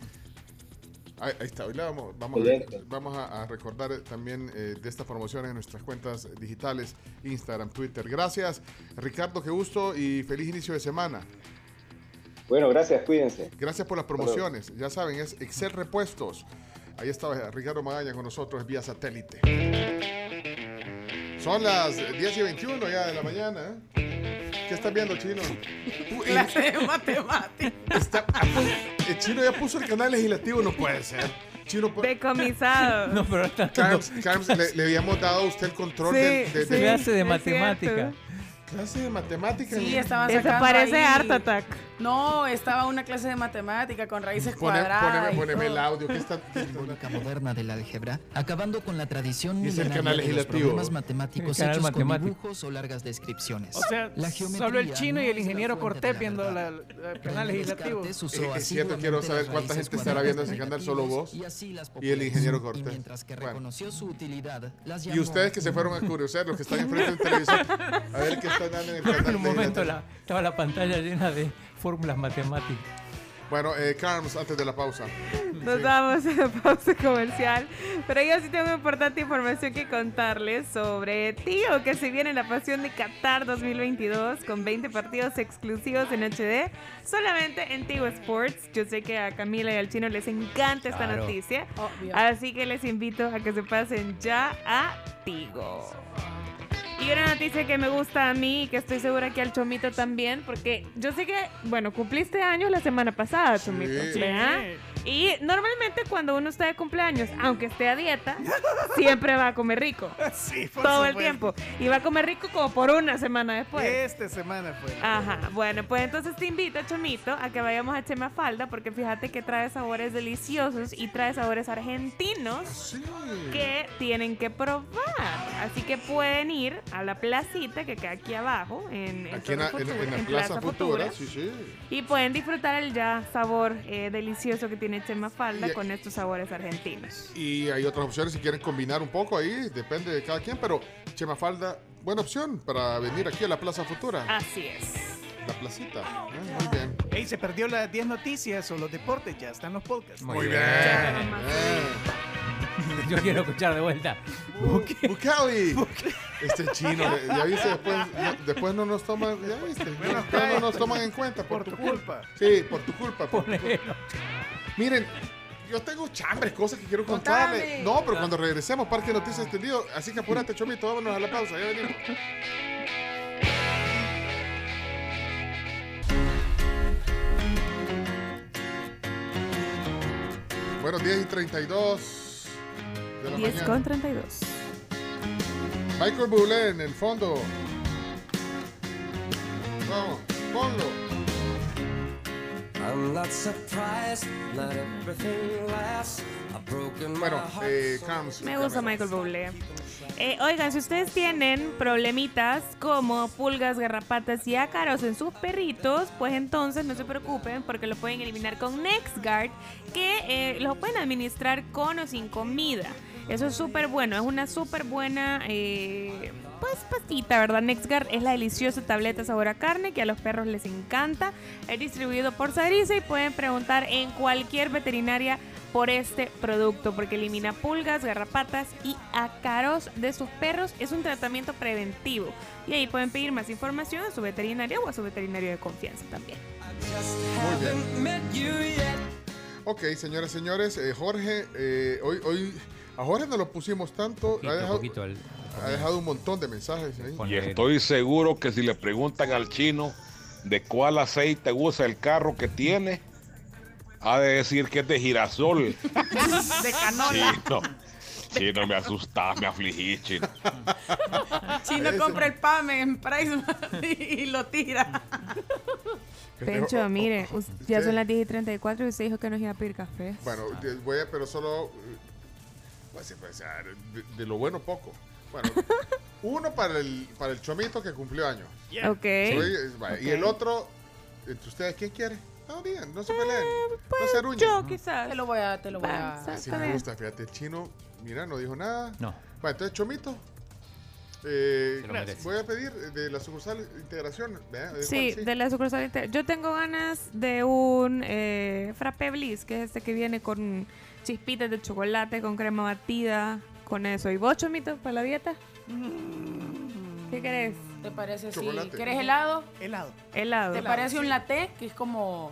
Ahí, está, hoy le vamos, vamos, a, vamos a- a recordar eh, también eh, de estas promociones en nuestras cuentas digitales, Instagram, Twitter. Gracias, Ricardo, qué gusto y feliz inicio de semana. Bueno, gracias, cuídense. Gracias por las promociones. Ya saben, es Excel Repuestos. Ahí estaba Ricardo Magaña con nosotros vía satélite. Son las 10 y 21 ya de la mañana. ¿eh? ¿Qué estás viendo, Chino? Clase de matemáticas. está- el Chino ya puso el canal legislativo, no puede ser. Chino, Decomisado. No, pero está Carms, Carms, le, le habíamos dado a usted el control Sí, de, de- sí, de- clase de es matemática. Clase de matemática. Sí, ¿no? estaba Eso sacando parece ahí- Art Attack. No, estaba una clase de matemática con raíces Pone- cuadradas. poneme, y poneme el audio. ¿Qué está, simbólica moderna del álgebra, acabando con la tradición Dice el milenaria canal de los legislativo. problemas matemáticos El canal hechos matemático. con dibujos o largas descripciones. O sea, La solo el chino y el la ingeniero Cortés la viendo la, el canal legislativo. Es, es cierto, quiero saber cuánta gente estará viendo ese canal, solo vos y así las y el ingeniero Y Cortés. mientras que Bueno. reconoció su utilidad, las Y ustedes que se fueron a curiosear, los que están enfrente del televisor, a ver qué están dando en el canal. En un momento la, estaba la pantalla llena de fórmulas matemáticas. Bueno, eh, Carms, antes de la pausa. Nos vamos a la pausa comercial. Pero yo sí tengo importante información que contarles sobre Tío, que se viene la pasión de Qatar 2022 con 20 partidos exclusivos en HD, solamente en Tigo Sports. Yo sé que a Camila y al chino les encanta esta Claro. noticia. Obvio. Así que les invito a que se pasen ya a Tigo. Y una noticia que me gusta a mí y que estoy segura que al Chomito también, porque yo sé que, bueno, cumpliste años la semana pasada, Chomito. Sí. ¿verdad? Y normalmente cuando uno está de cumpleaños, aunque esté a dieta, siempre va a comer rico. Sí, por Todo el tiempo. Y va a comer rico como por una semana después. Esta semana fue. Ajá, bueno, pues entonces te invito, Chomito, a que vayamos a Chema Falda, porque fíjate que trae sabores deliciosos y trae sabores argentinos Sí. que tienen que probar. Así que pueden ir a la placita que queda aquí abajo, en, en Aquí en la, Futura, en la en Plaza Futura, sí, sí. Y pueden disfrutar el ya sabor eh, delicioso que tiene Chema Falda Y- con estos sabores argentinos. Y hay otras opciones si quieren combinar un poco ahí, depende de cada quien, pero Chemafalda, buena opción para venir aquí a la Plaza Futura, Así es. la placita. ¿eh? Muy bien. Ey, se perdió las 10 noticias o los deportes, ya están los podcasts. Muy bien. Yo quiero escuchar de vuelta. Bucali. Este chino, le- ya viste, después no, después no nos toman, ya viste, después no nos toman en cuenta por, tu culpa. Sí, por tu culpa. por tu culpa. Miren, yo tengo chambres, cosas que quiero contarles. Contame. No, pero cuando regresemos, Parque Noticias Extendido, así que apúrate, Chomito, vámonos a la pausa, ya venimos. Bueno, 10 y 32 de la 10 mañana. con 32. Michael Bublé en el fondo. Vamos, ponlo. I'm not surprised, not everything lasts. I've broken my Bueno, eh. Me gusta Michael Bublé. Eh, oigan, si ustedes tienen problemitas como pulgas, garrapatas y ácaros en sus perritos, pues entonces no se preocupen porque lo pueden eliminar con NexGard, que eh, lo pueden administrar con o sin comida. Eso es súper bueno, es una súper buena eh, pues pastita, ¿verdad? NexGard es la deliciosa tableta sabor a carne que a los perros les encanta. Es distribuido por Sadriza y pueden preguntar en cualquier veterinaria por este producto porque elimina pulgas, garrapatas y ácaros de sus perros. Es un tratamiento preventivo y ahí pueden pedir más información a su veterinaria o a su veterinario de confianza también. Ok, señoras y señores, eh, Jorge, eh, hoy, hoy a Jorge no lo pusimos tanto, Poquito, ha dejado, poquito al- ha dejado un montón de mensajes ahí. Y estoy seguro que si le preguntan al chino de cuál aceite usa el carro que tiene, ha de decir que es de girasol. De canola. Chino, chino, me asustás, me afligís, chino. Chino compra el PAME en Price y lo tira. Pencho, mire, us- ya son las 10 y 34 y usted dijo que nos iba a pedir café. Bueno, de- voy a, pero solo, eh, pues, pues, ah, de, de lo bueno poco. Bueno, uno para el, para el chomito que cumplió años. Yeah. Ok. Soy- eh, vaya, Y el otro, entre ustedes, ¿quién quiere? No digan, no se peleen, no se aruñen. Yo quizás. Te lo voy a, te lo voy a. Así me gusta, fíjate, el chino, mira, no dijo nada. No. Bueno, entonces, Chomito, eh, voy a pedir de la sucursal integración. ¿De Sí, cuál de la sucursal. inter- Yo tengo ganas de un eh, frappe bliss, que es este que viene con chispitas de chocolate, con crema batida, con eso. ¿Y vos, chomito, para la dieta? ¿Qué querés? ¿Te parece si Chocolate. querés helado? Helado. Helado. ¿Te Helado, parece sí. un latte que es como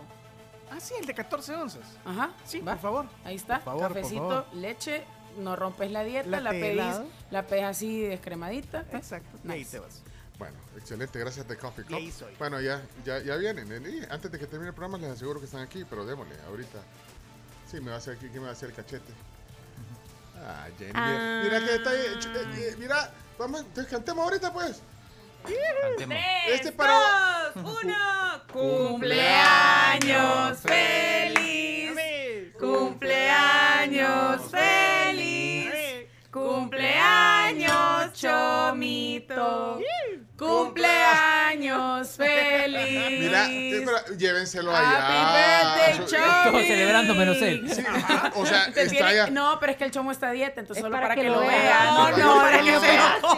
Ah, sí, el de 14 onzas. Ajá, Sí, va. por favor. Ahí está, Por favor, por cafecito, favor. leche, no rompes la dieta, la Latte pedís, helado. la pedís así descremadita. ¿eh? Exacto. Y ahí Nice. te vas. Bueno, excelente, gracias de Coffee Cup. Bueno, ya, ya, ya vienen. eh, y antes de que termine el programa les aseguro que están aquí, pero démosle, ahorita. Sí, me va a hacer aquí, ¿qué me va a hacer el cachete? Ah, Jenny, mira, mira que está ahí, mira, vamos, entonces cantemos ahorita pues. Cantemos. Este para uno. Cumpleaños feliz. Cumpleaños feliz. Cumpleaños Chomito. Cumpleaños feliz. Mira, eh, pero llévenselo Happy allá. birthday, Eso- Chomi. Todos celebrando menos él. Sí, o sea, Te está tiene- allá. No, pero es que el chomo está a dieta, entonces Es solo para para, que que, lo vea. vea. No, No, no, para que lo vea. lo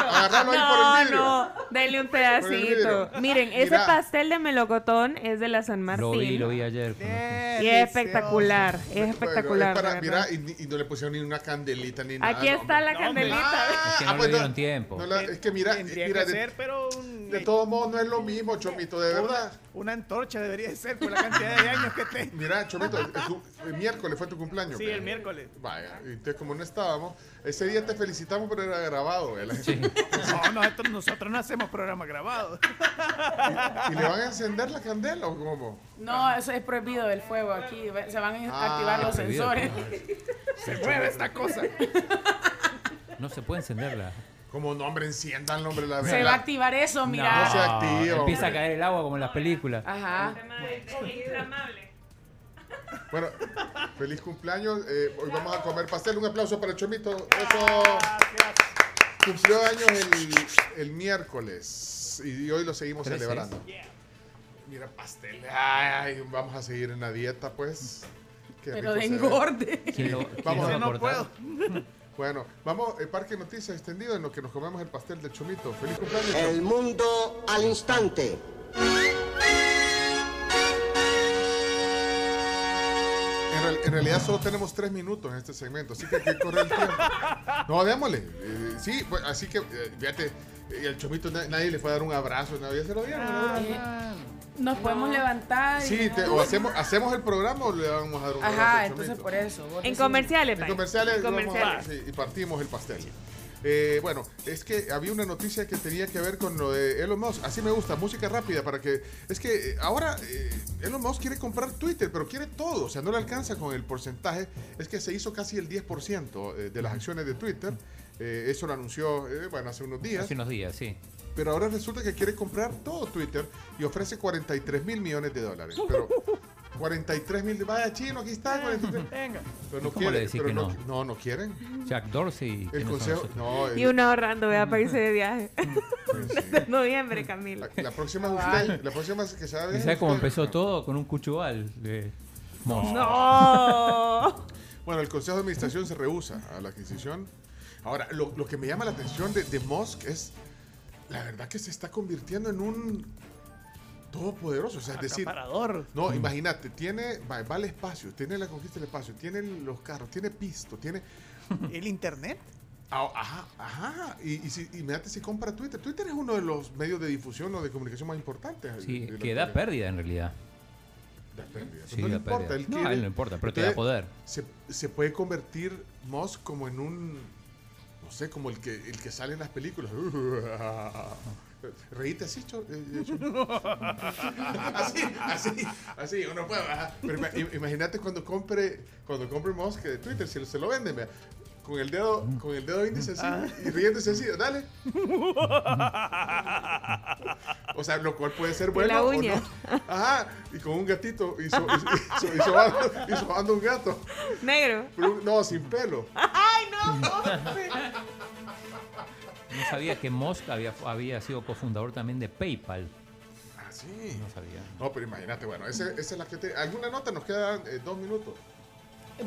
Agarrarlo ahí por No, el vidrio. no, denle un pedacito. Miren, ese Mira. pastel de melocotón es de la San Martín. Lo vi, lo vi ayer. Y es espectacular, es espectacular. es para- mira, y, y no le pusieron ni una candelita ni nada. Aquí está la candelita. Es que no pues le dieron tiempo. no la- es que mira, mira que de, ser, pero un- de todos modos no es lo mismo, Chomito, de verdad. Una antorcha debería de ser por la cantidad de años que te. Mira, Chomito, el, tu- el miércoles fue tu cumpleaños. Sí, el miércoles. Vaya, y entonces como no estábamos, ese día te felicitamos, pero era grabado. ¿eh? Gente- No, nosotros, nosotros no hacemos programas grabados. ¿Y le van a encender la candela o cómo? No, eso es prohibido el fuego aquí. Se van a Ah, activar los prohibido. sensores. Se mueve esta cosa. No se puede encenderla. Como nombre, enciendan nombre la Se va a activar eso, mira. No se activa, Empieza a hombre. caer el agua como en las películas. Ajá. Bueno, feliz cumpleaños. eh, hoy vamos a comer pastel. Un aplauso para el Chomito. Eso. Cumplió años el, el miércoles y hoy lo seguimos celebrando. Mira, pastel. Ay, vamos a seguir en la dieta, pues. Qué Pero de engorde. ¿Quién lo, quién Vamos a- no puedo. Bueno, vamos, el Parque Noticias extendido en lo que nos comemos el pastel del Chomito. Feliz cumpleaños. El mundo al instante. En, real- en realidad solo tenemos tres minutos en este segmento, así que hay que correr el tiempo. No, démosle. Eh, sí, pues, así que, eh, fíjate, eh, el chomito na- nadie le fue a dar un abrazo, nadie se lo dieron. ¿no? Nos podemos levantar. y- Sí, te- o hacemos, hacemos el programa o le vamos a dar un Ajá, entonces por eso. En comerciales, En vaya. comerciales, En vamos a- comerciales. sí, y partimos el pastel. Eh, bueno, es que había una noticia que tenía que ver con lo de Elon Musk. Así me gusta, música rápida para que... Es que eh, ahora eh, Elon Musk quiere comprar Twitter, pero quiere todo. O sea, no le alcanza con el porcentaje. Es que se hizo casi el 10% eh, de las acciones de Twitter. Eh, eso lo anunció, eh, bueno, hace unos días. Hace unos días, sí. Pero ahora resulta que quiere comprar todo Twitter y ofrece 43 mil millones de dólares. Pero 43 mil, vaya chino, aquí está. 43. Venga. Pero no ¿Cómo quieren, pero que no, no? no, no quieren. Jack Dorsey. El ¿quiénes son consejo, no, el- Y uno ahorrando, vea, para irse de viaje. Desde noviembre, Camila. La, la próxima es usted, la próxima es que sabe. ¿Y sabes cómo empezó todo? Con un cuchubal de. No. Bueno, el Consejo de Administración se rehúsa a la adquisición. Ahora, lo, lo que me llama la atención de, de Musk es la verdad que se está convirtiendo en un todopoderoso. O sea, es decir, no, imagínate, tiene, va, va al espacio, tiene la conquista del espacio, tiene los carros, tiene pisto, tiene. ¿El internet? Ah, Ajá, ajá. Y, y si, imagínate si compra Twitter. Twitter es uno de los medios de difusión o de comunicación más importantes. Sí, que da pérdida en realidad. Da pérdida. Sí, no le da importa. pérdida. Él No, a él no importa, pero te da poder. Se, se puede convertir Musk como en un. No sé, como el que, el que sale en las películas. Reíte así, eh, Cho- así, así, así, uno puede. Pero ima- im- imagínate cuando compre, cuando compre Musk de Twitter, si se lo venden, vea, con el dedo, con el dedo índice así Ah. y riéndose así, dale. O sea, lo cual puede ser bueno la o uña. no. Ajá, y con un gatito y, so- y, so- y sobando, y sobando un gato. Negro. Pero no, sin pelo. ¡Ay, no! Sabía que Musk había, había sido cofundador también de PayPal. Ah, sí. No sabía. No, pero imagínate, bueno, ese- esa es la que te... ¿Alguna nota? Nos quedan eh, dos minutos.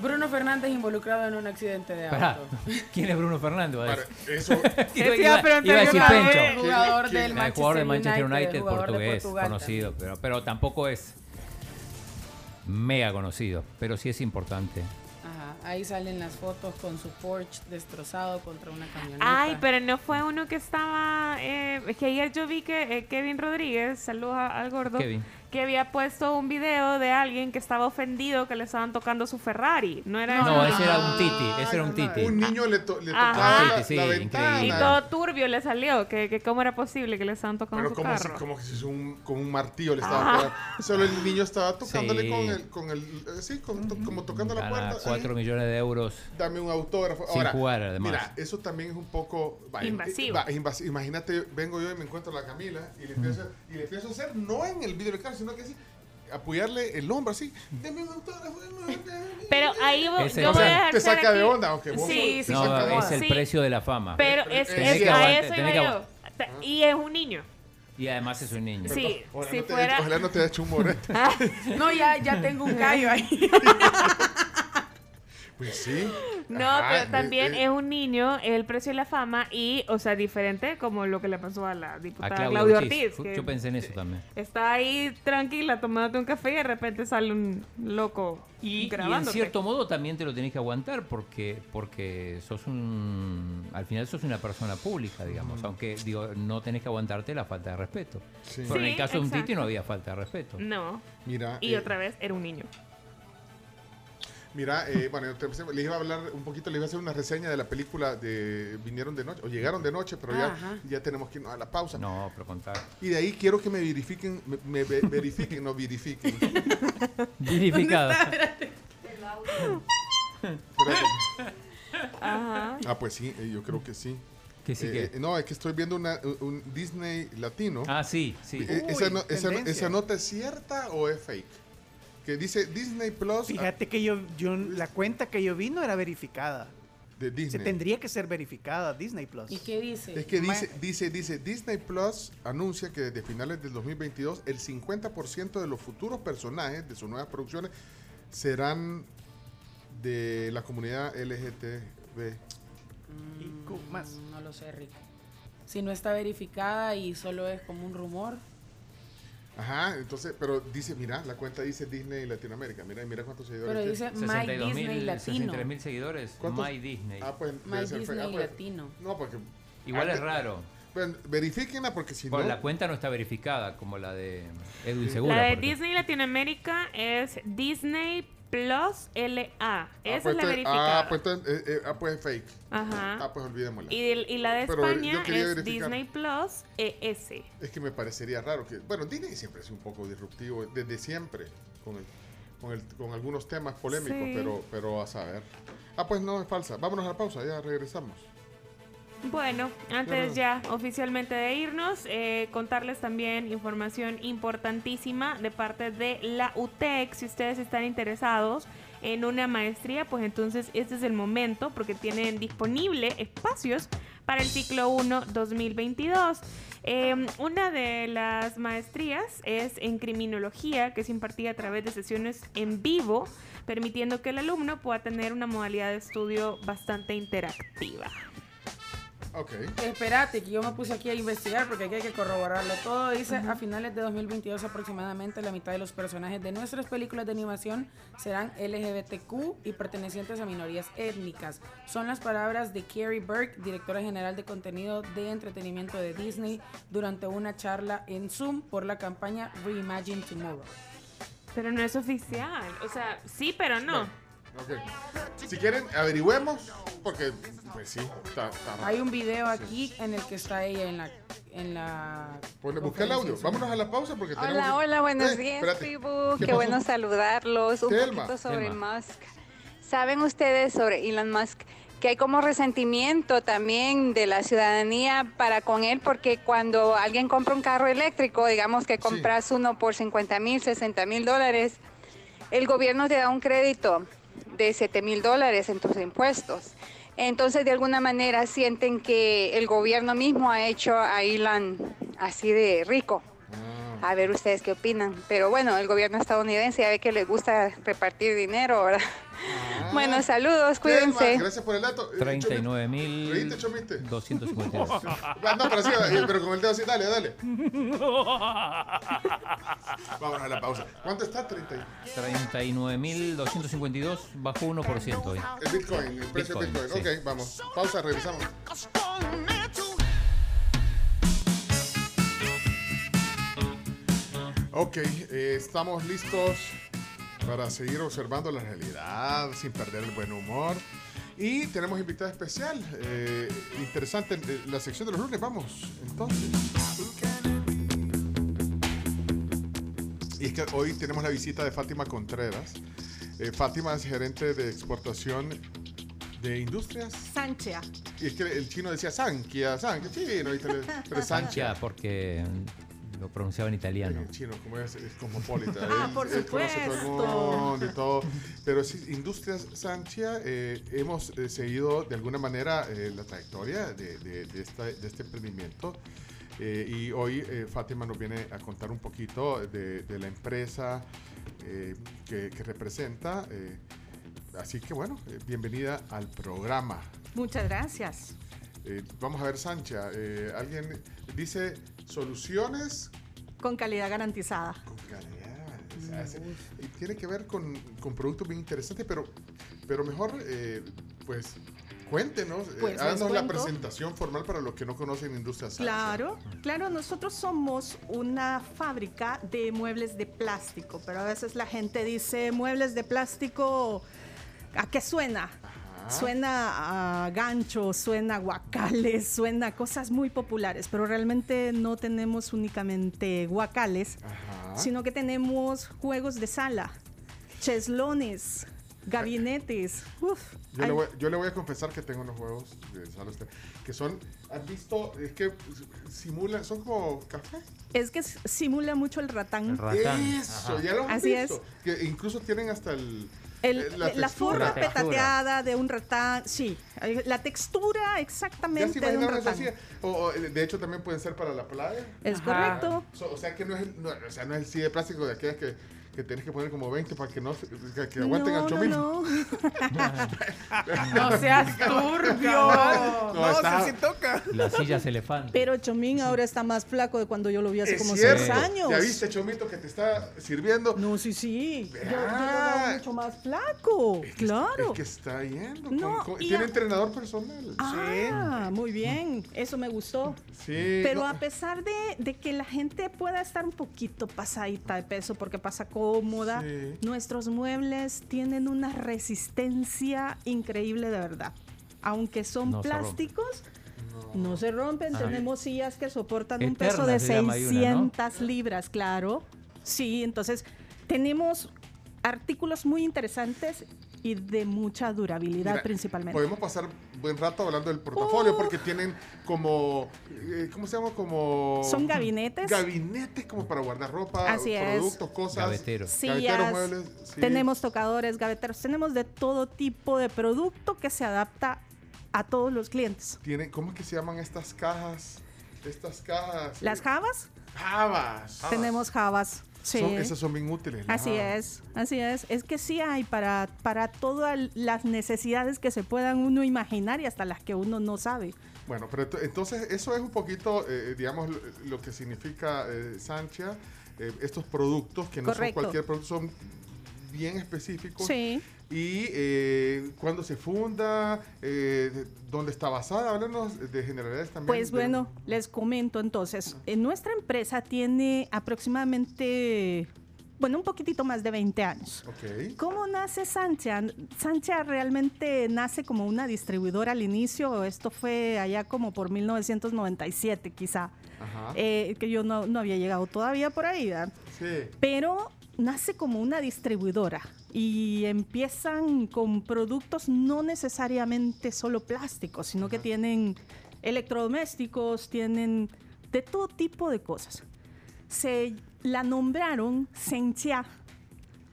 Bruno Fernández involucrado en un accidente de Pará, auto. ¿quién es Bruno Fernández? Va a Para, decir. eso... Te iba a preguntar iba a decir Pencho. el jugador ¿Quién- del El jugador de Manchester United, jugador de portugués, Portugal conocido, pero, pero tampoco es mega conocido, pero sí es importante. Ahí salen las fotos con su Porsche destrozado contra una camioneta. Ay, pero no fue uno que estaba. Eh, es que ayer yo vi que eh, Kevin Rodríguez, saludos al gordo, Kevin. Que había puesto un video de alguien que estaba ofendido que le estaban tocando su Ferrari. No era No, ese ese era un Titi, ese era un Titi. Un niño le, to- le Ajá. tocaba la, sí, ventana. Y todo turbio le salió, que, que cómo era posible que le estaban tocando Pero su como si, carro. como que si un, con un martillo le estaba pegando. Solo el niño estaba tocándole Sí. con el, con el, eh, sí, con- to- como tocando la puerta. 4 ahí. millones de euros. Dame un autógrafo. Sin Ahora, jugar, además. Mira, eso también es un poco va, Invasivo. va, invasi- Imagínate, vengo yo y me encuentro a la Camila y le empiezo, y le empiezo a hacer, no en el video del carro, sino que así, apoyarle el hombro así. Dame un autógrafo. Pero ahí yo voy a dejar te saca de onda, aunque vos Sí, te sí. No, saca de es onda. el precio de la fama. Pero es, tenés es- que a eso iba yo. Y es un niño. Y además es un niño. Sí, Ojalá si no te- fuera. ojalá no te haya hecho un morete. No, ya, ya tengo un callo ahí. Pues sí. No, Ajá, pero también eh, eh, es un niño, el precio de la fama y, o sea, diferente como lo que le pasó a la A diputada Claudia Claudia Ortiz. Ortiz. Yo pensé en eso también. Está ahí tranquila tomándote un café y de repente sale un loco Y, y en grabándote. cierto modo también te lo tenés que aguantar porque porque sos un al final sos una persona pública digamos aunque digo no tenés que aguantarte la falta de respeto Sí. pero en el caso de un. Titi no había falta de respeto No. Mira, Y eh, otra vez era un niño. Mira, eh, bueno, les iba a hablar un poquito, les iba a hacer una reseña de la película de Vinieron de Noche, o Llegaron de Noche, pero ya, Ajá. ya tenemos que irnos a la pausa. no pero contar Y de ahí quiero que me verifiquen, me, me ve- verifiquen, no verifiquen. verificado Espérate. Ajá. Ah, pues sí, eh, yo creo que sí. que sí Eh, que eh, no, es que estoy viendo una, un Disney latino. ah sí sí Eh, esa, no- esa nota es cierta o es fake? Que dice Disney Plus Fíjate que yo, yo, la cuenta que yo vi no era verificada. de Se Disney. tendría que ser verificada Disney Plus. ¿Y qué dice? Es que dice, dice, dice, Disney Plus anuncia que desde finales del 2022 el 50% de los futuros personajes de sus nuevas producciones serán de la comunidad LGTB. Y más. Mm, No lo sé, Rico. Si no está verificada y solo es como un rumor. Ajá, entonces, pero dice, mira, la cuenta dice Disney Latinoamérica. Mira, mira cuántos seguidores Pero tiene. dice My 62 Disney mil Latino. 63 mil seguidores ¿Cuántos? My Disney Ah, pues My debe ser Ah, pues, Latino. No, porque. igual ah, es raro Bueno, verifíquenla porque si Bueno, no. la cuenta no está verificada como la de Edwin. Segura La de por ejemplo. Disney Latinoamérica es Disney Plus LA. Ah, Esa pues es la verificada. Ah, pues, entonces, eh, eh, ah, pues es fake. Ajá. Ah, pues olvidémosla. Y, la de Pero, eh, España es. Disney Plus ES. Es que me parecería raro que. Bueno, Disney siempre es un poco disruptivo, desde siempre, con, el- con, el- con algunos temas polémicos, Sí. pero, pero a saber. Ah, pues no, es falsa. Vámonos a la pausa, ya regresamos. Bueno, antes ya oficialmente de irnos, eh, contarles también información importantísima de parte de la UTEC. Si ustedes están interesados en una maestría, pues entonces este es el momento porque tienen disponible espacios para el ciclo 1 2022. Eh, una de las maestrías es en criminología, que es impartida a través de sesiones en vivo permitiendo que el alumno pueda tener una modalidad de estudio bastante interactiva. Ok. Espérate, que yo me puse aquí a investigar porque aquí hay que corroborarlo todo. Dice, a finales de 2022 aproximadamente la mitad de los personajes de nuestras películas de animación serán LGBTQ y pertenecientes a minorías étnicas. Son las palabras de Carrie Burke, directora general de contenido de entretenimiento de Disney, durante una charla en Zoom por la campaña Reimagine Tomorrow. Pero no es oficial. O sea, sí, pero no. Ok. Si quieren, averigüemos, porque, pues sí, está, está. Hay un video aquí en el que está ella en la... En la Pues busca el audio. Vámonos a la pausa porque tenemos... Hola, hola, buenos Eh, días, tribu. ¿Qué Qué, bueno saludarlos. Un Telma. poquito sobre Telma. Musk. ¿Saben ustedes sobre Elon Musk? Que hay como resentimiento también de la ciudadanía para con él, porque cuando alguien compra un carro eléctrico, digamos que compras uno por 50 mil, 60 mil dólares, el gobierno te da un crédito de 7 mil dólares en tus impuestos. Entonces, de alguna manera sienten que el gobierno mismo ha hecho a Elon así de rico. A ver ustedes qué opinan. Pero bueno, el gobierno estadounidense ya ve que les gusta repartir dinero, ¿verdad? Bueno, saludos, cuídense. gracias por el dato. Eh, Reíste, Chomite. 39.252. Ah, No, pero sí, eh, pero con el dedo así, dale, dale. Vamos a la pausa. ¿Cuánto está? 30. y- 39.252 bajó 1% hoy. El Bitcoin, el precio del Bitcoin, Bitcoin. sí. Ok, vamos. Pausa, revisamos. Ok, eh, estamos listos para seguir observando la realidad sin perder el buen humor. Y tenemos invitada especial. eh, interesante eh, la sección de los lunes. Vamos, entonces. Y es que hoy tenemos la visita de Fátima Contreras. Eh, Fátima es gerente de exportación de industrias. Sanchia. Y es que el chino decía Sankia, Sankia, chino, pero Sanchia. Sanchia, porque lo pronunciaba en italiano. El chino, como es, es cosmopolita. Ah, él- por él conoce todo el supuesto. mundo y todo. Pero sí, Industrias Sanchia, eh, hemos eh, seguido de alguna manera eh, la trayectoria de, de- de esta- de este emprendimiento. Eh, y hoy eh, Fátima nos viene a contar un poquito de, de la empresa eh, que, que representa. eh, así que bueno, eh, bienvenida al programa. Muchas gracias. Eh, vamos a ver, Sancha. eh, alguien dice soluciones Con calidad garantizada. con calidad. hace- y tiene que ver con, con productos bien interesantes, pero, pero mejor, eh, pues, cuéntenos, eh, Pues, háganos la presentación formal para los que no conocen Industria Sancha. Claro, claro, nosotros somos una fábrica de muebles de plástico, pero a veces la gente dice muebles de plástico, ¿a qué suena? Suena a gancho, suena a guacales, suena a cosas muy populares, pero realmente no tenemos únicamente guacales, sino que tenemos juegos de sala, cheslones, gabinetes. uf, Yo, le voy, yo le voy a confesar que tengo unos juegos de sala usted, que son, ¿has visto? Es que simulan, son como café. Es que simula mucho el ratán. Eso, ya lo han Así visto. Que incluso tienen hasta el... El- eh, la, textura. forma petateada de un ratán, sí, eh, la textura ¿Ya se exactamente de un así? O, o, de hecho también pueden ser para la playa. Es Ajá. correcto. So- o sea que no es el, no, o sea, no es el sí de plástico de aquellas que, que tienes que poner como 20 para que no se- que, que aguanten no, al no, chomín. no. No seas turbio. No, está- toca. Las sillas elefante. Pero Chomín ahora está más flaco de cuando yo lo vi hace Es como cierto. seis años. ¿Ya viste, Chomito, que te está sirviendo? No, sí, sí. Yo, yo lo veo mucho más flaco. claro. Es que está yendo. No, con- con- tiene a- entrenador personal. Ah, muy bien. Eso me gustó. Sí. Pero no, a pesar de, de que la gente pueda estar un poquito pasadita de peso porque pasa cómoda, Sí. nuestros muebles tienen una resistencia increíble de verdad. Aunque son No se rompen. plásticos, no. se rompen. Ah. Tenemos sillas que soportan un peso de se llama ahí una, ¿no? 600 libras, claro. Sí, entonces tenemos artículos muy interesantes y de mucha durabilidad Mira, principalmente. Podemos pasar buen rato hablando del portafolio porque tienen como, eh, ¿cómo se llama? Como... Son gabinetes. Gabinetes como para guardar ropa, Así es. productos, cosas. Gaveteros. sillas, Gaveteros, muebles. sí. tenemos tocadores, gaveteros, tenemos de todo tipo de producto que se adapta a todos los clientes. Tienen, ¿Cómo es que se llaman estas cajas? Estas cajas. Las eh, jabas, Jabas. tenemos jabas. Sí. Son, esas son bien útiles. Así Ajá. es, así es. Es que sí hay para, para todas las necesidades que se puedan uno imaginar y hasta las que uno no sabe. Bueno, pero ento- entonces eso es un poquito, eh, digamos, lo, lo que significa eh, Sancha, eh, estos productos que no Correcto. son cualquier producto, son bien específicos. Sí. Y eh, cuándo se funda, eh, de- dónde está basada, háblanos de generalidades también. Pues de- bueno, les comento entonces, en nuestra empresa tiene aproximadamente, bueno, un poquitito más de 20 años. Ok. ¿Cómo nace Sancha? Sancha realmente nace como una distribuidora al inicio, esto fue allá como por 1997 quizá, Ajá. eh, que yo no, no había llegado todavía por ahí, ¿verdad? Sí. pero nace como una distribuidora y empiezan con productos no necesariamente solo plásticos, sino que tienen electrodomésticos, tienen de todo tipo de cosas. Se la nombraron Sentia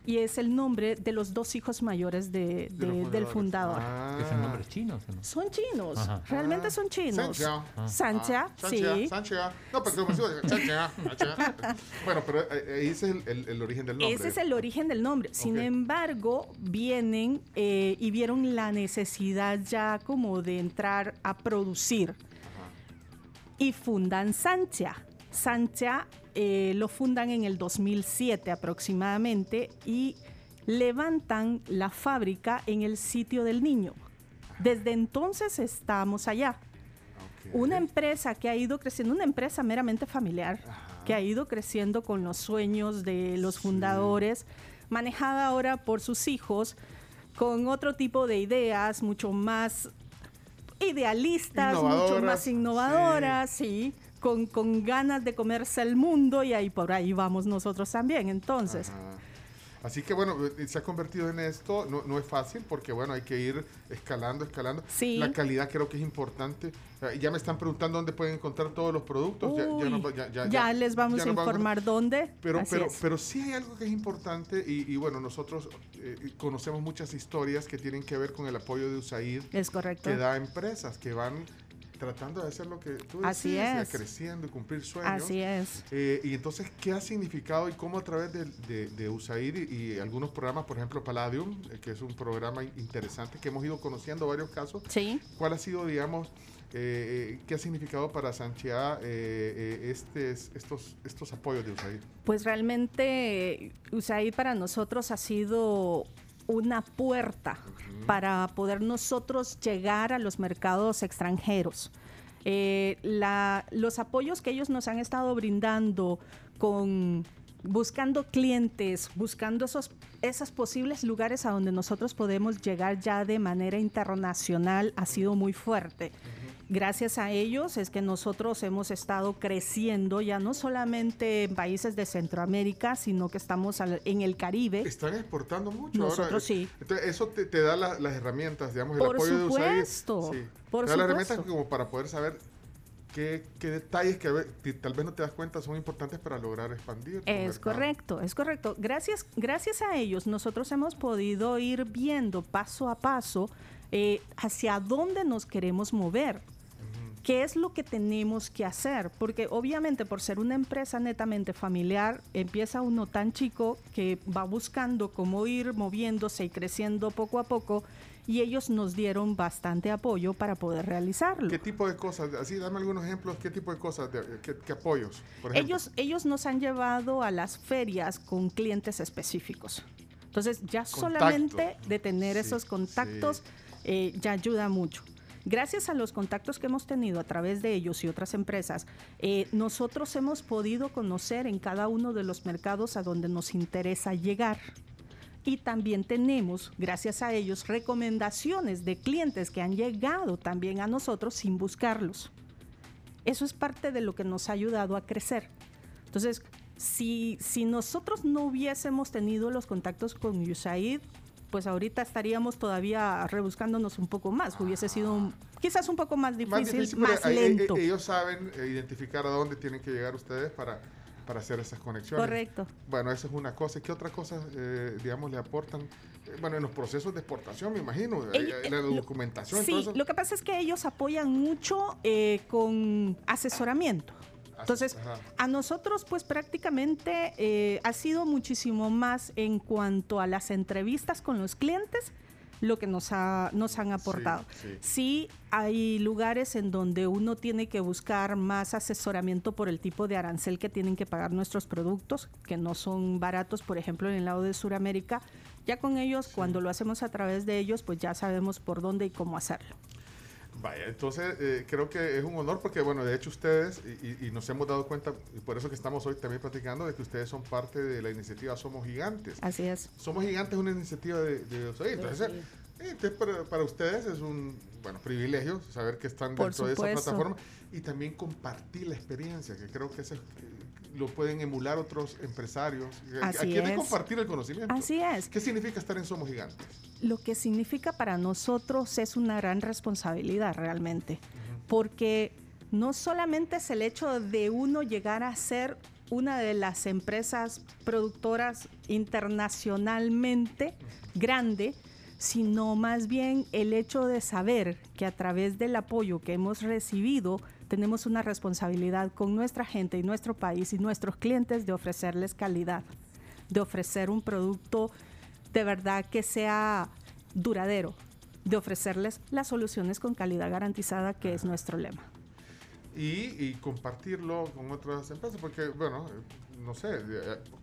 y es el nombre de los dos hijos mayores de- De los de- del fundador. ¿Que son nombres chinos o no? Son chinos, Ajá. realmente son chinos. Sancha. Sancha, Ah, sí. Sancha, Sancha. No, pero. Bueno, pero eh, ahí ese es el, el- el origen del nombre. Ese es el origen del nombre. Sin embargo, vienen eh, y vieron la necesidad ya como de entrar a producir. Y fundan Sancha. Sancha eh, lo fundan en el 2007 aproximadamente y levantan la fábrica en el sitio del niño. Desde entonces estamos allá. Una empresa que ha ido creciendo, una empresa meramente familiar, que ha ido creciendo con los sueños de los fundadores, manejada ahora por sus hijos, con otro tipo de ideas, mucho más idealistas, mucho más innovadoras, sí, con, con ganas de comerse el mundo y ahí por ahí vamos nosotros también. Entonces, Así que bueno, eh, se ha convertido en esto, no, no es fácil porque bueno, hay que ir escalando, escalando. Sí. La calidad creo que es importante. Ya me están preguntando dónde pueden encontrar todos los productos. Ya- ya nos ya- les vamos a vamos informar dónde. Pero, Así pero, es. pero sí hay algo que es importante y, y bueno, nosotros eh, conocemos muchas historias que tienen que ver con el apoyo de USAID Es correcto. que da a empresas que van tratando de hacer lo que tú Así decías, es. creciendo y cumplir sueños. Así es. Eh, y entonces, ¿qué ha significado y cómo a través de, de, de USAID y, y algunos programas, por ejemplo, Palladium, eh, que es un programa in- interesante que hemos ido conociendo varios casos? Sí. ¿Cuál ha sido, digamos, eh, eh, qué ha significado para Sanchia eh, eh, estes- estos, estos apoyos de USAID? Pues realmente USAID para nosotros ha sido una puerta para poder nosotros llegar a los mercados extranjeros. Eh, la- los apoyos que ellos nos han estado brindando con buscando clientes, buscando esos, esos posibles lugares a donde nosotros podemos llegar ya de manera internacional ha sido muy fuerte. Gracias a ellos es que nosotros hemos estado creciendo ya no solamente en países de Centroamérica, sino que estamos al- en el Caribe. Están exportando mucho Nosotros ahora. sí. Entonces, eso te, te da la- las herramientas, digamos, el Por apoyo de USAID. Sí. por te da las supuesto. herramientas como para poder saber qué, qué detalles que tal vez no te das cuenta son importantes para lograr expandir. Es correcto, es correcto. Gracias, gracias a ellos nosotros hemos podido ir viendo paso a paso eh, hacia dónde nos queremos mover. ¿Qué es lo que tenemos que hacer? Porque obviamente por ser una empresa netamente familiar, empieza uno tan chico que va buscando cómo ir moviéndose y creciendo poco a poco y ellos nos dieron bastante apoyo para poder realizarlo. ¿Qué tipo de cosas? Así, dame algunos ejemplos. ¿Qué tipo de cosas? de- qué, qué apoyos? Por? Ellos, ellos nos han llevado a las ferias con clientes específicos. Entonces, ya Contacto. solamente de tener esos contactos eh, ya ayuda mucho. Gracias a los contactos que hemos tenido a través de ellos y otras empresas, eh, nosotros hemos podido conocer en cada uno de los mercados a donde nos interesa llegar. Y también tenemos, gracias a ellos, recomendaciones de clientes que han llegado también a nosotros sin buscarlos. Eso es parte de lo que nos ha ayudado a crecer. Entonces, si, si nosotros no hubiésemos tenido los contactos con USAID, pues ahorita estaríamos todavía rebuscándonos un poco más. Hubiese sido un- quizás un poco más difícil, Más más, difícil, pero, eh, eh, lento. ellos saben eh, identificar a dónde tienen que llegar ustedes para, para hacer esas conexiones. Correcto. Bueno, esa es una cosa. ¿Qué otra cosa, eh, digamos, le aportan? Eh, bueno, en los procesos de exportación, me imagino, Ellos- la eh, documentación, Sí, lo que pasa es que ellos apoyan mucho eh, con asesoramiento. Entonces, Ajá. a nosotros pues prácticamente eh, ha sido muchísimo más en cuanto a las entrevistas con los clientes lo que nos, ha- nos han aportado. sí. Sí, hay lugares en donde uno tiene que buscar más asesoramiento por el tipo de arancel que tienen que pagar nuestros productos, que no son baratos, por ejemplo, en el lado de Sudamérica. Ya con ellos, cuando lo hacemos a través de ellos, pues ya sabemos por dónde y cómo hacerlo. Vaya, entonces eh, creo que es un honor porque, bueno, de hecho ustedes, y, y- nos hemos dado cuenta, y por eso que estamos hoy también platicando, de que ustedes son parte de la iniciativa Somos Gigantes. Así es. Somos Gigantes es una iniciativa de. Entonces, eh, entonces, para, para ustedes es un bueno privilegio saber que están Por dentro de esa plataforma y también compartir la experiencia, que creo que eso es- lo pueden emular otros empresarios. Así Aquí es. compartir el conocimiento. Así es. ¿Qué significa estar en Somos Gigantes? Lo que significa para nosotros es una gran responsabilidad realmente, porque no solamente es el hecho de uno llegar a ser una de las empresas productoras internacionalmente grande, sino más bien el hecho de saber que a través del apoyo que hemos recibido tenemos una responsabilidad con nuestra gente y nuestro país y nuestros clientes de ofrecerles calidad, de ofrecer un producto de verdad que sea duradero, de ofrecerles las soluciones con calidad garantizada, que es nuestro lema. y, compartirlo con otras empresas, porque, bueno, no sé,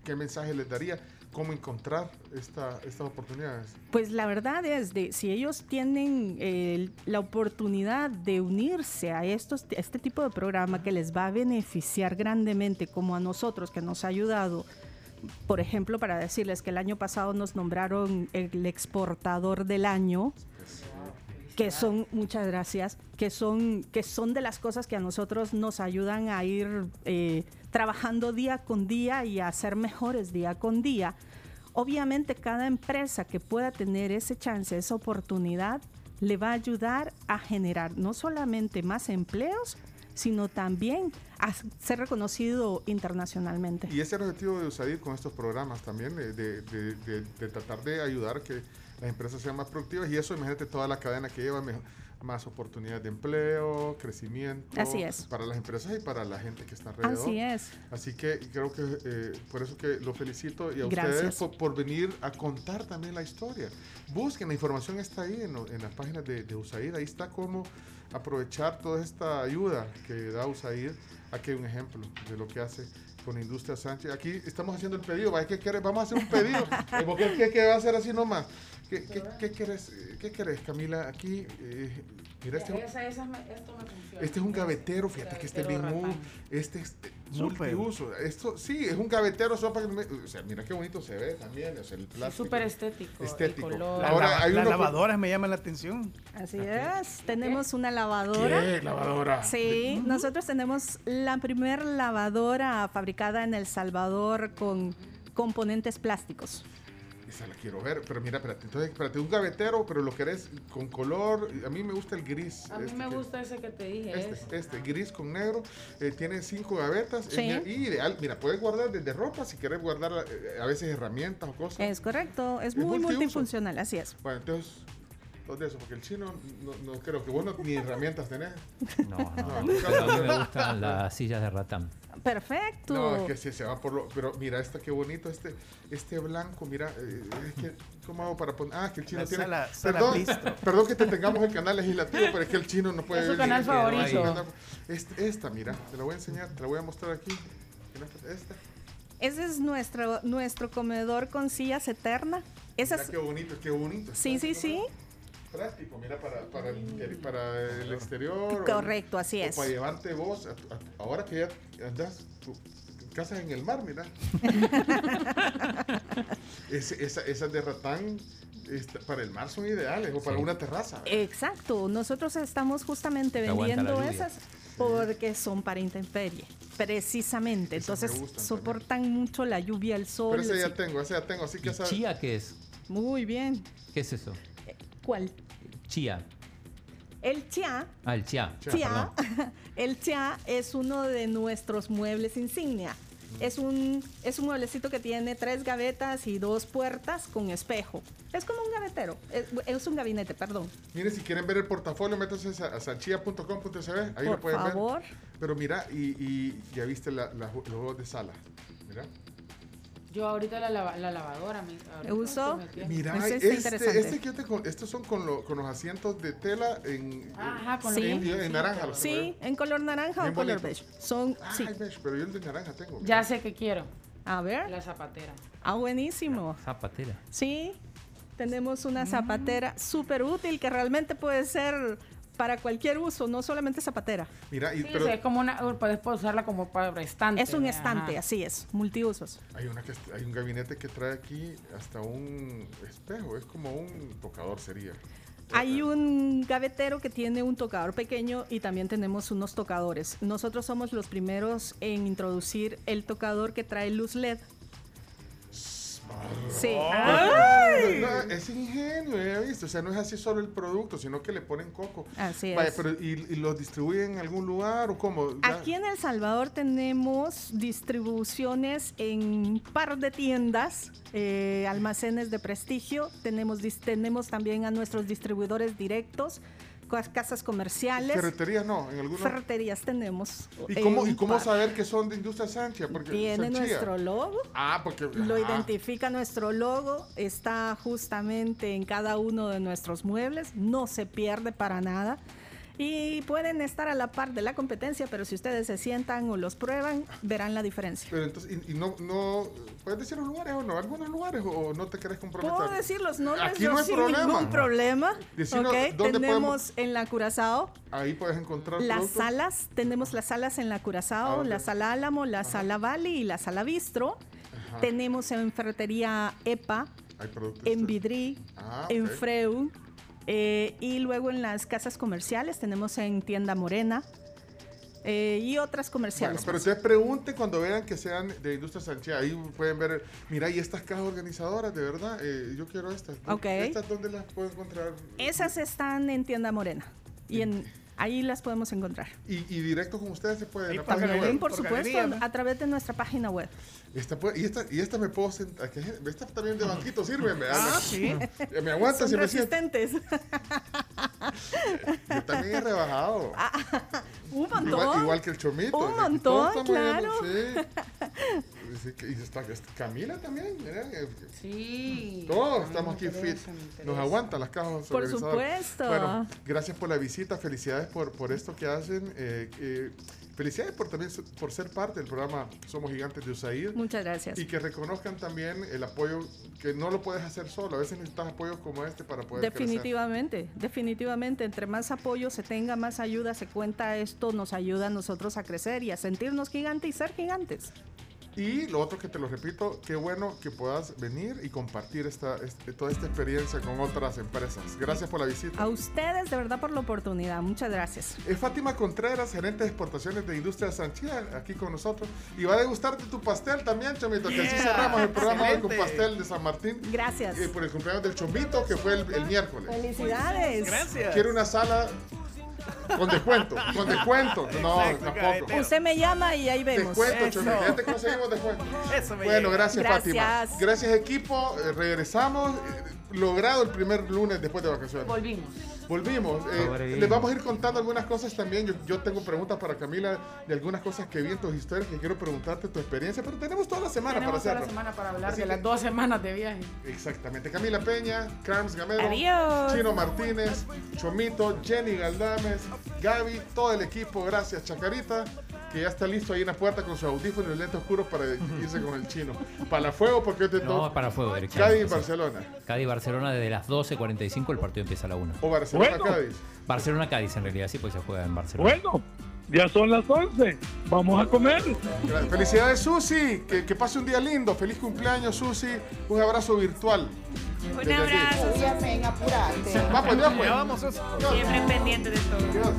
¿qué mensaje les daría? ¿Cómo encontrar esta, estas oportunidades? Pues la verdad es de si ellos tienen eh, la oportunidad de unirse a estos, este tipo de programa que les va a beneficiar grandemente, como a nosotros que nos ha ayudado. Por ejemplo, para decirles que el año pasado nos nombraron el exportador del año, que son, muchas gracias, que son, que son de las cosas que a nosotros nos ayudan a ir eh, trabajando día con día y a ser mejores día con día. Obviamente cada empresa que pueda tener ese chance, esa oportunidad, le va a ayudar a generar no solamente más empleos, sino también a ser reconocido internacionalmente. Y ese es el objetivo de USAID con estos programas también, de, tratar de ayudar que las empresas sean más productivas y eso, imagínate toda la cadena que lleva mejo- más oportunidades de empleo, crecimiento Así es. para las empresas y para la gente que está alrededor. Así es. Así que creo que eh, por eso que lo felicito y a Gracias. ustedes por, por venir a contar también la historia. Busquen, la información está ahí en, en las páginas de, de USAID, ahí está cómo aprovechar toda esta ayuda que da USAID. Aquí hay un ejemplo de lo que hace con Industria Sánchez. Aquí estamos haciendo el pedido. ¿Qué? Vamos a hacer un pedido. Eh, porque ¿Qué, qué va a hacer así nomás? ¿Qué, qué, qué quieres, eh, ¿Qué quieres, Camila? Aquí, eh, mira, este, Esa- esa esto me funciona. este es un gavetero, fíjate que este es bien Gavetero muy, ratán. este es multiuso. Esto sí, es un gavetero, solo para que me- o sea, mira qué bonito se ve también, o sea, el plástico. súper estético, el Estético. color. La Ahora lava- hay las lavadoras me llaman la atención. Así es, tenemos una lavadora. ¿Qué? ¿Lavadora? Sí, nosotros tenemos la primer lavadora fabricada en El Salvador con componentes plásticos. Esa la quiero ver, pero mira, espérate, entonces, espérate, un gavetero, pero lo querés con color, a mí me gusta el gris. A mí este me que- gusta ese que te dije. Este, ese. este, gris con negro, eh, tiene cinco gavetas, Sí. eh, y ideal, mira, puedes guardar desde ropa, si querés guardar eh, a veces herramientas o cosas. Es correcto, es Es muy multifuncional, así es. Bueno, entonces, dos de porque el chino no, no creo que vos no, ni herramientas tenés. No, no, No, no, me gustan las sillas de ratán. Perfecto. No, es que sí, se va por lo. Pero mira, esta qué bonito, este, este blanco, mira, eh, es que, ¿cómo hago para poner? Ah, que el chino La tiene. sala- sala perdón, perdón que te tengamos el canal legislativo, pero es que el chino no puede Es su ver canal favorito. Este- esta, mira, te la voy a enseñar, te la voy a mostrar aquí. Esta. Ese es nuestro, nuestro comedor con sillas eterna. Esa Mira es, qué bonito, qué bonito. sí, sí, sí. Práctico, mira, para, para, el, para el exterior. o- Correcto, así o es. Para llevarte vos, a tu- a- ahora que ya andas, tu casa en el mar, mira. Esa- esas de ratán para el mar son ideales, o para Sí. una terraza. Exacto, nosotros estamos justamente vendiendo esas porque son para intemperie, precisamente. Esas Entonces soportan mucho la lluvia, el sol. Pero ese sí. ya tengo, ese ya tengo, así que ¿Y esa... chía qué es? Muy bien. ¿Qué es eso? ¿Cuál? Chía. El chia, Ah, el chía. chia, Perdón. el chia es uno de nuestros muebles insignia. Es un, es un mueblecito que tiene tres gavetas y dos puertas con espejo. Es como un gavetero, es, es un gabinete, perdón. Miren, si quieren ver el portafolio, métanse a, a sanchia.com.sb, ahí Por lo pueden favor. ver. Pero mira, y, y ya viste la- la- los juegos de sala. Mira. Yo ahorita la, lava- la lavadora. Me, Uso. Mira, está este, interesante. este que yo te con- estos son con, lo- con los asientos de tela en, Ajá, con Sí. en, en naranja. Sí, en color naranja Bien o color beige. Son, sí. Beige, pero yo el de naranja tengo. Ya sé que quiero. A ver. La zapatera. Ah, buenísimo. Zapatera. Sí, tenemos una zapatera súper útil que realmente puede ser para cualquier uso, no solamente zapatera. Mira, y, Sí, pero o sea, es como una. Puedes usarla como para estante. Es un estante, así es, multiusos. hay, una que, hay un gabinete que trae aquí hasta un espejo. Es como un tocador sería. Hay un gavetero que tiene un tocador pequeño y también tenemos unos tocadores. Nosotros somos los primeros en introducir el tocador que trae luz LED. Sí. Ay. No, es ingenio, ya viste. O sea, no es así solo el producto, sino que le ponen coco. Así Vaya, es. pero ¿y, y los distribuyen en algún lugar o cómo? Aquí en El Salvador tenemos distribuciones en un par de tiendas, eh, almacenes de prestigio. Tenemos, dis- tenemos también a nuestros distribuidores directos, casas comerciales. Ferreterías no, en algunos. Ferreterías tenemos. ¿Y cómo, ¿Y cómo saber que son de Industria Sánchez? Porque Tiene Sanchía. nuestro logo. Ah, porque. Lo identifica nuestro logo, está justamente en cada uno de nuestros muebles, no se pierde para nada. Y pueden estar a la par de la competencia, pero si ustedes se sientan o los prueban, verán la diferencia. Pero entonces, y, y no, no, ¿puedes decir los lugares o no? ¿Algunos lugares o no te querés comprometer? Puedo decir los nombres Aquí yo no hay sin problema. ningún problema. Decinos, ok, ¿dónde tenemos en la Curazao Ahí puedes encontrar las productos. salas, tenemos las salas en la Curazao, Ah, la sala Álamo, la sala Valley y la sala Bistro. Ajá. Tenemos en ferretería EPA, en Vidri, Ah, en ok. Eh, y luego en las casas comerciales tenemos en Tienda Morena eh, y otras Bueno, comerciales. pero ustedes pregunten cuando vean que sean de Industria Sánchez. Ahí pueden ver, mira, y estas cajas organizadoras, de verdad, eh, yo quiero estas. Ok. ¿Estas dónde las puedo encontrar? Esas están en Tienda Morena y en, ahí las podemos encontrar. Y, y directo con ustedes se puede web. por supuesto, a través de nuestra página web. Esta y, esta, y esta me puedo sentar. ¿qué? Esta también de banquito sirve. Me, Ah, sí. me aguanta si me resistentes. Yo también he rebajado. Un montón. Igual, igual que el chomito. Un montón, claro. sí. Y está, Camila también, eh, Sí. Todos estamos aquí fit. Nos aguantan las cajas Por supuesto. Bueno, gracias por la visita, felicidades por, por esto que hacen. eh, eh, felicidades por también por ser parte del programa Somos Gigantes de USAID. Muchas gracias. Y que reconozcan también el apoyo, que no lo puedes hacer solo. A veces necesitas apoyos como este para poder crecer. Definitivamente, definitivamente. Entre más apoyo se tenga, más ayuda se cuenta, esto nos ayuda a nosotros a crecer y a sentirnos gigantes y ser gigantes. Y lo otro que te lo repito, qué bueno que puedas venir y compartir esta, este- toda esta experiencia con otras empresas. Gracias por la visita. A ustedes, de verdad, por la oportunidad. Muchas gracias. Es Fátima Contreras, gerente de exportaciones de Industria Sanchía, aquí con nosotros. Y va a degustarte tu pastel también, Chomito, que así Yeah, cerramos el programa hoy con pastel de San Martín. Gracias. eh, por el cumpleaños del Chomito, que fue el, el miércoles. Felicidades. Quiero una sala con descuento, con descuento. No, tampoco. Usted me llama y ahí vemos. Descuento, Chomito, ya te conseguimos descuento. me Bueno, llega. gracias, Fátima. Gracias. Gracias, equipo. Eh, regresamos. eh, logrado el primer lunes después de vacaciones. Volvimos. Volvimos. Eh, les vamos a ir contando algunas cosas también. Yo, yo tengo preguntas para Camila de algunas cosas que vi en tus historias que quiero preguntarte tu experiencia, pero tenemos toda la semana Tenemos para toda la hacerlo. semana para hablar Así de que- las dos semanas de viaje. Exactamente. Camila Peña, Carms Gamero, Adiós. Chino Martínez, Chomito, Jenny Galdames, Gaby, todo el equipo. Gracias, Chacarita, que ya está listo ahí en la puerta con su audífono y los lentes oscuros para irse con el chino. Para fuego, porque hoy te No, para fuego, Eric. Cádiz, Sí. Barcelona. Cádiz, Barcelona, desde las 12.45 el partido empieza a la 1. O Barcelona, Bueno. Cádiz. Barcelona, Cádiz en realidad, sí, pues se juega en Barcelona. Bueno, ya son las 11. Vamos a comer. Felicidades, Susi. Que, que pase un día lindo. Feliz cumpleaños, Susi. Un abrazo virtual. Un Desde aquí. abrazo. Ya ven, apurate. Sí, va, pues, ya, pues. Ya vamos, Susi. Siempre pendiente de todo.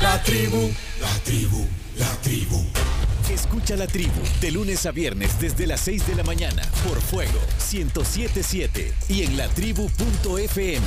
La tribu, la tribu, la tribu. Escucha la tribu de lunes a viernes desde las 6 de la mañana por Fuego 1077 y en latribu.fm.